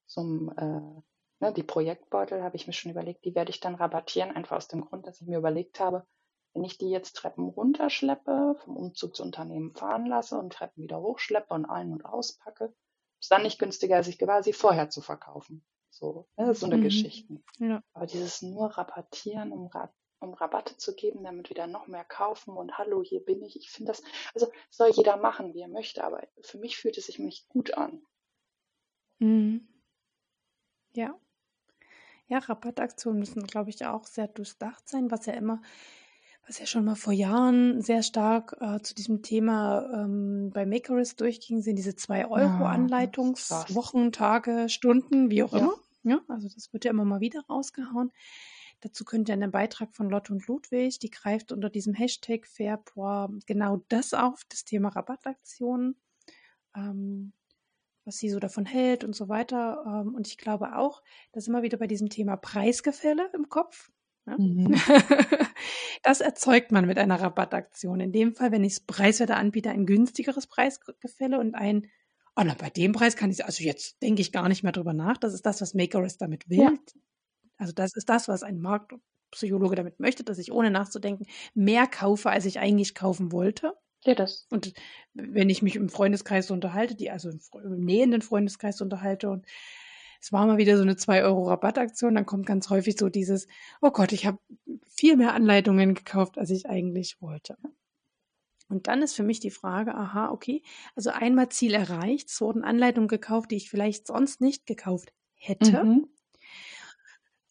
Zum, äh, ne, die Projektbeutel habe ich mir schon überlegt, die werde ich dann rabattieren, einfach aus dem Grund, dass ich mir überlegt habe, wenn ich die jetzt Treppen runterschleppe, vom Umzugsunternehmen fahren lasse und Treppen wieder hochschleppe und ein- und auspacke, ist dann nicht günstiger, als ich sie vorher zu verkaufen. So, ne, so eine mhm. Geschichte. Ja. Aber dieses nur Rabattieren, um um Rabatte zu geben, damit wieder noch mehr kaufen und hallo, hier bin ich. Ich finde das, also soll jeder machen, wie er möchte, aber für mich fühlt es sich nicht gut an. Mhm. Ja. Ja, Rabattaktionen müssen, glaube ich, auch sehr durchdacht sein, was ja immer, was ja schon mal vor Jahren sehr stark äh, zu diesem Thema ähm, bei Makerist durchging, sind diese 2-Euro-Anleitungswochen, ja, Tage, Stunden, wie auch ja. immer. Ja, also das wird ja immer mal wieder rausgehauen. Dazu könnt ihr einen Beitrag von Lotte und Ludwig, die greift unter diesem Hashtag Fairpoor genau das auf, das Thema Rabattaktionen, ähm, was sie so davon hält und so weiter. Ähm, und ich glaube auch, dass immer wieder bei diesem Thema Preisgefälle im Kopf. Ja? Mhm. (laughs) das erzeugt man mit einer Rabattaktion. In dem Fall, wenn ich es preiswerter anbiete, ein günstigeres Preisgefälle und ein Oh, na, bei dem Preis kann ich, also jetzt denke ich gar nicht mehr drüber nach. Das ist das, was Makerist damit will. Ja. Also das ist das, was ein Markt Psychologe damit möchte, dass ich ohne nachzudenken mehr kaufe, als ich eigentlich kaufen wollte. Ja, das. Und wenn ich mich im Freundeskreis unterhalte, die also im, im nähenden Freundeskreis unterhalte und es war mal wieder so eine 2-Euro-Rabattaktion, dann kommt ganz häufig so dieses, oh Gott, ich habe viel mehr Anleitungen gekauft, als ich eigentlich wollte. Und dann ist für mich die Frage, aha, okay, also einmal Ziel erreicht, es wurden Anleitungen gekauft, die ich vielleicht sonst nicht gekauft hätte. Mhm.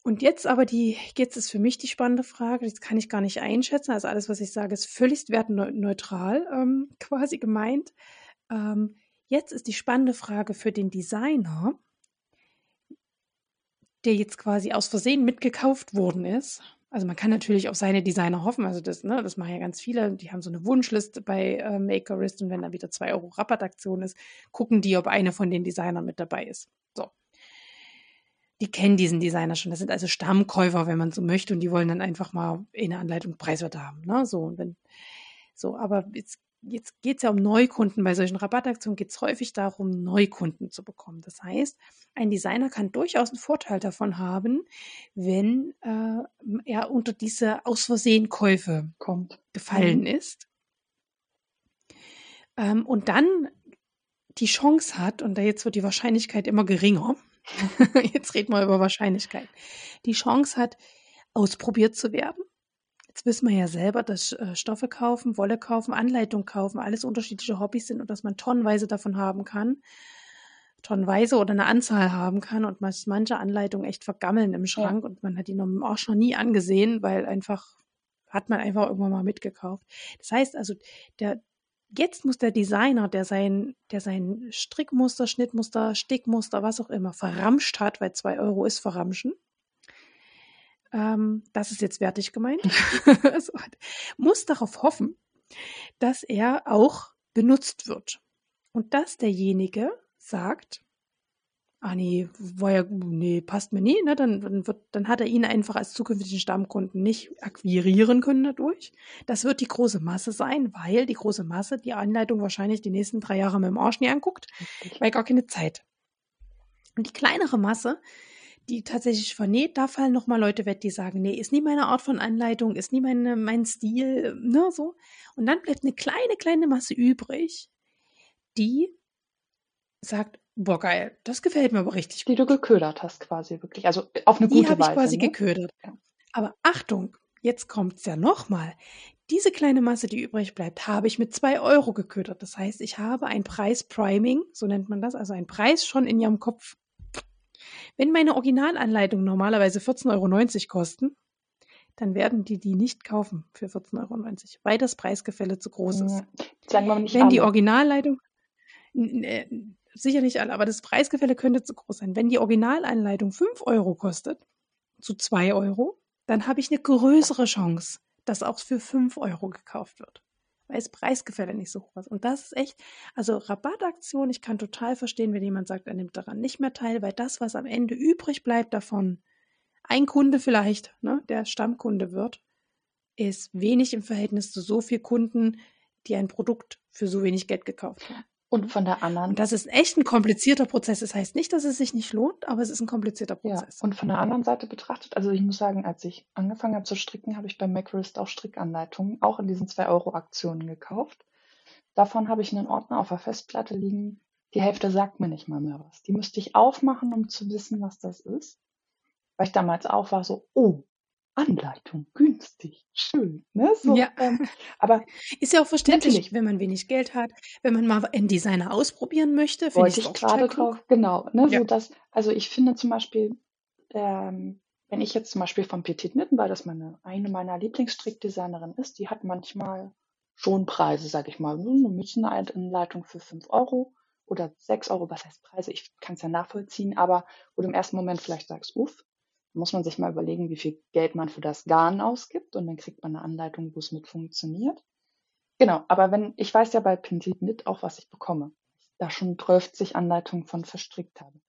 Und jetzt aber die, jetzt ist für mich die spannende Frage, das kann ich gar nicht einschätzen. Also alles, was ich sage, ist völlig wertneutral ähm, (laughs) quasi gemeint. Ähm, jetzt ist die spannende Frage für den Designer, der jetzt quasi aus Versehen mitgekauft worden ist. Also man kann natürlich auf seine Designer hoffen, also das, ne, das machen ja ganz viele, die haben so eine Wunschliste bei äh, Makerist und wenn da wieder 2 Euro Rabattaktion ist, gucken die, ob einer von den Designern mit dabei ist. So. Die kennen diesen Designer schon. Das sind also Stammkäufer, wenn man so möchte, und die wollen dann einfach mal in der Anleitung Preiswerte haben. Ne? So, und wenn, so, aber jetzt jetzt geht es ja um Neukunden. Bei solchen Rabattaktionen geht es häufig darum, Neukunden zu bekommen. Das heißt, ein Designer kann durchaus einen Vorteil davon haben, wenn äh, er unter diese aus Versehen Käufe kommt, gefallen mhm. ist. Ähm, und dann die Chance hat, und da jetzt wird die Wahrscheinlichkeit immer geringer, (laughs) jetzt reden wir über Wahrscheinlichkeit, die Chance hat, ausprobiert zu werden Jetzt wissen wir ja selber, dass äh, Stoffe kaufen, Wolle kaufen, Anleitung kaufen, alles unterschiedliche Hobbys sind und dass man tonnenweise davon haben kann. Tonnenweise oder eine Anzahl haben kann und manche Anleitungen echt vergammeln im Schrank ja. und man hat die noch, auch schon nie angesehen, weil einfach hat man einfach irgendwann mal mitgekauft. Das heißt also, der, jetzt muss der Designer, der sein, der sein Strickmuster, Schnittmuster, Stickmuster, was auch immer, verramscht hat, weil zwei Euro ist verramschen, ähm, das ist jetzt wertig gemeint, (laughs) (laughs) muss darauf hoffen, dass er auch benutzt wird. Und dass derjenige sagt, ah nee, war ja, nee, passt mir nie, ne, dann, dann, wird, dann hat er ihn einfach als zukünftigen Stammkunden nicht akquirieren können dadurch. Das wird die große Masse sein, weil die große Masse die Anleitung wahrscheinlich die nächsten drei Jahre mit dem Arsch nie anguckt, weil gar keine Zeit. Und die kleinere Masse, die tatsächlich vernäht, da fallen nochmal Leute weg, die sagen, nee, ist nie meine Art von Anleitung, ist nie meine, mein Stil, ne, so. Und dann bleibt eine kleine, kleine Masse übrig, die sagt, boah, geil, das gefällt mir aber richtig gut. Die du geködert hast quasi, wirklich, also auf eine gute Weise. Die habe ich quasi ne? geködert. Ja. Aber Achtung, jetzt kommt's ja nochmal. Diese kleine Masse, die übrig bleibt, habe ich mit zwei Euro geködert. Das heißt, ich habe ein Preis-Priming, so nennt man das, also ein Preis schon in ihrem Kopf wenn meine Originalanleitungen normalerweise 14,90 Euro kosten, dann werden die die nicht kaufen für 14,90 Euro, weil das Preisgefälle zu groß ist. Sagen wir nicht Wenn alle. die Originalleitung, äh, sicher nicht alle, aber das Preisgefälle könnte zu groß sein. Wenn die Originalanleitung 5 Euro kostet, zu 2 Euro, dann habe ich eine größere Chance, dass auch für 5 Euro gekauft wird weil das Preisgefälle nicht so hoch ist. Und das ist echt, also Rabattaktion, ich kann total verstehen, wenn jemand sagt, er nimmt daran nicht mehr teil, weil das, was am Ende übrig bleibt davon, ein Kunde vielleicht, ne, der Stammkunde wird, ist wenig im Verhältnis zu so vielen Kunden, die ein Produkt für so wenig Geld gekauft haben. Und von der anderen. Das ist echt ein komplizierter Prozess. Das heißt nicht, dass es sich nicht lohnt, aber es ist ein komplizierter Prozess. Ja, und von der anderen Seite betrachtet, also ich muss sagen, als ich angefangen habe zu stricken, habe ich bei Macrist auch Strickanleitungen, auch in diesen 2-Euro-Aktionen gekauft. Davon habe ich einen Ordner auf der Festplatte liegen. Die Hälfte sagt mir nicht mal mehr was. Die müsste ich aufmachen, um zu wissen, was das ist. Weil ich damals auch war so, oh, Anleitung, günstig, schön. Ne? So, ja. Ähm, aber (laughs) ist ja auch verständlich, natürlich. wenn man wenig Geld hat, wenn man mal einen Designer ausprobieren möchte. Wollte ich gerade drauf, genau. Ne, ja. so dass, also ich finde zum Beispiel, ähm, wenn ich jetzt zum Beispiel von Petit Nitten, weil das meine, eine meiner Lieblingsstrickdesignerin ist, die hat manchmal schon Preise, sage ich mal. Eine Mützenanleitung für 5 Euro oder 6 Euro, was heißt Preise? Ich kann es ja nachvollziehen, aber wo du im ersten Moment vielleicht sagst, uff, muss man sich mal überlegen, wie viel Geld man für das Garn ausgibt und dann kriegt man eine Anleitung, wo es mit funktioniert. Genau, aber wenn, ich weiß ja bei Pintit Knit auch, was ich bekomme. Da schon 12 Anleitungen von verstrickt habe.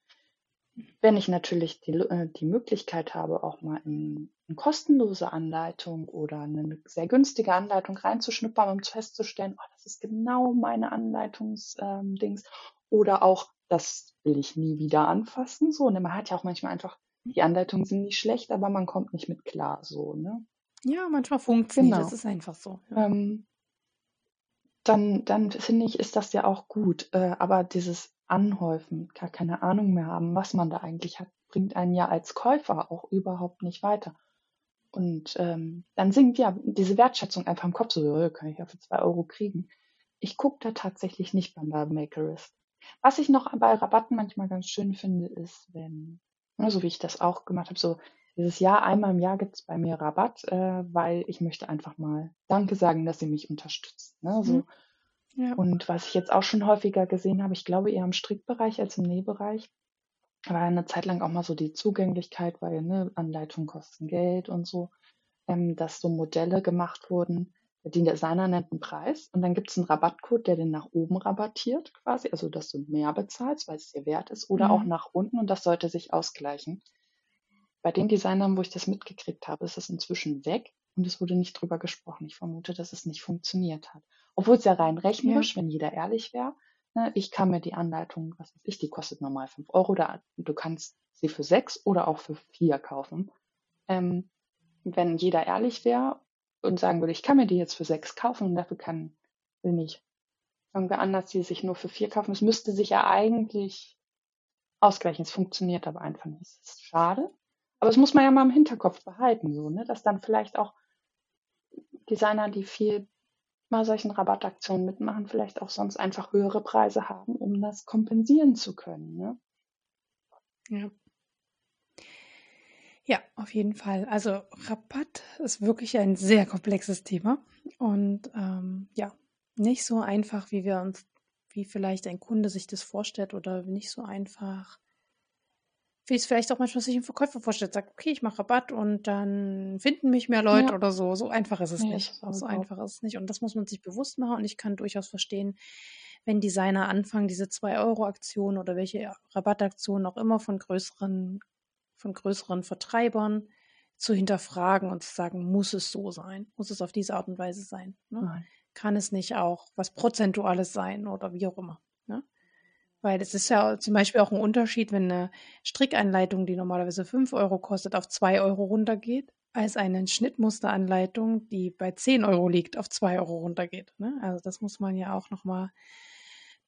Wenn ich natürlich die, äh, die Möglichkeit habe, auch mal in eine kostenlose Anleitung oder eine sehr günstige Anleitung reinzuschnuppern, um festzustellen, oh, das ist genau meine Anleitungsdings. Ähm, oder auch, das will ich nie wieder anfassen. So, und man hat ja auch manchmal einfach die Anleitungen sind nicht schlecht, aber man kommt nicht mit klar so, ne? Ja, manchmal funktioniert genau. das ist einfach so. Ja. Ähm, dann, dann finde ich, ist das ja auch gut. Äh, aber dieses Anhäufen, gar keine Ahnung mehr haben, was man da eigentlich hat, bringt einen ja als Käufer auch überhaupt nicht weiter. Und ähm, dann sinkt ja diese Wertschätzung einfach im Kopf, so, ja, kann ich ja für zwei Euro kriegen. Ich gucke da tatsächlich nicht beim Makerist. Was ich noch bei Rabatten manchmal ganz schön finde, ist, wenn, ne, so wie ich das auch gemacht habe, so dieses Jahr, einmal im Jahr gibt es bei mir Rabatt, äh, weil ich möchte einfach mal Danke sagen, dass sie mich unterstützt. Ne? So. Mhm. Ja. Und was ich jetzt auch schon häufiger gesehen habe, ich glaube eher im Strickbereich als im Nähbereich, war eine Zeit lang auch mal so die Zugänglichkeit, weil ne, Anleitungen kosten Geld und so, ähm, dass so Modelle gemacht wurden, die Designer nennt einen Preis und dann gibt es einen Rabattcode, der den nach oben rabattiert quasi, also dass du mehr bezahlst, weil es dir wert ist, oder mhm. auch nach unten und das sollte sich ausgleichen. Bei den Designern, wo ich das mitgekriegt habe, ist es inzwischen weg und es wurde nicht drüber gesprochen. Ich vermute, dass es nicht funktioniert hat. Obwohl es ja rein rechnerisch, ja. wenn jeder ehrlich wäre, ne, ich kann mir die Anleitung, was weiß ich, die kostet normal 5 Euro, da, du kannst sie für 6 oder auch für 4 kaufen. Ähm, wenn jeder ehrlich wäre und sagen würde, ich kann mir die jetzt für 6 kaufen und dafür kann, will nicht irgendwer anders die sich nur für 4 kaufen, es müsste sich ja eigentlich ausgleichen. Es funktioniert aber einfach nicht. Es ist schade. Aber das muss man ja mal im Hinterkopf behalten, so, ne? dass dann vielleicht auch Designer, die viel mal solchen Rabattaktionen mitmachen, vielleicht auch sonst einfach höhere Preise haben, um das kompensieren zu können. Ne? Ja. Ja, auf jeden Fall. Also Rabatt ist wirklich ein sehr komplexes Thema und ähm, ja, nicht so einfach, wie wir uns, wie vielleicht ein Kunde sich das vorstellt oder nicht so einfach, wie es vielleicht auch manchmal sich ein Verkäufer vorstellt, sagt, okay, ich mache Rabatt und dann finden mich mehr Leute ja. oder so. So einfach ist es ja, nicht. So einfach ist es nicht. Und das muss man sich bewusst machen. Und ich kann durchaus verstehen, wenn Designer anfangen, diese 2-Euro-Aktionen oder welche Rabattaktionen auch immer von größeren, von größeren Vertreibern zu hinterfragen und zu sagen, muss es so sein? Muss es auf diese Art und Weise sein? Ne? Kann es nicht auch was Prozentuales sein oder wie auch immer? Ne? Weil es ist ja zum Beispiel auch ein Unterschied, wenn eine Strickeinleitung, die normalerweise 5 Euro kostet, auf 2 Euro runtergeht, als eine Schnittmusteranleitung, die bei 10 Euro liegt, auf 2 Euro runtergeht. Ne? Also das muss man ja auch nochmal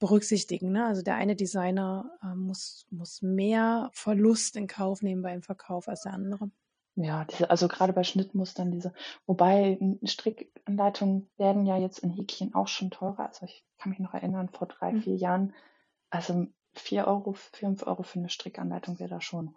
berücksichtigen. Ne? Also der eine Designer äh, muss, muss mehr Verlust in Kauf nehmen beim Verkauf als der andere. Ja, diese, also gerade bei Schnittmustern, diese, wobei Strickanleitungen werden ja jetzt in Häkchen auch schon teurer. Also ich kann mich noch erinnern, vor drei, mhm. vier Jahren also 4 Euro, 5 Euro für eine Strickanleitung wäre da schon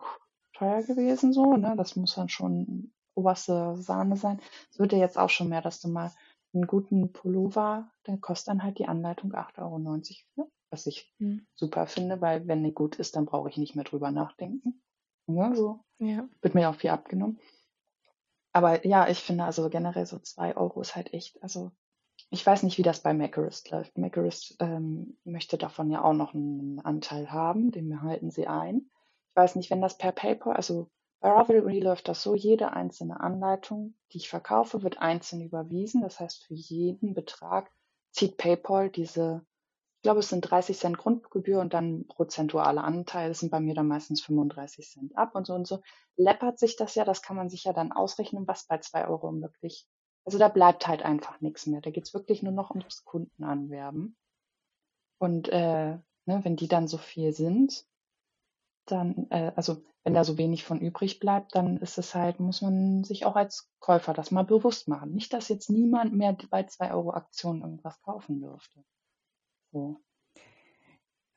teuer gewesen so, ne? Das muss dann schon oberste Sahne sein. Es würde jetzt auch schon mehr, dass du mal einen guten Pullover, dann kostet dann halt die Anleitung 8,90 Euro für, was ich mhm. super finde, weil wenn die gut ist, dann brauche ich nicht mehr drüber nachdenken. Ja, so. Ja. Wird mir auch viel abgenommen. Aber ja, ich finde also generell so 2 Euro ist halt echt, also ich weiß nicht, wie das bei Macarist läuft. Macarist ähm, möchte davon ja auch noch einen Anteil haben, den behalten sie ein. Ich weiß nicht, wenn das per PayPal, also bei Ravelry läuft das so, jede einzelne Anleitung, die ich verkaufe, wird einzeln überwiesen. Das heißt, für jeden Betrag zieht PayPal diese, ich glaube, es sind 30 Cent Grundgebühr und dann prozentuale Anteile, das sind bei mir dann meistens 35 Cent ab und so und so. Läppert sich das ja, das kann man sich ja dann ausrechnen, was bei zwei Euro wirklich also da bleibt halt einfach nichts mehr. Da geht's wirklich nur noch ums Kundenanwerben. Und äh, ne, wenn die dann so viel sind, dann, äh, also wenn da so wenig von übrig bleibt, dann ist es halt, muss man sich auch als Käufer das mal bewusst machen. Nicht, dass jetzt niemand mehr bei zwei Euro Aktionen irgendwas kaufen dürfte. So.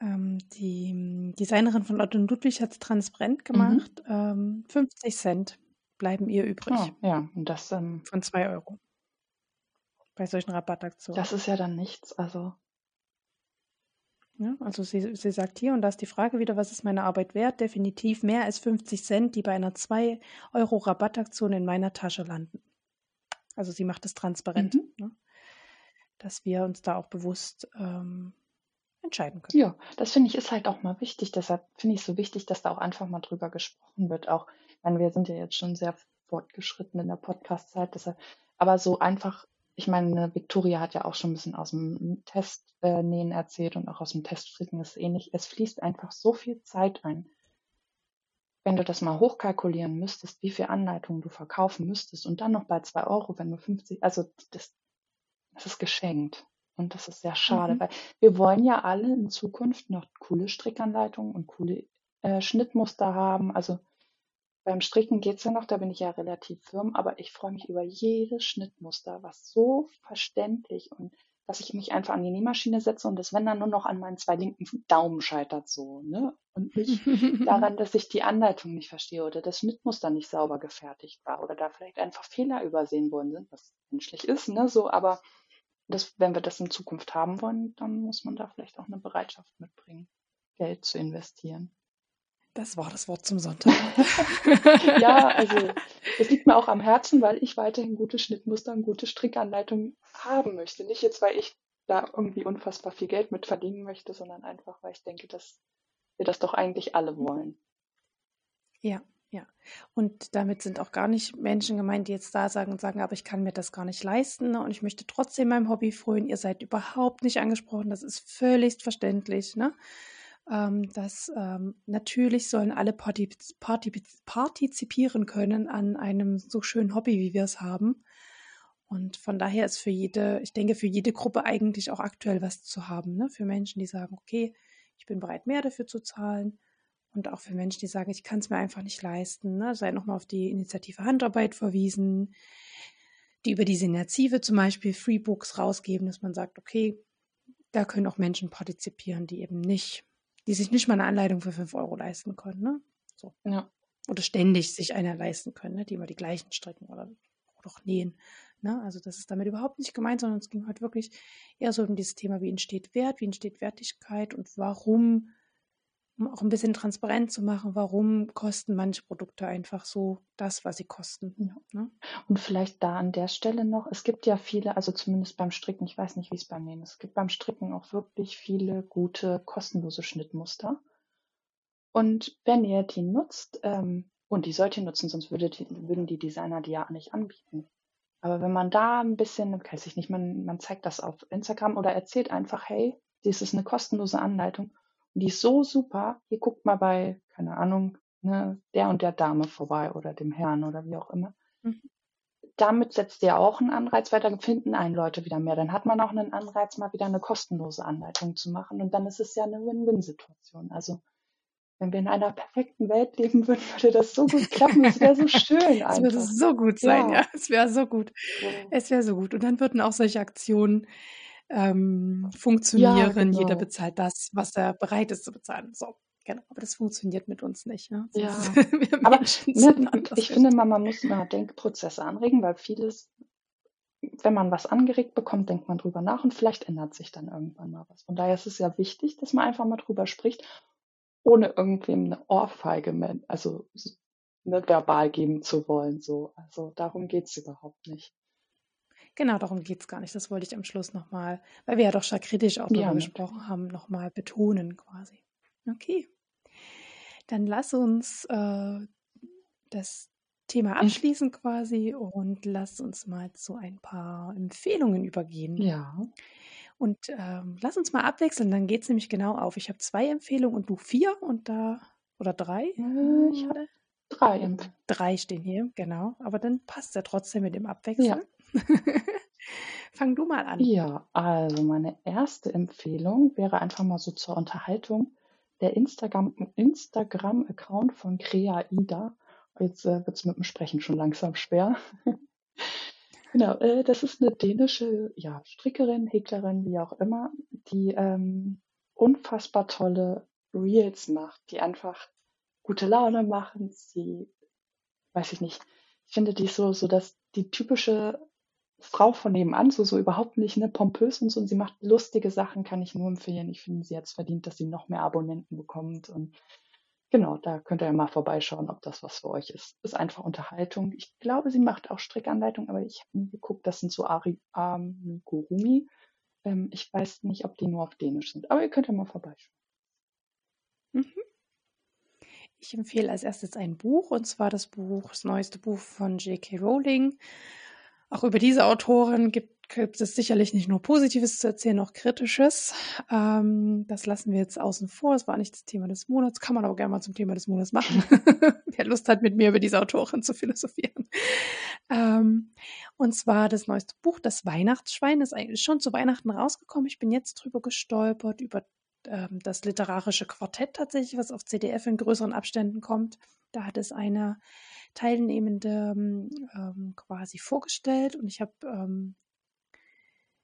Ähm, die Designerin von Otto und Ludwig hat es transparent mhm. gemacht. Mhm. Ähm, 50 Cent bleiben ihr übrig. Oh, ja, und das ähm, von 2 Euro. Bei solchen Rabattaktionen. Das ist ja dann nichts, also. Ja, also sie, sie sagt hier, und da ist die Frage wieder, was ist meine Arbeit wert? Definitiv mehr als 50 Cent, die bei einer 2 Euro Rabattaktion in meiner Tasche landen. Also sie macht es transparent, mhm. ne? dass wir uns da auch bewusst ähm, entscheiden können. Ja, das finde ich ist halt auch mal wichtig. Deshalb finde ich es so wichtig, dass da auch einfach mal drüber gesprochen wird. Auch, ich meine, wir sind ja jetzt schon sehr fortgeschritten in der Podcast-Zeit. Deshalb, aber so einfach, ich meine, Victoria hat ja auch schon ein bisschen aus dem Testnähen äh, erzählt und auch aus dem Teststricken ist ähnlich. Es fließt einfach so viel Zeit ein. wenn du das mal hochkalkulieren müsstest, wie viel Anleitungen du verkaufen müsstest und dann noch bei zwei Euro, wenn du 50, also das, das ist geschenkt. Und das ist sehr schade, mhm. weil wir wollen ja alle in Zukunft noch coole Strickanleitungen und coole äh, Schnittmuster haben. Also beim Stricken geht's ja noch, da bin ich ja relativ firm, aber ich freue mich über jedes Schnittmuster, was so verständlich und dass ich mich einfach an die Nähmaschine setze und das, wenn dann nur noch an meinen zwei linken Daumen scheitert, so, ne? Und nicht (laughs) daran, dass ich die Anleitung nicht verstehe oder das Schnittmuster nicht sauber gefertigt war oder da vielleicht einfach Fehler übersehen worden sind, was menschlich ist, ne? So, aber das, wenn wir das in Zukunft haben wollen, dann muss man da vielleicht auch eine Bereitschaft mitbringen, Geld zu investieren. Das war das Wort zum Sonntag. (laughs) ja, also es liegt mir auch am Herzen, weil ich weiterhin gute Schnittmuster und gute Strickanleitungen haben möchte. Nicht jetzt, weil ich da irgendwie unfassbar viel Geld mit verdienen möchte, sondern einfach, weil ich denke, dass wir das doch eigentlich alle wollen. Ja, ja. Und damit sind auch gar nicht Menschen gemeint, die jetzt da sagen und sagen, aber ich kann mir das gar nicht leisten ne? und ich möchte trotzdem meinem Hobby frönen. Ihr seid überhaupt nicht angesprochen. Das ist völlig verständlich. Ne? Ähm, dass ähm, natürlich sollen alle partizip partizipieren können an einem so schönen Hobby, wie wir es haben. Und von daher ist für jede, ich denke, für jede Gruppe eigentlich auch aktuell was zu haben. Ne? Für Menschen, die sagen, okay, ich bin bereit, mehr dafür zu zahlen. Und auch für Menschen, die sagen, ich kann es mir einfach nicht leisten. Ne? Sei nochmal auf die Initiative Handarbeit verwiesen, die über diese Initiative zum Beispiel Freebooks rausgeben, dass man sagt, okay, da können auch Menschen partizipieren, die eben nicht die sich nicht mal eine Anleitung für 5 Euro leisten können. Ne? So. Ja. Oder ständig sich einer leisten können, ne? die immer die gleichen stricken oder, oder auch nähen. Ne? Also das ist damit überhaupt nicht gemeint, sondern es ging halt wirklich eher so um dieses Thema, wie entsteht Wert, wie entsteht Wertigkeit und warum um auch ein bisschen transparent zu machen, warum kosten manche Produkte einfach so das, was sie kosten. Ja. Ne? Und vielleicht da an der Stelle noch, es gibt ja viele, also zumindest beim Stricken, ich weiß nicht, wie es beim Nähen ist, es gibt beim Stricken auch wirklich viele gute, kostenlose Schnittmuster. Und wenn ihr die nutzt, ähm, und die sollt ihr nutzen, sonst würde die, würden die Designer die ja nicht anbieten. Aber wenn man da ein bisschen, weiß ich nicht, man, man zeigt das auf Instagram oder erzählt einfach, hey, dies ist eine kostenlose Anleitung die ist so super. Hier guckt mal bei, keine Ahnung, ne, der und der Dame vorbei oder dem Herrn oder wie auch immer. Mhm. Damit setzt ihr auch einen Anreiz, weil dann finden einen Leute wieder mehr. Dann hat man auch einen Anreiz, mal wieder eine kostenlose Anleitung zu machen. Und dann ist es ja eine Win-Win-Situation. Also wenn wir in einer perfekten Welt leben würden, (laughs) würde das so gut klappen. Es wäre so (laughs) schön. Es würde so gut sein, ja. ja. Es wäre so gut. Ja. Es wäre so gut. Und dann würden auch solche Aktionen ähm, funktionieren. Ja, genau. Jeder bezahlt das, was er bereit ist zu bezahlen. So, genau. Aber das funktioniert mit uns nicht. Ne? Ja. (laughs) Aber ne, ich finde, man, man muss mal Denkprozesse anregen, weil vieles, wenn man was angeregt bekommt, denkt man drüber nach und vielleicht ändert sich dann irgendwann mal was. Von daher ist es ja wichtig, dass man einfach mal drüber spricht, ohne irgendwem eine Ohrfeige, also ne, verbal geben zu wollen. So. Also darum geht es überhaupt nicht. Genau, darum geht es gar nicht. Das wollte ich am Schluss nochmal, weil wir ja doch schon kritisch auch darüber ja, gesprochen haben, nochmal betonen quasi. Okay. Dann lass uns äh, das Thema abschließen quasi und lass uns mal zu ein paar Empfehlungen übergehen. Ja. Und ähm, lass uns mal abwechseln, dann geht es nämlich genau auf. Ich habe zwei Empfehlungen und du vier und da, oder drei? Äh, ich hatte drei. Drei stehen hier, genau. Aber dann passt ja trotzdem mit dem Abwechseln. Ja. (laughs) Fang du mal an. Ja, also meine erste Empfehlung wäre einfach mal so zur Unterhaltung der Instagram-Account Instagram von Creaida. Jetzt äh, wird es mit dem Sprechen schon langsam schwer. (laughs) genau, äh, das ist eine dänische ja, Strickerin, Häklerin, wie auch immer, die ähm, unfassbar tolle Reels macht, die einfach gute Laune machen. Sie, weiß ich nicht, ich finde die so, so dass die typische Frau von nebenan, so, so überhaupt nicht ne, pompös und so. Und sie macht lustige Sachen, kann ich nur empfehlen. Ich finde, sie hat es verdient, dass sie noch mehr Abonnenten bekommt. Und genau, da könnt ihr ja mal vorbeischauen, ob das was für euch ist. Ist einfach Unterhaltung. Ich glaube, sie macht auch Strickanleitung, aber ich habe nie geguckt, das sind so Ari Amigurumi. Ähm, ich weiß nicht, ob die nur auf Dänisch sind, aber ihr könnt ja mal vorbeischauen. Mhm. Ich empfehle als erstes ein Buch, und zwar das Buch, das neueste Buch von J.K. Rowling Auch über diese Autorin gibt, gibt es sicherlich nicht nur Positives zu erzählen, auch Kritisches. Ähm, das lassen wir jetzt außen vor. Es war nicht das Thema des Monats, kann man aber gerne mal zum Thema des Monats machen. (laughs) Wer Lust hat, mit mir über diese Autorin zu philosophieren. Ähm, und zwar das neueste Buch, Das Weihnachtsschwein, ist eigentlich schon zu Weihnachten rausgekommen. Ich bin jetzt drüber gestolpert, über ähm, das literarische Quartett tatsächlich, was auf CDF in größeren Abständen kommt. Da hat es eine Teilnehmende ähm, quasi vorgestellt und ich habe ähm,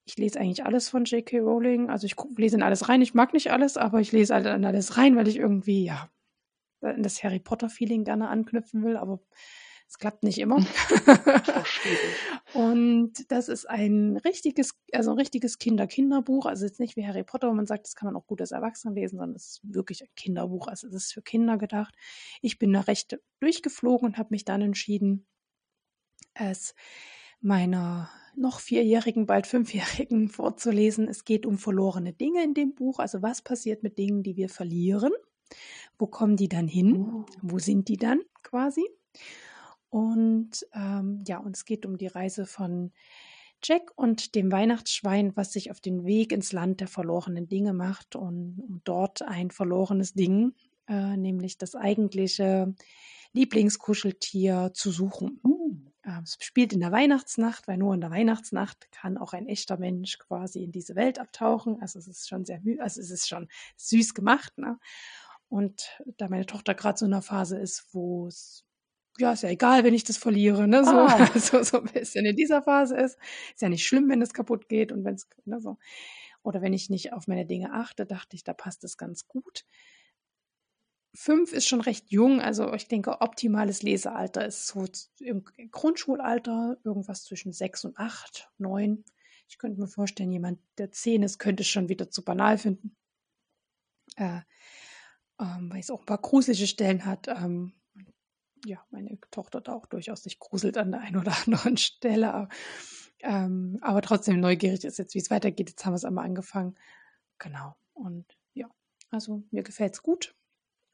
ich lese eigentlich alles von J.K. Rowling. Also ich lese in alles rein. Ich mag nicht alles, aber ich lese halt in alles rein, weil ich irgendwie, ja, in das Harry Potter-Feeling gerne anknüpfen will. Aber es klappt nicht immer. (laughs) und das ist ein richtiges, also ein richtiges Kinder-Kinderbuch. Also jetzt nicht wie Harry Potter, wo man sagt, das kann man auch gut als Erwachsener lesen, sondern es ist wirklich ein Kinderbuch. Also es ist für Kinder gedacht. Ich bin da recht durchgeflogen und habe mich dann entschieden, es meiner noch vierjährigen, bald fünfjährigen (laughs) vorzulesen. Es geht um verlorene Dinge in dem Buch. Also was passiert mit Dingen, die wir verlieren? Wo kommen die dann hin? Oh. Wo sind die dann quasi? Und ähm, ja, und es geht um die Reise von Jack und dem Weihnachtsschwein, was sich auf den Weg ins Land der verlorenen Dinge macht und um dort ein verlorenes Ding, äh, nämlich das eigentliche Lieblingskuscheltier, zu suchen. Mhm. Äh, es spielt in der Weihnachtsnacht, weil nur in der Weihnachtsnacht kann auch ein echter Mensch quasi in diese Welt abtauchen. Also es ist schon sehr, also es ist schon süß gemacht. Ne? Und da meine Tochter gerade so in einer Phase ist, wo es ja, ist ja egal, wenn ich das verliere, ne? So, ah. (laughs) so, so ein bisschen in dieser Phase ist. Ist ja nicht schlimm, wenn es kaputt geht und wenn es, ne, so. Oder wenn ich nicht auf meine Dinge achte, dachte ich, da passt es ganz gut. Fünf ist schon recht jung, also ich denke, optimales Lesealter ist so im Grundschulalter, irgendwas zwischen sechs und acht, neun. Ich könnte mir vorstellen, jemand, der zehn ist, könnte es schon wieder zu banal finden. Äh, ähm, weil es auch ein paar gruselige Stellen hat. Ähm, ja, meine Tochter da auch durchaus sich gruselt an der einen oder anderen (laughs) Stelle. Ähm, aber trotzdem neugierig ist jetzt, wie es weitergeht. Jetzt haben wir es einmal angefangen. Genau. Und ja, also mir gefällt es gut.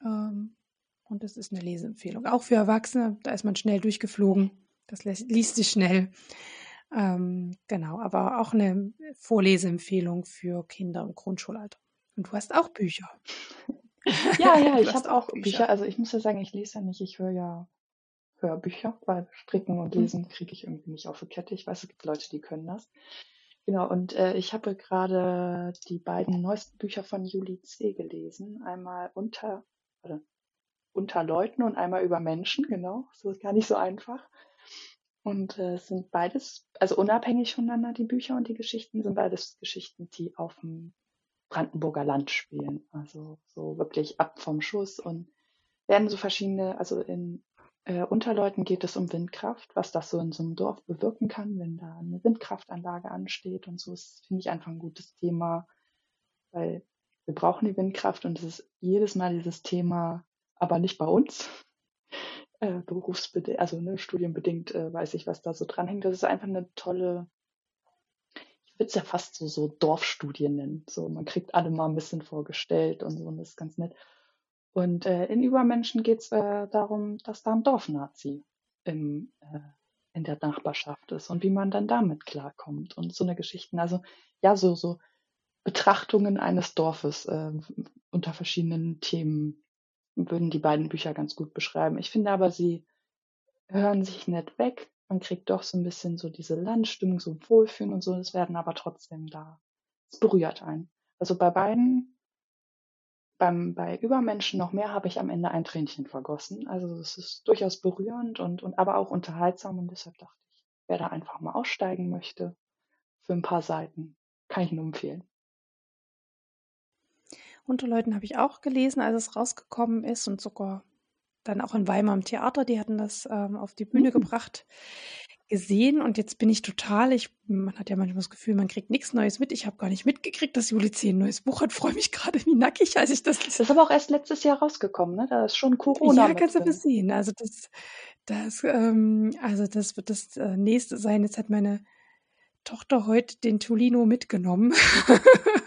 Ähm, und es ist eine Leseempfehlung. Auch für Erwachsene, da ist man schnell durchgeflogen. Das liest sich schnell. Ähm, genau, aber auch eine Vorleseempfehlung für Kinder im Grundschulalter. Und du hast auch Bücher. Ja, ja, (laughs) ich habe auch Bücher. Bücher. Also ich muss ja sagen, ich lese ja nicht, ich höre ja Hörbücher, weil Stricken und mhm. Lesen kriege ich irgendwie nicht auf die Kette. Ich weiß, es gibt Leute, die können das. Genau, und äh, ich habe gerade die beiden neuesten Bücher von Julie C. gelesen. Einmal unter, oder unter Leuten und einmal über Menschen, genau. So ist gar nicht so einfach. Und äh, es sind beides, also unabhängig voneinander, die Bücher und die Geschichten, sind beides Geschichten, die auf dem Brandenburger Land spielen. Also so wirklich ab vom Schuss und werden so verschiedene, also in äh, Unterleuten geht es um Windkraft, was das so in so einem Dorf bewirken kann, wenn da eine Windkraftanlage ansteht und so. Das finde ich einfach ein gutes Thema, weil wir brauchen die Windkraft und es ist jedes Mal dieses Thema, aber nicht bei uns. Äh, berufsbedingt, also ne, studienbedingt äh, weiß ich, was da so dranhängt. Das ist einfach eine tolle würde es ja fast so, so Dorfstudien nennen. So, man kriegt alle mal ein bisschen vorgestellt und so, und das ist ganz nett. Und äh, in Übermenschen geht es äh, darum, dass da ein Dorfnazi im, äh, in der Nachbarschaft ist und wie man dann damit klarkommt und so eine Geschichten. Also ja, so, so Betrachtungen eines Dorfes äh, unter verschiedenen Themen würden die beiden Bücher ganz gut beschreiben. Ich finde aber, sie hören sich nett weg man kriegt doch so ein bisschen so diese Landstimmung, so Wohlfühlen und so, das werden aber trotzdem da. Es berührt einen. Also bei beiden, beim, bei Übermenschen noch mehr habe ich am Ende ein Tränchen vergossen. Also es ist durchaus berührend und, und aber auch unterhaltsam und deshalb dachte ich, wer da einfach mal aussteigen möchte für ein paar Seiten, kann ich nur empfehlen. Unterleuten habe ich auch gelesen, als es rausgekommen ist und sogar dann auch in Weimar im Theater, die hatten das ähm, auf die Bühne mhm. gebracht, gesehen und jetzt bin ich total, ich, man hat ja manchmal das Gefühl, man kriegt nichts Neues mit. Ich habe gar nicht mitgekriegt, dass Juli C. ein neues Buch hat. Freue mich gerade wie nackig, als ich das. Das ist aber auch erst letztes Jahr rausgekommen, ne? Da ist schon Corona. Ja, kannst du sehen. Also das, das, ähm, also das wird das äh, nächste sein. Jetzt hat meine Tochter heute den Tolino mitgenommen. (laughs)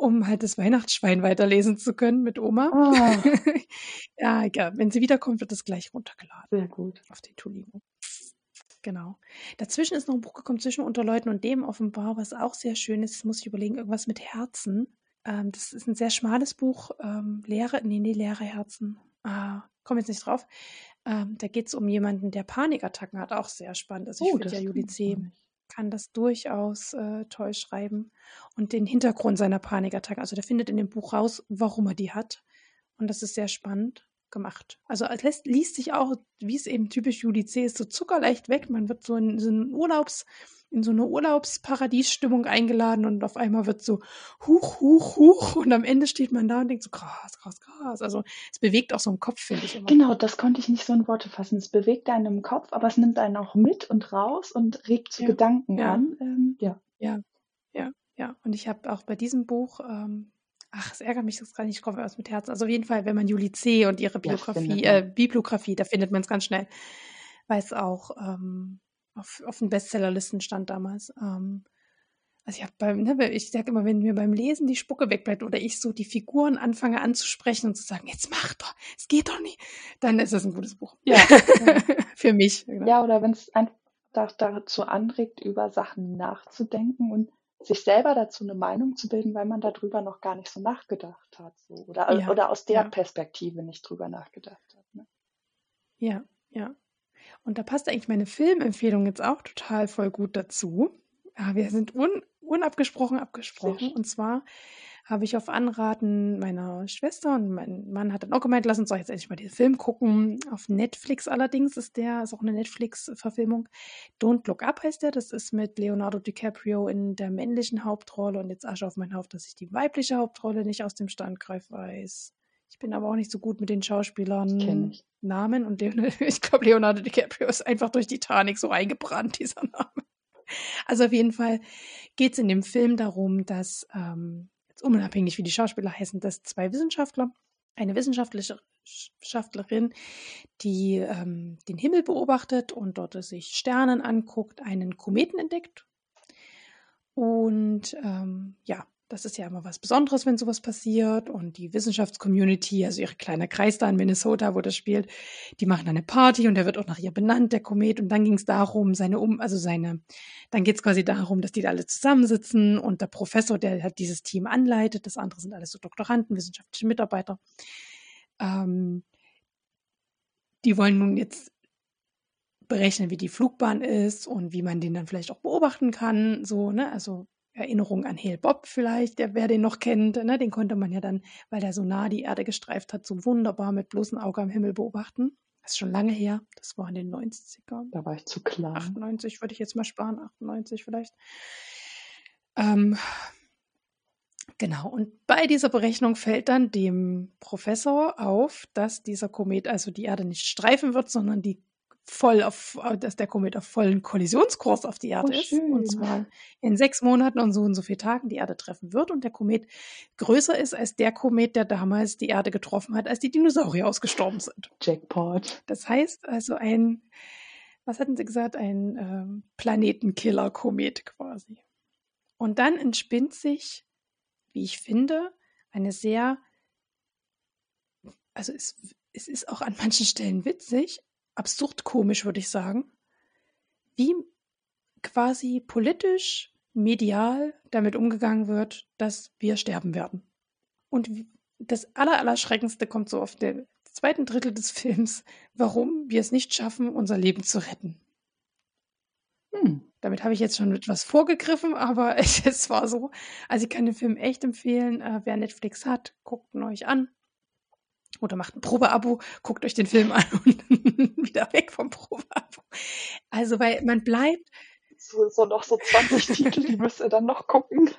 um halt das Weihnachtsschwein weiterlesen zu können mit Oma. Oh. (laughs) ja, ja, wenn sie wiederkommt, wird es gleich runtergeladen. Sehr gut. Auf den Tolino. Genau. Dazwischen ist noch ein Buch gekommen, zwischen Unter Leuten und dem offenbar, was auch sehr schön ist. muss ich überlegen, irgendwas mit Herzen. Ähm, das ist ein sehr schmales Buch. Ähm, leere, nee, nee, leere Herzen. Ah, komme jetzt nicht drauf. Ähm, da geht es um jemanden, der Panikattacken hat. Auch sehr spannend. Also ich oh, finde ja Juli C. kann das durchaus äh, toll schreiben. Und den Hintergrund seiner Panikattacken. Also der findet in dem Buch raus, warum er die hat. Und das ist sehr spannend gemacht. Also es lässt, liest sich auch, wie es eben typisch Juli C. ist, so zuckerleicht weg. Man wird so in so einen Urlaubs, in so eine Urlaubsparadiesstimmung eingeladen und auf einmal wird so huch, huch, huch und am Ende steht man da und denkt so krass, krass, krass. Also es bewegt auch so im Kopf, finde ich immer. Genau, das konnte ich nicht so in Worte fassen. Es bewegt einen im Kopf, aber es nimmt einen auch mit und raus und regt zu ja. Gedanken ja. an. Ähm, ja. Ja, ja, ja. Und ich habe auch bei diesem Buch ähm, Ach, es ärgert mich das gar nicht, ich komme aus mit Herzen. Also auf jeden Fall, wenn man Juli C. und ihre Biografie, äh, Bibliografie, da findet man es ganz schnell, weil es auch ähm, auf, auf den Bestsellerlisten stand damals. Ähm, also ich habe beim, ne, ich sage immer, wenn mir beim Lesen die Spucke wegbleibt oder ich so die Figuren anfange anzusprechen und zu sagen, jetzt mach doch, es geht doch nicht, dann ist das ein gutes Buch. Ja. (laughs) Für mich. Genau. Ja, oder wenn es einfach dazu anregt, über Sachen nachzudenken und sich selber dazu eine Meinung zu bilden, weil man darüber noch gar nicht so nachgedacht hat. So. Oder, ja, oder aus der ja. Perspektive nicht drüber nachgedacht hat. Ne? Ja, ja. Und da passt eigentlich meine Filmempfehlung jetzt auch total voll gut dazu. Ja, wir sind un, unabgesprochen abgesprochen. Und zwar habe ich auf Anraten meiner Schwester und mein Mann hat dann auch gemeint, lass uns doch jetzt endlich mal den Film gucken. Auf Netflix allerdings ist der, ist auch eine Netflix-Verfilmung. Don't Look Up heißt der. Das ist mit Leonardo DiCaprio in der männlichen Hauptrolle und jetzt Asche auf mein Haupt, dass ich die weibliche Hauptrolle nicht aus dem Standgreif weiß. Ich bin aber auch nicht so gut mit den Schauspielern Namen und Leonardo, (laughs) ich glaube, Leonardo DiCaprio ist einfach durch Titanic so eingebrannt, (laughs) dieser Name. Also auf jeden Fall geht es in dem Film darum, dass ähm, unabhängig wie die Schauspieler heißen, dass zwei Wissenschaftler, eine Wissenschaftlerin, die ähm, den Himmel beobachtet und dort sich Sternen anguckt, einen Kometen entdeckt. Und ähm, ja, das ist ja immer was Besonderes, wenn sowas passiert. Und die Wissenschaftscommunity, also ihre kleine Kreis da in Minnesota, wo das spielt, die machen eine Party und der wird auch nach ihr benannt, der Komet. Und dann ging es darum, seine Um, also seine, dann geht es quasi darum, dass die da alle zusammensitzen und der Professor, der halt dieses Team anleitet, das andere sind alles so Doktoranden, wissenschaftliche Mitarbeiter. Ähm, die wollen nun jetzt berechnen, wie die Flugbahn ist und wie man den dann vielleicht auch beobachten kann. So, ne? Also Erinnerung an Hale Bob vielleicht, der, wer den noch kennt, ne, den konnte man ja dann, weil der so nah die Erde gestreift hat, so wunderbar mit bloßem Auge am Himmel beobachten. Das ist schon lange her, das war in den 90ern. Da war ich zu klein. 98 würde ich jetzt mal sparen, 98 vielleicht. Ähm, genau, und bei dieser Berechnung fällt dann dem Professor auf, dass dieser Komet also die Erde nicht streifen wird, sondern die voll auf, dass der Komet auf vollen Kollisionskurs auf die Erde oh, ist. Und zwar in sechs Monaten und so und so vielen Tagen die Erde treffen wird und der Komet größer ist als der Komet, der damals die Erde getroffen hat, als die Dinosaurier ausgestorben sind. Jackpot. Das heißt also ein, was hatten sie gesagt, ein ähm, Planetenkiller-Komet quasi. Und dann entspinnt sich, wie ich finde, eine sehr, also es, es ist auch an manchen Stellen witzig, absurd komisch, würde ich sagen, wie quasi politisch, medial damit umgegangen wird, dass wir sterben werden. Und das Allerallerschreckendste kommt so auf der zweiten Drittel des (laughs) Films, warum wir es nicht schaffen, unser Leben zu retten. Hm. Damit habe ich jetzt schon etwas vorgegriffen, aber es, (laughs) es, war so. Also ich kann den Film echt empfehlen. Äh, wer Netflix hat, guckt ihn euch an. Oder macht ein Probeabo, guckt euch den Film an (laughs) und wieder weg vom Probeabo. Also, weil man bleibt. So, so noch so 20 (laughs) Titel, die müsst ihr dann noch gucken.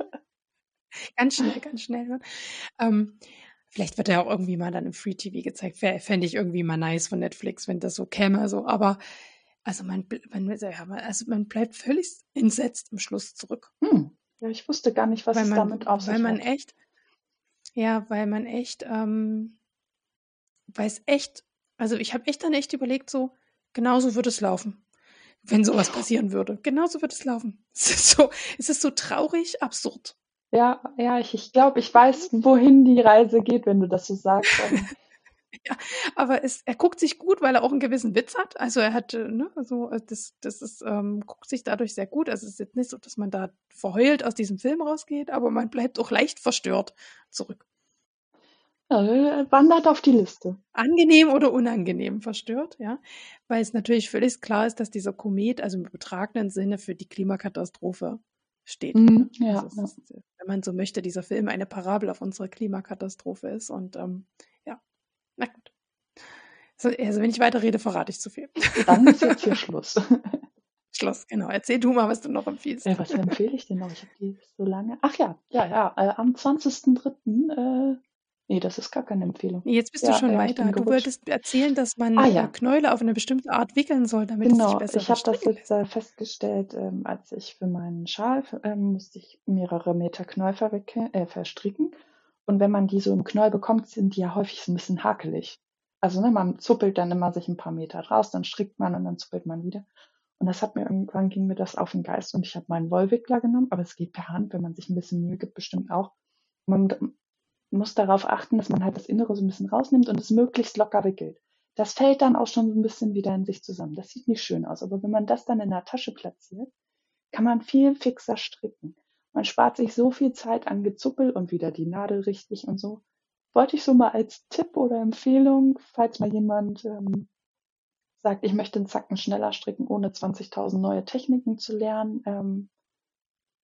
Ganz schnell, ganz schnell. Ne? Ähm, vielleicht wird er auch irgendwie mal dann im Free TV gezeigt. Fände ich irgendwie mal nice von Netflix, wenn das so käme. So. Aber also man, man, also man bleibt völlig entsetzt im Schluss zurück. Hm. Ja, ich wusste gar nicht, was weil es man, damit auf sich Weil man hat. echt, ja, weil man echt ähm, weiß echt, also ich habe echt dann echt überlegt, so, genauso wird es laufen, wenn sowas passieren würde. Genauso wird es laufen. (laughs) Es ist so, es ist so traurig, absurd. Ja, ja, ich, ich glaube, ich weiß, wohin die Reise geht, wenn du das so sagst. (laughs) Ja, aber es, er guckt sich gut, weil er auch einen gewissen Witz hat. Also er hat, äh, ne, also das, das ist, ähm, guckt sich dadurch sehr gut. Also es ist jetzt nicht so, dass man da verheult aus diesem Film rausgeht, aber man bleibt auch leicht verstört zurück. Ja, wandert auf die Liste. Angenehm oder unangenehm verstört, ja. Weil es natürlich völlig klar ist, dass dieser Komet, also im übertragenen Sinne, für die Klimakatastrophe steht. Mhm, ja, also ist, wenn man so möchte, dieser Film eine Parabel auf unsere Klimakatastrophe ist. Und ähm, na gut. Also, wenn ich weiterrede, verrate ich zu viel. Dann ist jetzt hier (laughs) Schluss. (laughs) Schluss, genau. Erzähl du mal, was du noch empfiehlst. Ja, was empfehle ich denn noch? Ich habe die so lange. Ach ja, ja, ja. Äh, am 20.03. Äh, nee, das ist gar keine Empfehlung. Jetzt bist ja, du schon weiter. Du wolltest erzählen, dass man ah, ja. Knäule auf eine bestimmte Art wickeln soll, damit genau, es sich besser ich habe das jetzt äh, festgestellt, ähm, als ich für meinen Schal ähm, musste ich mehrere Meter Knäuel äh, verstricken. Und wenn man die so im Knäuel bekommt, sind die ja häufig so ein bisschen hakelig. Also ne, man zuppelt dann immer sich ein paar Meter raus, dann strickt man und dann zuppelt man wieder. Und das hat mir irgendwann ging mir das auf den Geist und ich habe meinen Wollwickler genommen, aber es geht per Hand, wenn man sich ein bisschen Mühe gibt, bestimmt auch. Man muss darauf achten, dass man halt das Innere so ein bisschen rausnimmt und es möglichst locker wickelt. Das fällt dann auch schon ein bisschen wieder in sich zusammen. Das sieht nicht schön aus, aber wenn man das dann in der Tasche platziert, kann man viel fixer stricken. Man spart sich so viel Zeit an Gezuppel und wieder die Nadel richtig und so wollte ich so mal als Tipp oder Empfehlung, falls mal jemand ähm, sagt, ich möchte einen Zacken schneller stricken, ohne 20.000 neue Techniken zu lernen, ähm,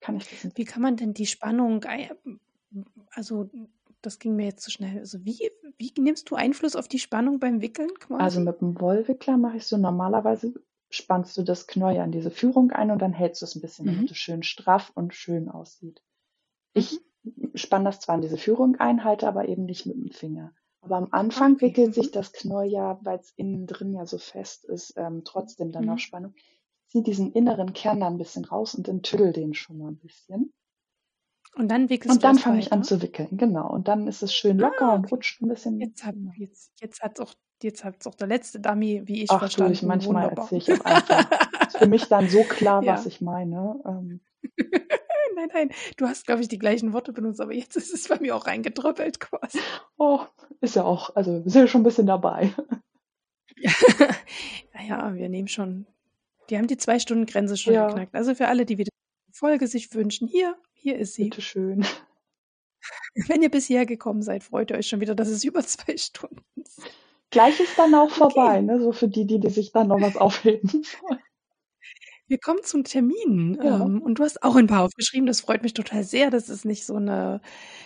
kann ich das nicht. Wie kann man denn die Spannung, also das ging mir jetzt zu schnell. Also wie, wie nimmst du Einfluss auf die Spannung beim Wickeln? Quasi? Also mit dem Wollwickler mache ich so normalerweise spannst du das Knäuel an diese Führung ein und dann hältst du es ein bisschen, mhm. damit es schön straff und schön aussieht. Ich mhm spanne das zwar in diese Führung ein, halte aber eben nicht mit dem Finger. Aber am Anfang okay. wickelt sich das Knäuel ja, weil es innen drin ja so fest ist, ähm, trotzdem dann mhm. auf Spannung. Ich ziehe diesen inneren Kern da ein bisschen raus und dann tüdel den schon mal ein bisschen. Und dann wickelst Und dann fange ich an zu wickeln, genau. Und dann ist es schön locker ah, und rutscht ein bisschen. Jetzt hat genau. jetzt, jetzt hat's auch jetzt hat's auch der letzte Dummy, wie ich Ach, verstanden. Du, ich manchmal erzähle ich auch einfach. ist für mich dann so klar, (laughs) ja. was ich meine. Ähm, (laughs) nein, nein. Du hast, glaube ich, die gleichen Worte benutzt, aber jetzt ist es bei mir auch reingetröppelt quasi. Oh, ist ja auch, also wir sind ja schon ein bisschen dabei. (laughs) ja, ja, wir nehmen schon, die haben die Zwei-Stunden-Grenze schon ja. geknackt. Also für alle, die wieder Folge sich wünschen, hier, hier ist sie. Bitte schön. (laughs) Wenn ihr bisher gekommen seid, freut ihr euch schon wieder, dass es über zwei Stunden ist. Gleich ist dann auch vorbei, okay. ne? So für die, die, die sich dann noch was aufheben wollen. Wir kommen zum Termin. Ja. Ähm, und du hast auch ein paar aufgeschrieben. Das freut mich total sehr, dass es nicht so eine,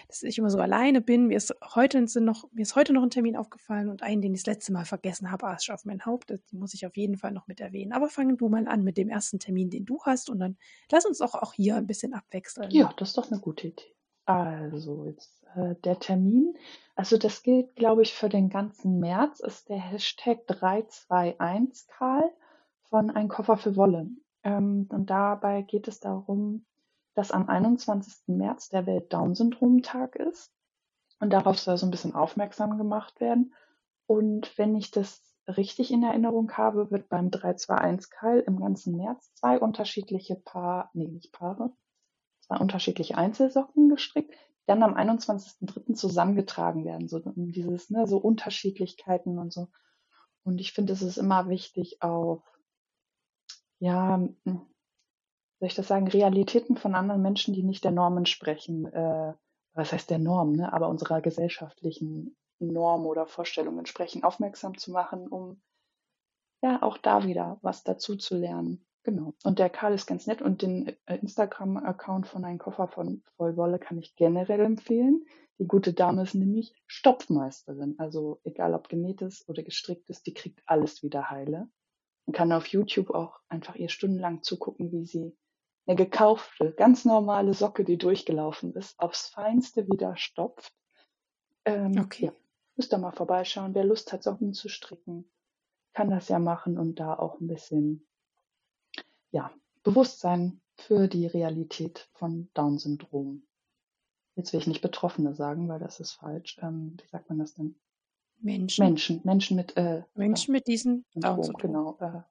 dass ich immer so alleine bin. Mir ist heute sind noch, mir ist heute noch ein Termin aufgefallen und einen, den ich das letzte Mal vergessen habe, Arsch auf mein Haupt. Das muss ich auf jeden Fall noch mit erwähnen. Aber fangen du mal an mit dem ersten Termin, den du hast, und dann lass uns auch, auch hier ein bisschen abwechseln. Ja, das ist doch eine gute Idee. Also, jetzt äh, der Termin. Also, das gilt, glaube ich, für den ganzen März, ist der Hashtag 321 Karl von Ein Koffer für Wolle. Ähm, und dabei geht es darum, dass am 21. März der Welt-Down-Syndrom-Tag ist. Und darauf soll so ein bisschen aufmerksam gemacht werden. Und wenn ich das richtig in Erinnerung habe, wird beim 321-Keil im ganzen März zwei unterschiedliche Paar, nee, nicht Paare, zwei unterschiedliche Einzelsocken gestrickt, die dann am 21.03. zusammengetragen werden. So dieses, ne, so Unterschiedlichkeiten und so. Und ich finde, es ist immer wichtig, auf ja, hm, soll ich das sagen, Realitäten von anderen Menschen, die nicht der Norm entsprechen, äh, was heißt der Norm, ne, aber unserer gesellschaftlichen Norm oder Vorstellung entsprechen, aufmerksam zu machen, um ja auch da wieder was dazu zu lernen. Genau. Und der Karl ist ganz nett und den äh, Instagram-Account von Ein Koffer von Vollwolle kann ich generell empfehlen. Die gute Dame ist nämlich Stopfmeisterin. Also egal ob genäht ist oder gestrickt ist, die kriegt alles wieder heile. Man kann auf YouTube auch einfach ihr stundenlang zugucken, wie sie eine gekaufte, ganz normale Socke, die durchgelaufen ist, aufs Feinste wieder stopft. Ähm, okay. Ja, müsst ihr mal vorbeischauen. Wer Lust hat, Socken zu stricken, kann das ja machen und da auch ein bisschen, ja, Bewusstsein für die Realität von Down-Syndrom. Jetzt will ich nicht Betroffene sagen, weil das ist falsch. Ähm, wie sagt man das denn? Menschen. Menschen, Menschen mit äh, Menschen mit diesen Syndrom, genau. Äh,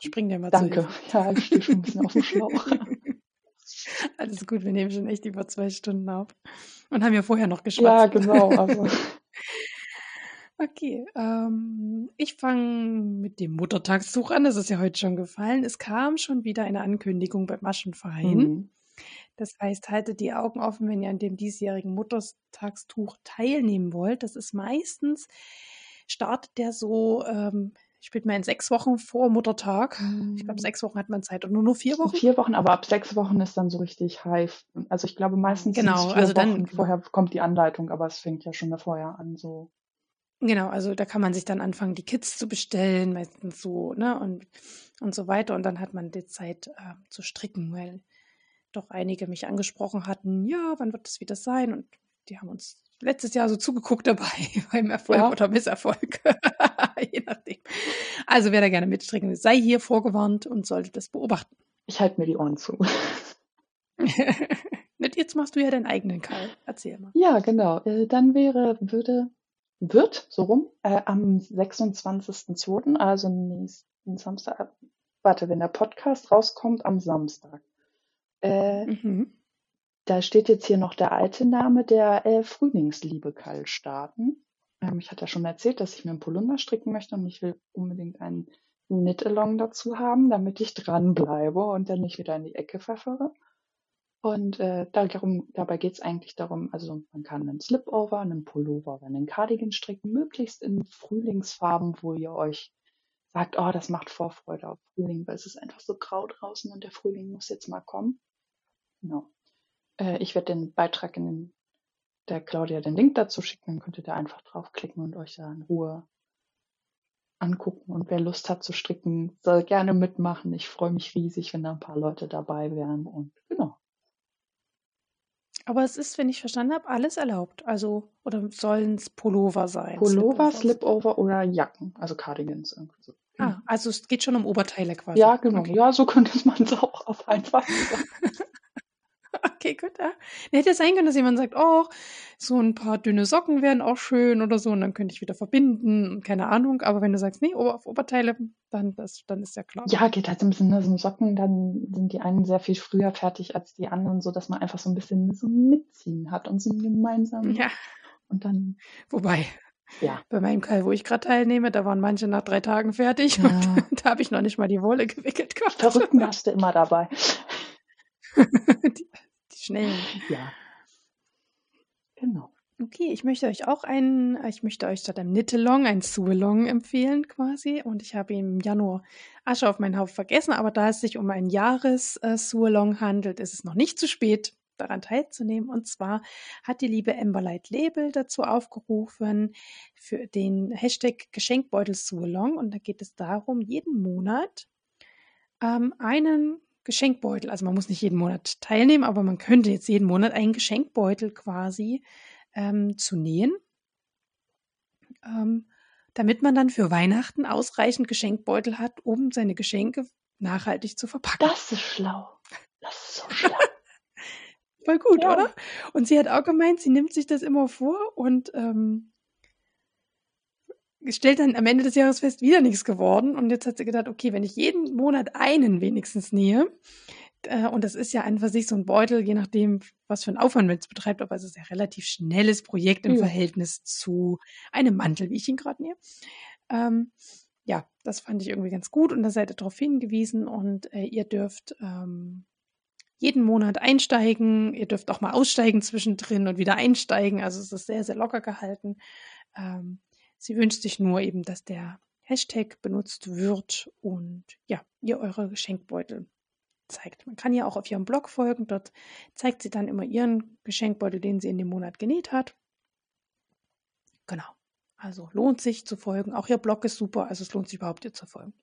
Spring dir mal Danke. Zu ja, ich stehe schon ein bisschen auf dem Schlauch. (laughs) Alles gut, wir nehmen schon echt über zwei Stunden auf. Und haben ja vorher noch geschwatzt. Ja, genau. Also. (laughs) Okay, ähm, ich fange mit dem Muttertagstuch an. Das ist ja heute schon gefallen. Es kam schon wieder eine Ankündigung beim Maschenverein. Mhm. Das heißt, haltet die Augen offen, wenn ihr an dem diesjährigen Muttertagstuch teilnehmen wollt. Das ist meistens, startet der so, ähm, ich bin mal in sechs Wochen vor Muttertag. Ich glaube, mhm. sechs Wochen hat man Zeit und nur nur vier Wochen. Vier Wochen, aber ab sechs Wochen ist dann so richtig high. Also ich glaube meistens genau, vier also Wochen dann, vorher kommt die Anleitung, aber es fängt ja schon vorher an so. Genau, also da kann man sich dann anfangen, die Kits zu bestellen, meistens so, ne, und, und so weiter. Und dann hat man die Zeit äh, zu stricken, weil doch einige mich angesprochen hatten, ja, wann wird das wieder sein? Und die haben uns letztes Jahr so zugeguckt dabei (laughs) beim Erfolg ja. oder Misserfolg. (laughs) Je nachdem. Also wer da gerne mitstricken will, sei hier vorgewarnt und sollte das beobachten. Ich halte mir die Ohren zu. (laughs) Jetzt machst du ja deinen eigenen Karl. Erzähl mal. Ja, genau. Äh, dann wäre, würde, wird, so rum, äh, am 26.02., also nächsten Samstag, warte, wenn der Podcast rauskommt, am Samstag. Äh, mhm. Da steht jetzt hier noch der alte Name der äh, Frühlingsliebe Kaltstaaten. Ähm, ich hatte ja schon erzählt, dass ich mir einen Polunder stricken möchte und ich will unbedingt einen Knit-Along dazu haben, damit ich dranbleibe und dann nicht wieder in die Ecke pfeffere. Und äh, darum, dabei geht es eigentlich darum, also man kann einen Slipover, einen Pullover oder einen Cardigan stricken, möglichst in Frühlingsfarben, wo ihr euch sagt, oh, das macht Vorfreude auf Frühling, weil es ist einfach so grau draußen und der Frühling muss jetzt mal kommen. Genau. Äh, ich werde den Beitrag in den, der Claudia den Link dazu schicken, dann könnt ihr da einfach draufklicken und euch da in Ruhe angucken. Und wer Lust hat zu stricken, soll gerne mitmachen. Ich freue mich riesig, wenn da ein paar Leute dabei wären. Und genau. Aber es ist, wenn ich verstanden habe, alles erlaubt. Also, oder sollen es Pullover sein? Pullover, Slipover oder Jacken, also Cardigans. Irgendwie so. Ah, also es geht schon um Oberteile quasi. Ja, genau. Okay. Ja, so könnte man es auch auf einfach (laughs) sagen. Okay, gut. Ja. Hätte sein können, dass jemand sagt, oh, so ein paar dünne Socken wären auch schön oder so und dann könnte ich wieder verbinden, keine Ahnung. Aber wenn du sagst, nee, auf Oberteile, dann, das, dann ist ja klar. Ja, geht halt so ein bisschen, ne, so Socken, dann sind die einen sehr viel früher fertig als die anderen, so dass man einfach so ein bisschen so mitziehen hat und so ein gemeinsames. Ja. Und dann. Wobei, ja. Bei meinem Keil, wo ich gerade teilnehme, da waren manche nach drei Tagen fertig ja. und (laughs) da habe ich noch nicht mal die Wolle gewickelt gehabt. Verrückten hast du immer dabei. die, (laughs) schnell. Ja. Genau. Okay, ich möchte euch auch einen, ich möchte euch statt einem Knittelong ein Suelong empfehlen quasi. Und ich habe im Januar Asche auf meinen Haupt vergessen, aber da es sich um ein Jahres-Suelong handelt, ist es noch nicht zu spät, daran teilzunehmen. Und zwar hat die liebe Emberlight Label dazu aufgerufen für den Hashtag Geschenkbeutel Suelong. Und da geht es darum, jeden Monat ähm, einen Geschenkbeutel. Also man muss nicht jeden Monat teilnehmen, aber man könnte jetzt jeden Monat einen Geschenkbeutel quasi ähm, zu nähen, ähm, damit man dann für Weihnachten ausreichend Geschenkbeutel hat, um seine Geschenke nachhaltig zu verpacken. Das ist schlau. Das ist so schlau. (laughs) Voll gut, ja. oder? Und sie hat auch gemeint, sie nimmt sich das immer vor und ähm, stellt dann am Ende des Jahres fest, wieder nichts geworden. Und jetzt hat sie gedacht, okay, wenn ich jeden Monat einen wenigstens nähe, äh, und das ist ja einfach sich so ein Beutel, je nachdem, was für einen Aufwand man es betreibt, aber es ist ja ein relativ schnelles Projekt im ja. Verhältnis zu einem Mantel, wie ich ihn gerade nähe. Ähm, ja, das fand ich irgendwie ganz gut und da seid ihr darauf hingewiesen und äh, ihr dürft ähm, jeden Monat einsteigen. Ihr dürft auch mal aussteigen zwischendrin und wieder einsteigen. Also es ist sehr, sehr locker gehalten. Ähm, Sie wünscht sich nur eben, dass der Hashtag benutzt wird und ja, ihr eure Geschenkbeutel zeigt. Man kann ja auch auf ihrem Blog folgen. Dort zeigt sie dann immer ihren Geschenkbeutel, den sie in dem Monat genäht hat. Genau. Also lohnt sich zu folgen. Auch ihr Blog ist super. Also es lohnt sich überhaupt, ihr zu folgen.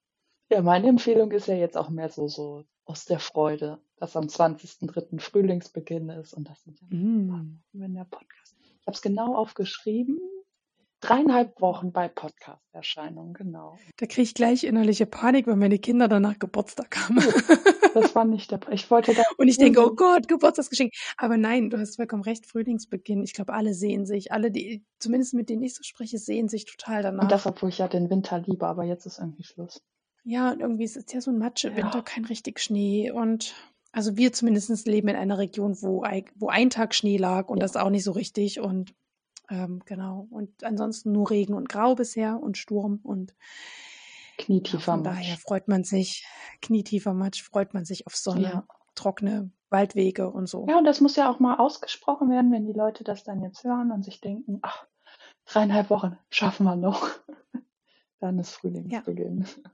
Ja, meine Empfehlung ist ja jetzt auch mehr so, so aus der Freude, dass am 20.03. Frühlingsbeginn ist und das sind ja mm. wenn der Podcast. Ich habe es genau aufgeschrieben dreieinhalb Wochen bei Podcast-Erscheinungen, genau. Da kriege ich gleich innerliche Panik, wenn meine Kinder danach Geburtstag haben. Das war nicht der. Ich wollte da. (laughs) Und ich denke, oh Gott, Geburtstagsgeschenk. Aber nein, du hast vollkommen recht, Frühlingsbeginn. Ich glaube, alle sehen sich, alle, die, zumindest mit denen ich so spreche, sehen sich total danach. Und das, obwohl ich ja den Winter liebe, aber jetzt ist irgendwie Schluss. Ja, und irgendwie ist es ja so ein Matschewinter, ja. kein richtig Schnee und also wir zumindest leben in einer Region, wo, wo ein Tag Schnee lag und ja. das auch nicht so richtig und Ähm, genau. Und ansonsten nur Regen und Grau bisher und Sturm und Knietiefer Von daher freut man sich, knietiefer Matsch, freut man sich auf Sonne, ja. trockene Waldwege und so. Ja, und das muss ja auch mal ausgesprochen werden, wenn die Leute das dann jetzt hören und sich denken, ach, dreieinhalb Wochen schaffen wir noch. (laughs) dann ist Frühlingsbeginn. Ja.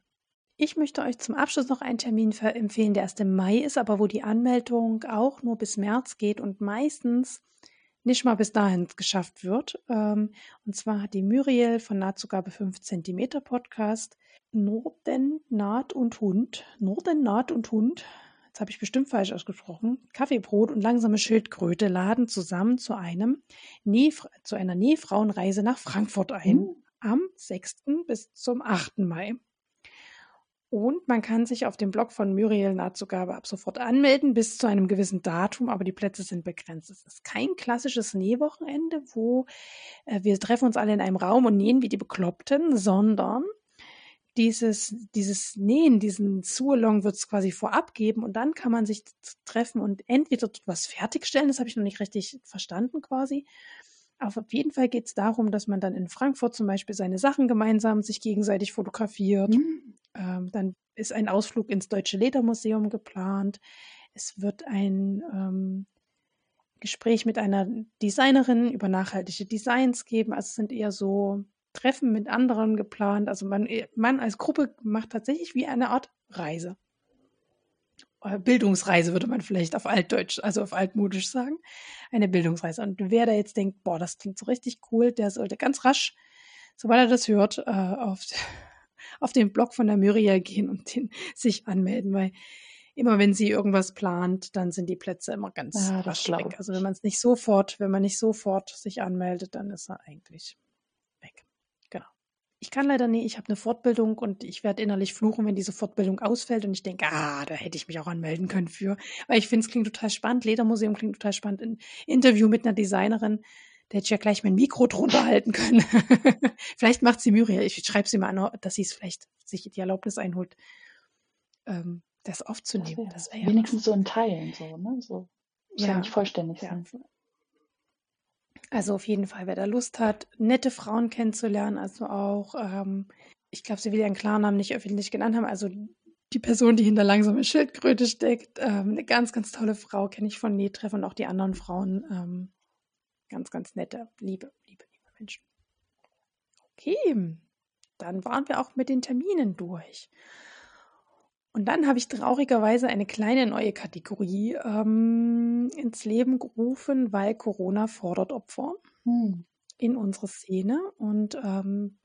Ich möchte euch zum Abschluss noch einen Termin empfehlen, der erst im Mai ist, aber wo die Anmeldung auch nur bis März geht und meistens nicht mal bis dahin geschafft wird. Ähm, und zwar hat die Muriel von Nahtzugabe 5 cm Podcast Norden, Naht und Hund, Norden, Naht und Hund, jetzt habe ich bestimmt falsch ausgesprochen, Kaffeebrot und langsame Schildkröte laden zusammen zu einem Näh, zu einer Nähfrauenreise nach Frankfurt ein, mhm. am 6. bis zum 8. Mai. Und man kann sich auf dem Blog von Muriel Nahtzugabe ab sofort anmelden bis zu einem gewissen Datum, aber die Plätze sind begrenzt. Es ist kein klassisches Nähwochenende, wo äh, wir treffen uns alle in einem Raum und nähen wie die Bekloppten, sondern dieses, dieses Nähen, diesen Sualong wird es quasi vorab geben und dann kann man sich treffen und entweder was fertigstellen, das habe ich noch nicht richtig verstanden quasi. Aber auf jeden Fall geht es darum, dass man dann in Frankfurt zum Beispiel seine Sachen gemeinsam sich gegenseitig fotografiert. Mhm. Ähm, dann ist ein Ausflug ins Deutsche Ledermuseum geplant. Es wird ein ähm, Gespräch mit einer Designerin über nachhaltige Designs geben. Also es sind eher so Treffen mit anderen geplant. Also man, man als Gruppe macht tatsächlich wie eine Art Reise. Äh, Bildungsreise würde man vielleicht auf Altdeutsch, also auf Altmodisch sagen. Eine Bildungsreise. Und wer da jetzt denkt, boah, das klingt so richtig cool, der sollte ganz rasch, sobald er das hört, äh, auf, (laughs) auf den Blog von der Muriel gehen und den (laughs) sich anmelden, weil immer wenn sie irgendwas plant, dann sind die Plätze immer ganz ja, rasch weg. Also wenn man es nicht sofort, wenn man nicht sofort sich anmeldet, dann ist er eigentlich. Ich kann leider nicht, ich habe eine Fortbildung und ich werde innerlich fluchen, wenn diese Fortbildung ausfällt und ich denke, ah, da hätte ich mich auch anmelden können für. Weil ich finde, es klingt total spannend. Ledermuseum klingt total spannend. Ein Interview mit einer Designerin da hätte ich ja gleich mein Mikro drunter halten können. (laughs) vielleicht macht sie Muriel. Ich schreibe sie mal an, dass sie es vielleicht sich die Erlaubnis einholt, ähm, das aufzunehmen. Das das wenigstens so in Teilen, so, ne? So ja, ja nicht vollständig ja. sein. Also auf jeden Fall, wer da Lust hat, nette Frauen kennenzulernen, also auch, ähm, ich glaube, sie will ihren Klarnamen nicht öffentlich genannt haben, also die Person, die hinter langsamer Schildkröte steckt, ähm, eine ganz, ganz tolle Frau, kenne ich von Nähtreff und auch die anderen Frauen. Ähm, Ganz, ganz nette, liebe, liebe, liebe Menschen. Okay, dann waren wir auch mit den Terminen durch. Und dann habe ich traurigerweise eine kleine neue Kategorie ähm, ins Leben gerufen, weil Corona fordert Opfer hm. in unserer Szene. Und ähm,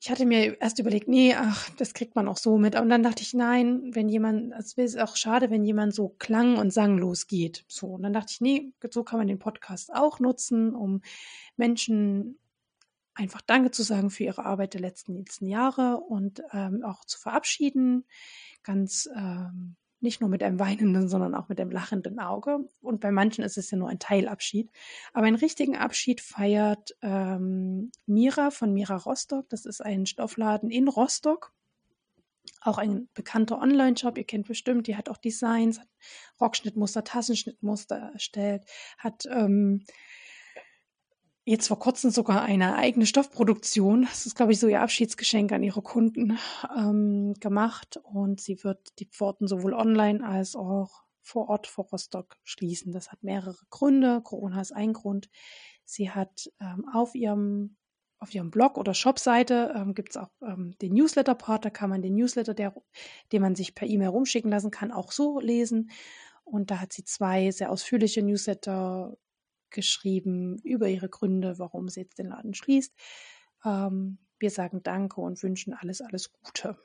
ich hatte mir erst überlegt, nee, ach, das kriegt man auch so mit. Und dann dachte ich, nein, wenn jemand, es ist auch schade, wenn jemand so klang- und sanglos geht. So, und dann dachte ich, nee, so kann man den Podcast auch nutzen, um Menschen einfach Danke zu sagen für ihre Arbeit der letzten, letzten Jahre und ähm, auch zu verabschieden. Ganz ähm, nicht nur mit einem weinenden, sondern auch mit einem lachenden Auge. Und bei manchen ist es ja nur ein Teilabschied. Aber einen richtigen Abschied feiert ähm, Mira von Mira Rostock. Das ist ein Stoffladen in Rostock. Auch ein bekannter Online-Shop, ihr kennt bestimmt, die hat auch Designs, hat Rockschnittmuster, Tassenschnittmuster erstellt, hat ähm, jetzt vor kurzem sogar eine eigene Stoffproduktion. Das ist, glaube ich, so ihr Abschiedsgeschenk an ihre Kunden ähm, gemacht. Und sie wird die Pforten sowohl online als auch vor Ort vor Rostock schließen. Das hat mehrere Gründe. Corona ist ein Grund. Sie hat ähm, auf ihrem auf ihrem Blog oder Shopseite ähm, gibt es auch ähm, den Newsletter-Part. Da kann man den Newsletter, der, den man sich per E-Mail rumschicken lassen kann, auch so lesen. Und da hat sie zwei sehr ausführliche Newsletter geschrieben über ihre Gründe, warum sie jetzt den Laden schließt. Ähm, wir sagen Danke und wünschen alles, alles Gute,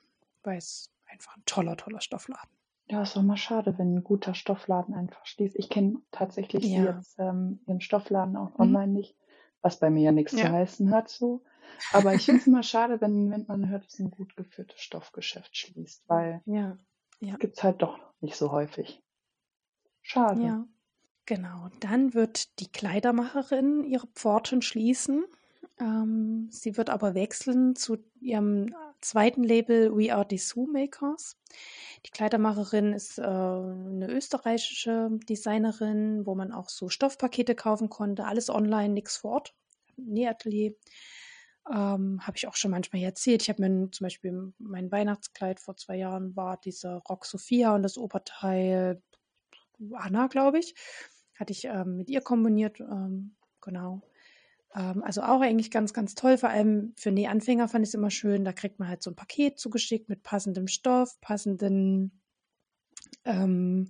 weil es einfach ein toller, toller Stoffladen. Ja, ist doch mal schade, wenn ein guter Stoffladen einfach schließt. Ich kenne tatsächlich ja. jetzt ähm, ihren Stoffladen auch mhm. online nicht, was bei mir ja nichts ja. zu heißen hat so. Aber ich finde es immer schade, wenn, wenn man hört, dass ein gut geführtes Stoffgeschäft schließt, weil ja. ja. gibt es halt doch nicht so häufig. Schade. Ja. Genau, dann wird die Kleidermacherin ihre Pforten schließen. Ähm, sie wird aber wechseln zu ihrem zweiten Label We Are Dessous Makers. Die Kleidermacherin ist äh, eine österreichische Designerin, wo man auch so Stoffpakete kaufen konnte. Alles online, nichts vor Ort. Nähatelier. Ähm, habe ich auch schon manchmal erzählt. Ich habe mir zum Beispiel mein Weihnachtskleid vor zwei Jahren war diese Rock Sophia und das Oberteil Anna, glaube ich. Hatte ich ähm, mit ihr kombiniert. Ähm, genau. Ähm, also auch eigentlich ganz, ganz toll. Vor allem für Nähanfänger fand ich es immer schön. Da kriegt man halt so ein Paket zugeschickt mit passendem Stoff, passenden, ähm,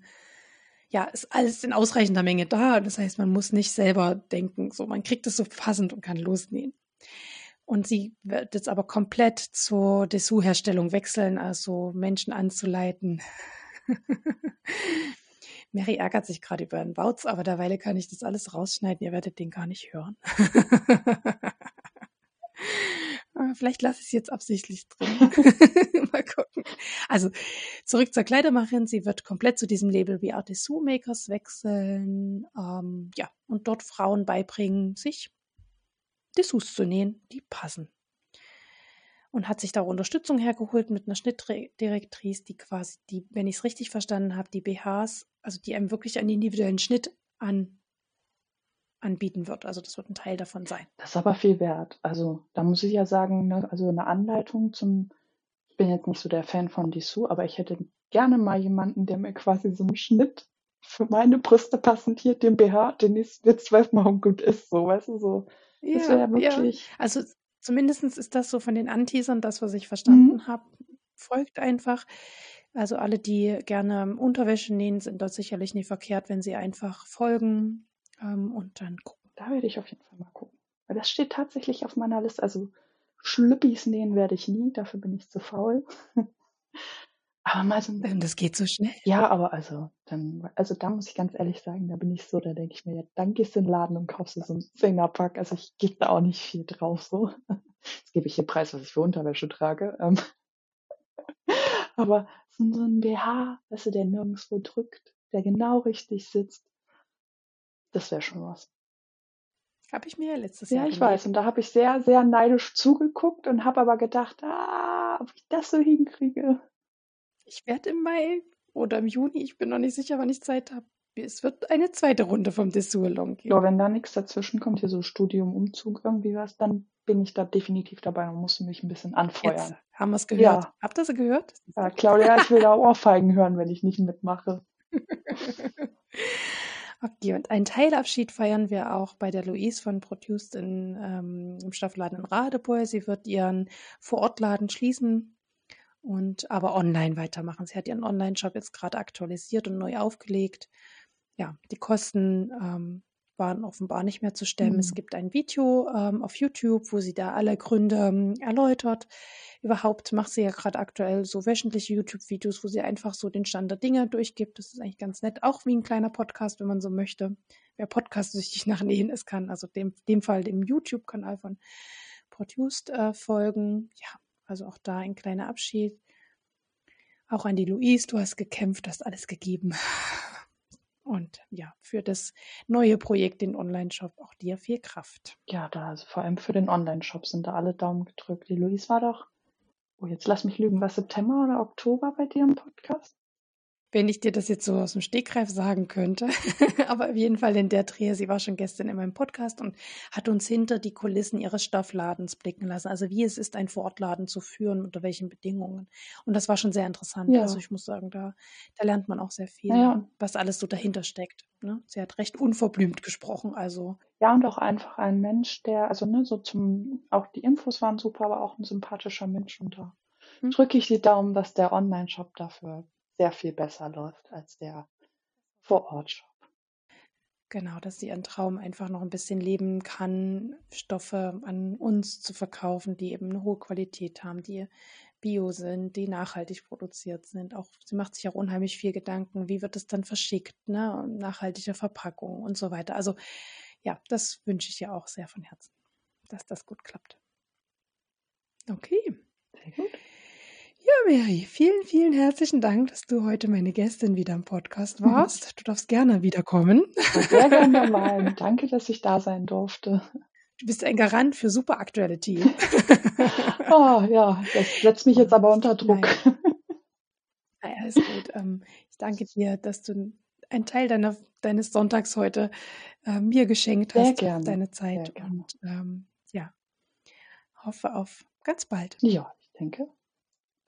ja, ist alles in ausreichender Menge da. Das heißt, man muss nicht selber denken. So, man kriegt es so passend und kann losnähen. Und sie wird jetzt aber komplett zur Dessous-Herstellung wechseln, also Menschen anzuleiten. (laughs) Mary ärgert sich gerade über einen Bautz, aber derweil kann ich das alles rausschneiden. Ihr werdet den gar nicht hören. (laughs) Vielleicht lasse ich es jetzt absichtlich drin. (laughs) Mal gucken. Also zurück zur Kleidermacherin. Sie wird komplett zu diesem Label wie Artisu Makers wechseln. Ähm, ja, und dort Frauen beibringen, sich Dessous zu nähen, die passen und hat sich da Unterstützung hergeholt mit einer Schnittdirektrice, die quasi, die, wenn ich es richtig verstanden habe, die BHs, also die einem wirklich einen individuellen Schnitt an, anbieten wird. Also das wird ein Teil davon sein. Das ist aber viel wert. Also da muss ich ja sagen, ne, also eine Anleitung zum, ich bin jetzt nicht so der Fan von Dessous, aber ich hätte gerne mal jemanden, der mir quasi so einen Schnitt für meine Brüste präsentiert, den BH, den ich jetzt weiß mal gut ist, so, weißt du, so. Das wäre ja wirklich. Ja. Also Zumindest ist das so von den Anteasern das, was ich verstanden mhm. habe. Folgt einfach. Also alle, die gerne Unterwäsche nähen, sind dort sicherlich nicht verkehrt, wenn sie einfach folgen ähm, und dann gucken. Da werde ich auf jeden Fall mal gucken. Weil das steht tatsächlich auf meiner Liste. Also Schlüppis nähen werde ich nie, dafür bin ich zu faul. Aber mal so ein Das geht so schnell. Ja, aber also, dann, also da muss ich ganz ehrlich sagen, da bin ich so, da denke ich mir, ja, dann gehst du in den Laden und kaufst du so einen Zehnerpack. Also ich gebe da auch nicht viel drauf so. Jetzt gebe ich den Preis, was ich für Unterwäsche trage. Ähm. aber so ein BH, weißt du, der nirgendwo drückt, der genau richtig sitzt, das wäre schon was. Habe ich mir letztes ja, Jahr. Ja, ich weiß. Und da habe ich sehr, sehr neidisch zugeguckt und habe aber gedacht, ah, ob ich das so hinkriege. Ich werde im Mai oder im Juni, ich bin noch nicht sicher, wann ich Zeit habe. Es wird eine zweite Runde vom Dessous-Salon geben. Ja, wenn da nichts dazwischen kommt, hier so Studium, Umzug, irgendwie was, dann bin ich da definitiv dabei und muss mich ein bisschen anfeuern. Jetzt haben wir es gehört. Ja. Habt ihr es gehört? Ja, Claudia, ich will da Ohrfeigen hören, wenn ich nicht mitmache. (laughs) Okay, und einen Teilabschied feiern wir auch bei der Louise von Produced in, ähm, im Stoffladen in Radebeul. Sie wird ihren Vorortladen schließen und aber online weitermachen. Sie hat ihren Online-Shop jetzt gerade aktualisiert und neu aufgelegt. Ja, die Kosten ähm, waren offenbar nicht mehr zu stemmen. Mhm. Es gibt ein Video ähm, auf YouTube, wo sie da alle Gründe ähm, erläutert. Überhaupt macht sie ja gerade aktuell so wöchentliche YouTube-Videos, wo sie einfach so den Stand der Dinge durchgibt. Das ist eigentlich ganz nett, auch wie ein kleiner Podcast, wenn man so möchte. Wer podcast-süchtig nach Nähen ist, kann also dem, dem Fall dem YouTube-Kanal von Produced äh, folgen. Ja, also auch da ein kleiner Abschied. Auch an die Louise, du hast gekämpft, hast alles gegeben. (laughs) Und ja, für das neue Projekt, den Online-Shop, auch dir viel Kraft. Ja, da, also vor allem für den Online-Shop sind da alle Daumen gedrückt. Die Louise war doch, oh, jetzt lass mich lügen, war September oder Oktober bei dir im Podcast? Wenn ich dir das jetzt so aus dem Stegreif sagen könnte. (laughs) Aber auf jeden Fall in der Dreh, sie war schon gestern in meinem Podcast und hat uns hinter die Kulissen ihres Stoffladens blicken lassen. Also wie es ist, ein Vorortladen zu führen, unter welchen Bedingungen. Und das war schon sehr interessant. Ja. Also ich muss sagen, da, da lernt man auch sehr viel, ja. was alles so dahinter steckt. Ne? Sie hat recht unverblümt gesprochen. Also ja, und auch einfach ein Mensch, der, also ne, so zum, auch die Infos waren super, aber auch ein sympathischer Mensch. Und da hm. drücke ich die Daumen, dass der Online-Shop dafür sehr viel besser läuft als der Vorort-Shop. Genau, dass sie ihren Traum einfach noch ein bisschen leben kann, Stoffe an uns zu verkaufen, die eben eine hohe Qualität haben, die bio sind, die nachhaltig produziert sind. Auch sie macht sich auch unheimlich viel Gedanken, wie wird es dann verschickt, ne? nachhaltige Verpackung und so weiter. Also ja, das wünsche ich ihr auch sehr von Herzen, dass das gut klappt. Okay. Sehr gut. Ja, Mary, vielen, vielen herzlichen Dank, dass du heute meine Gästin wieder im Podcast warst. Du darfst gerne wiederkommen. Sehr gerne (laughs) mal. Danke, dass ich da sein durfte. Du bist ein Garant für super Themen. (laughs) oh ja, das setzt mich jetzt aber unter Druck. Naja, (laughs) ist gut. Ähm, ich danke dir, dass du einen Teil deiner, deines Sonntags heute äh, mir geschenkt hast. Sehr gerne. Deine Zeit. Und ähm, ja, hoffe auf ganz bald. Ja, ich denke,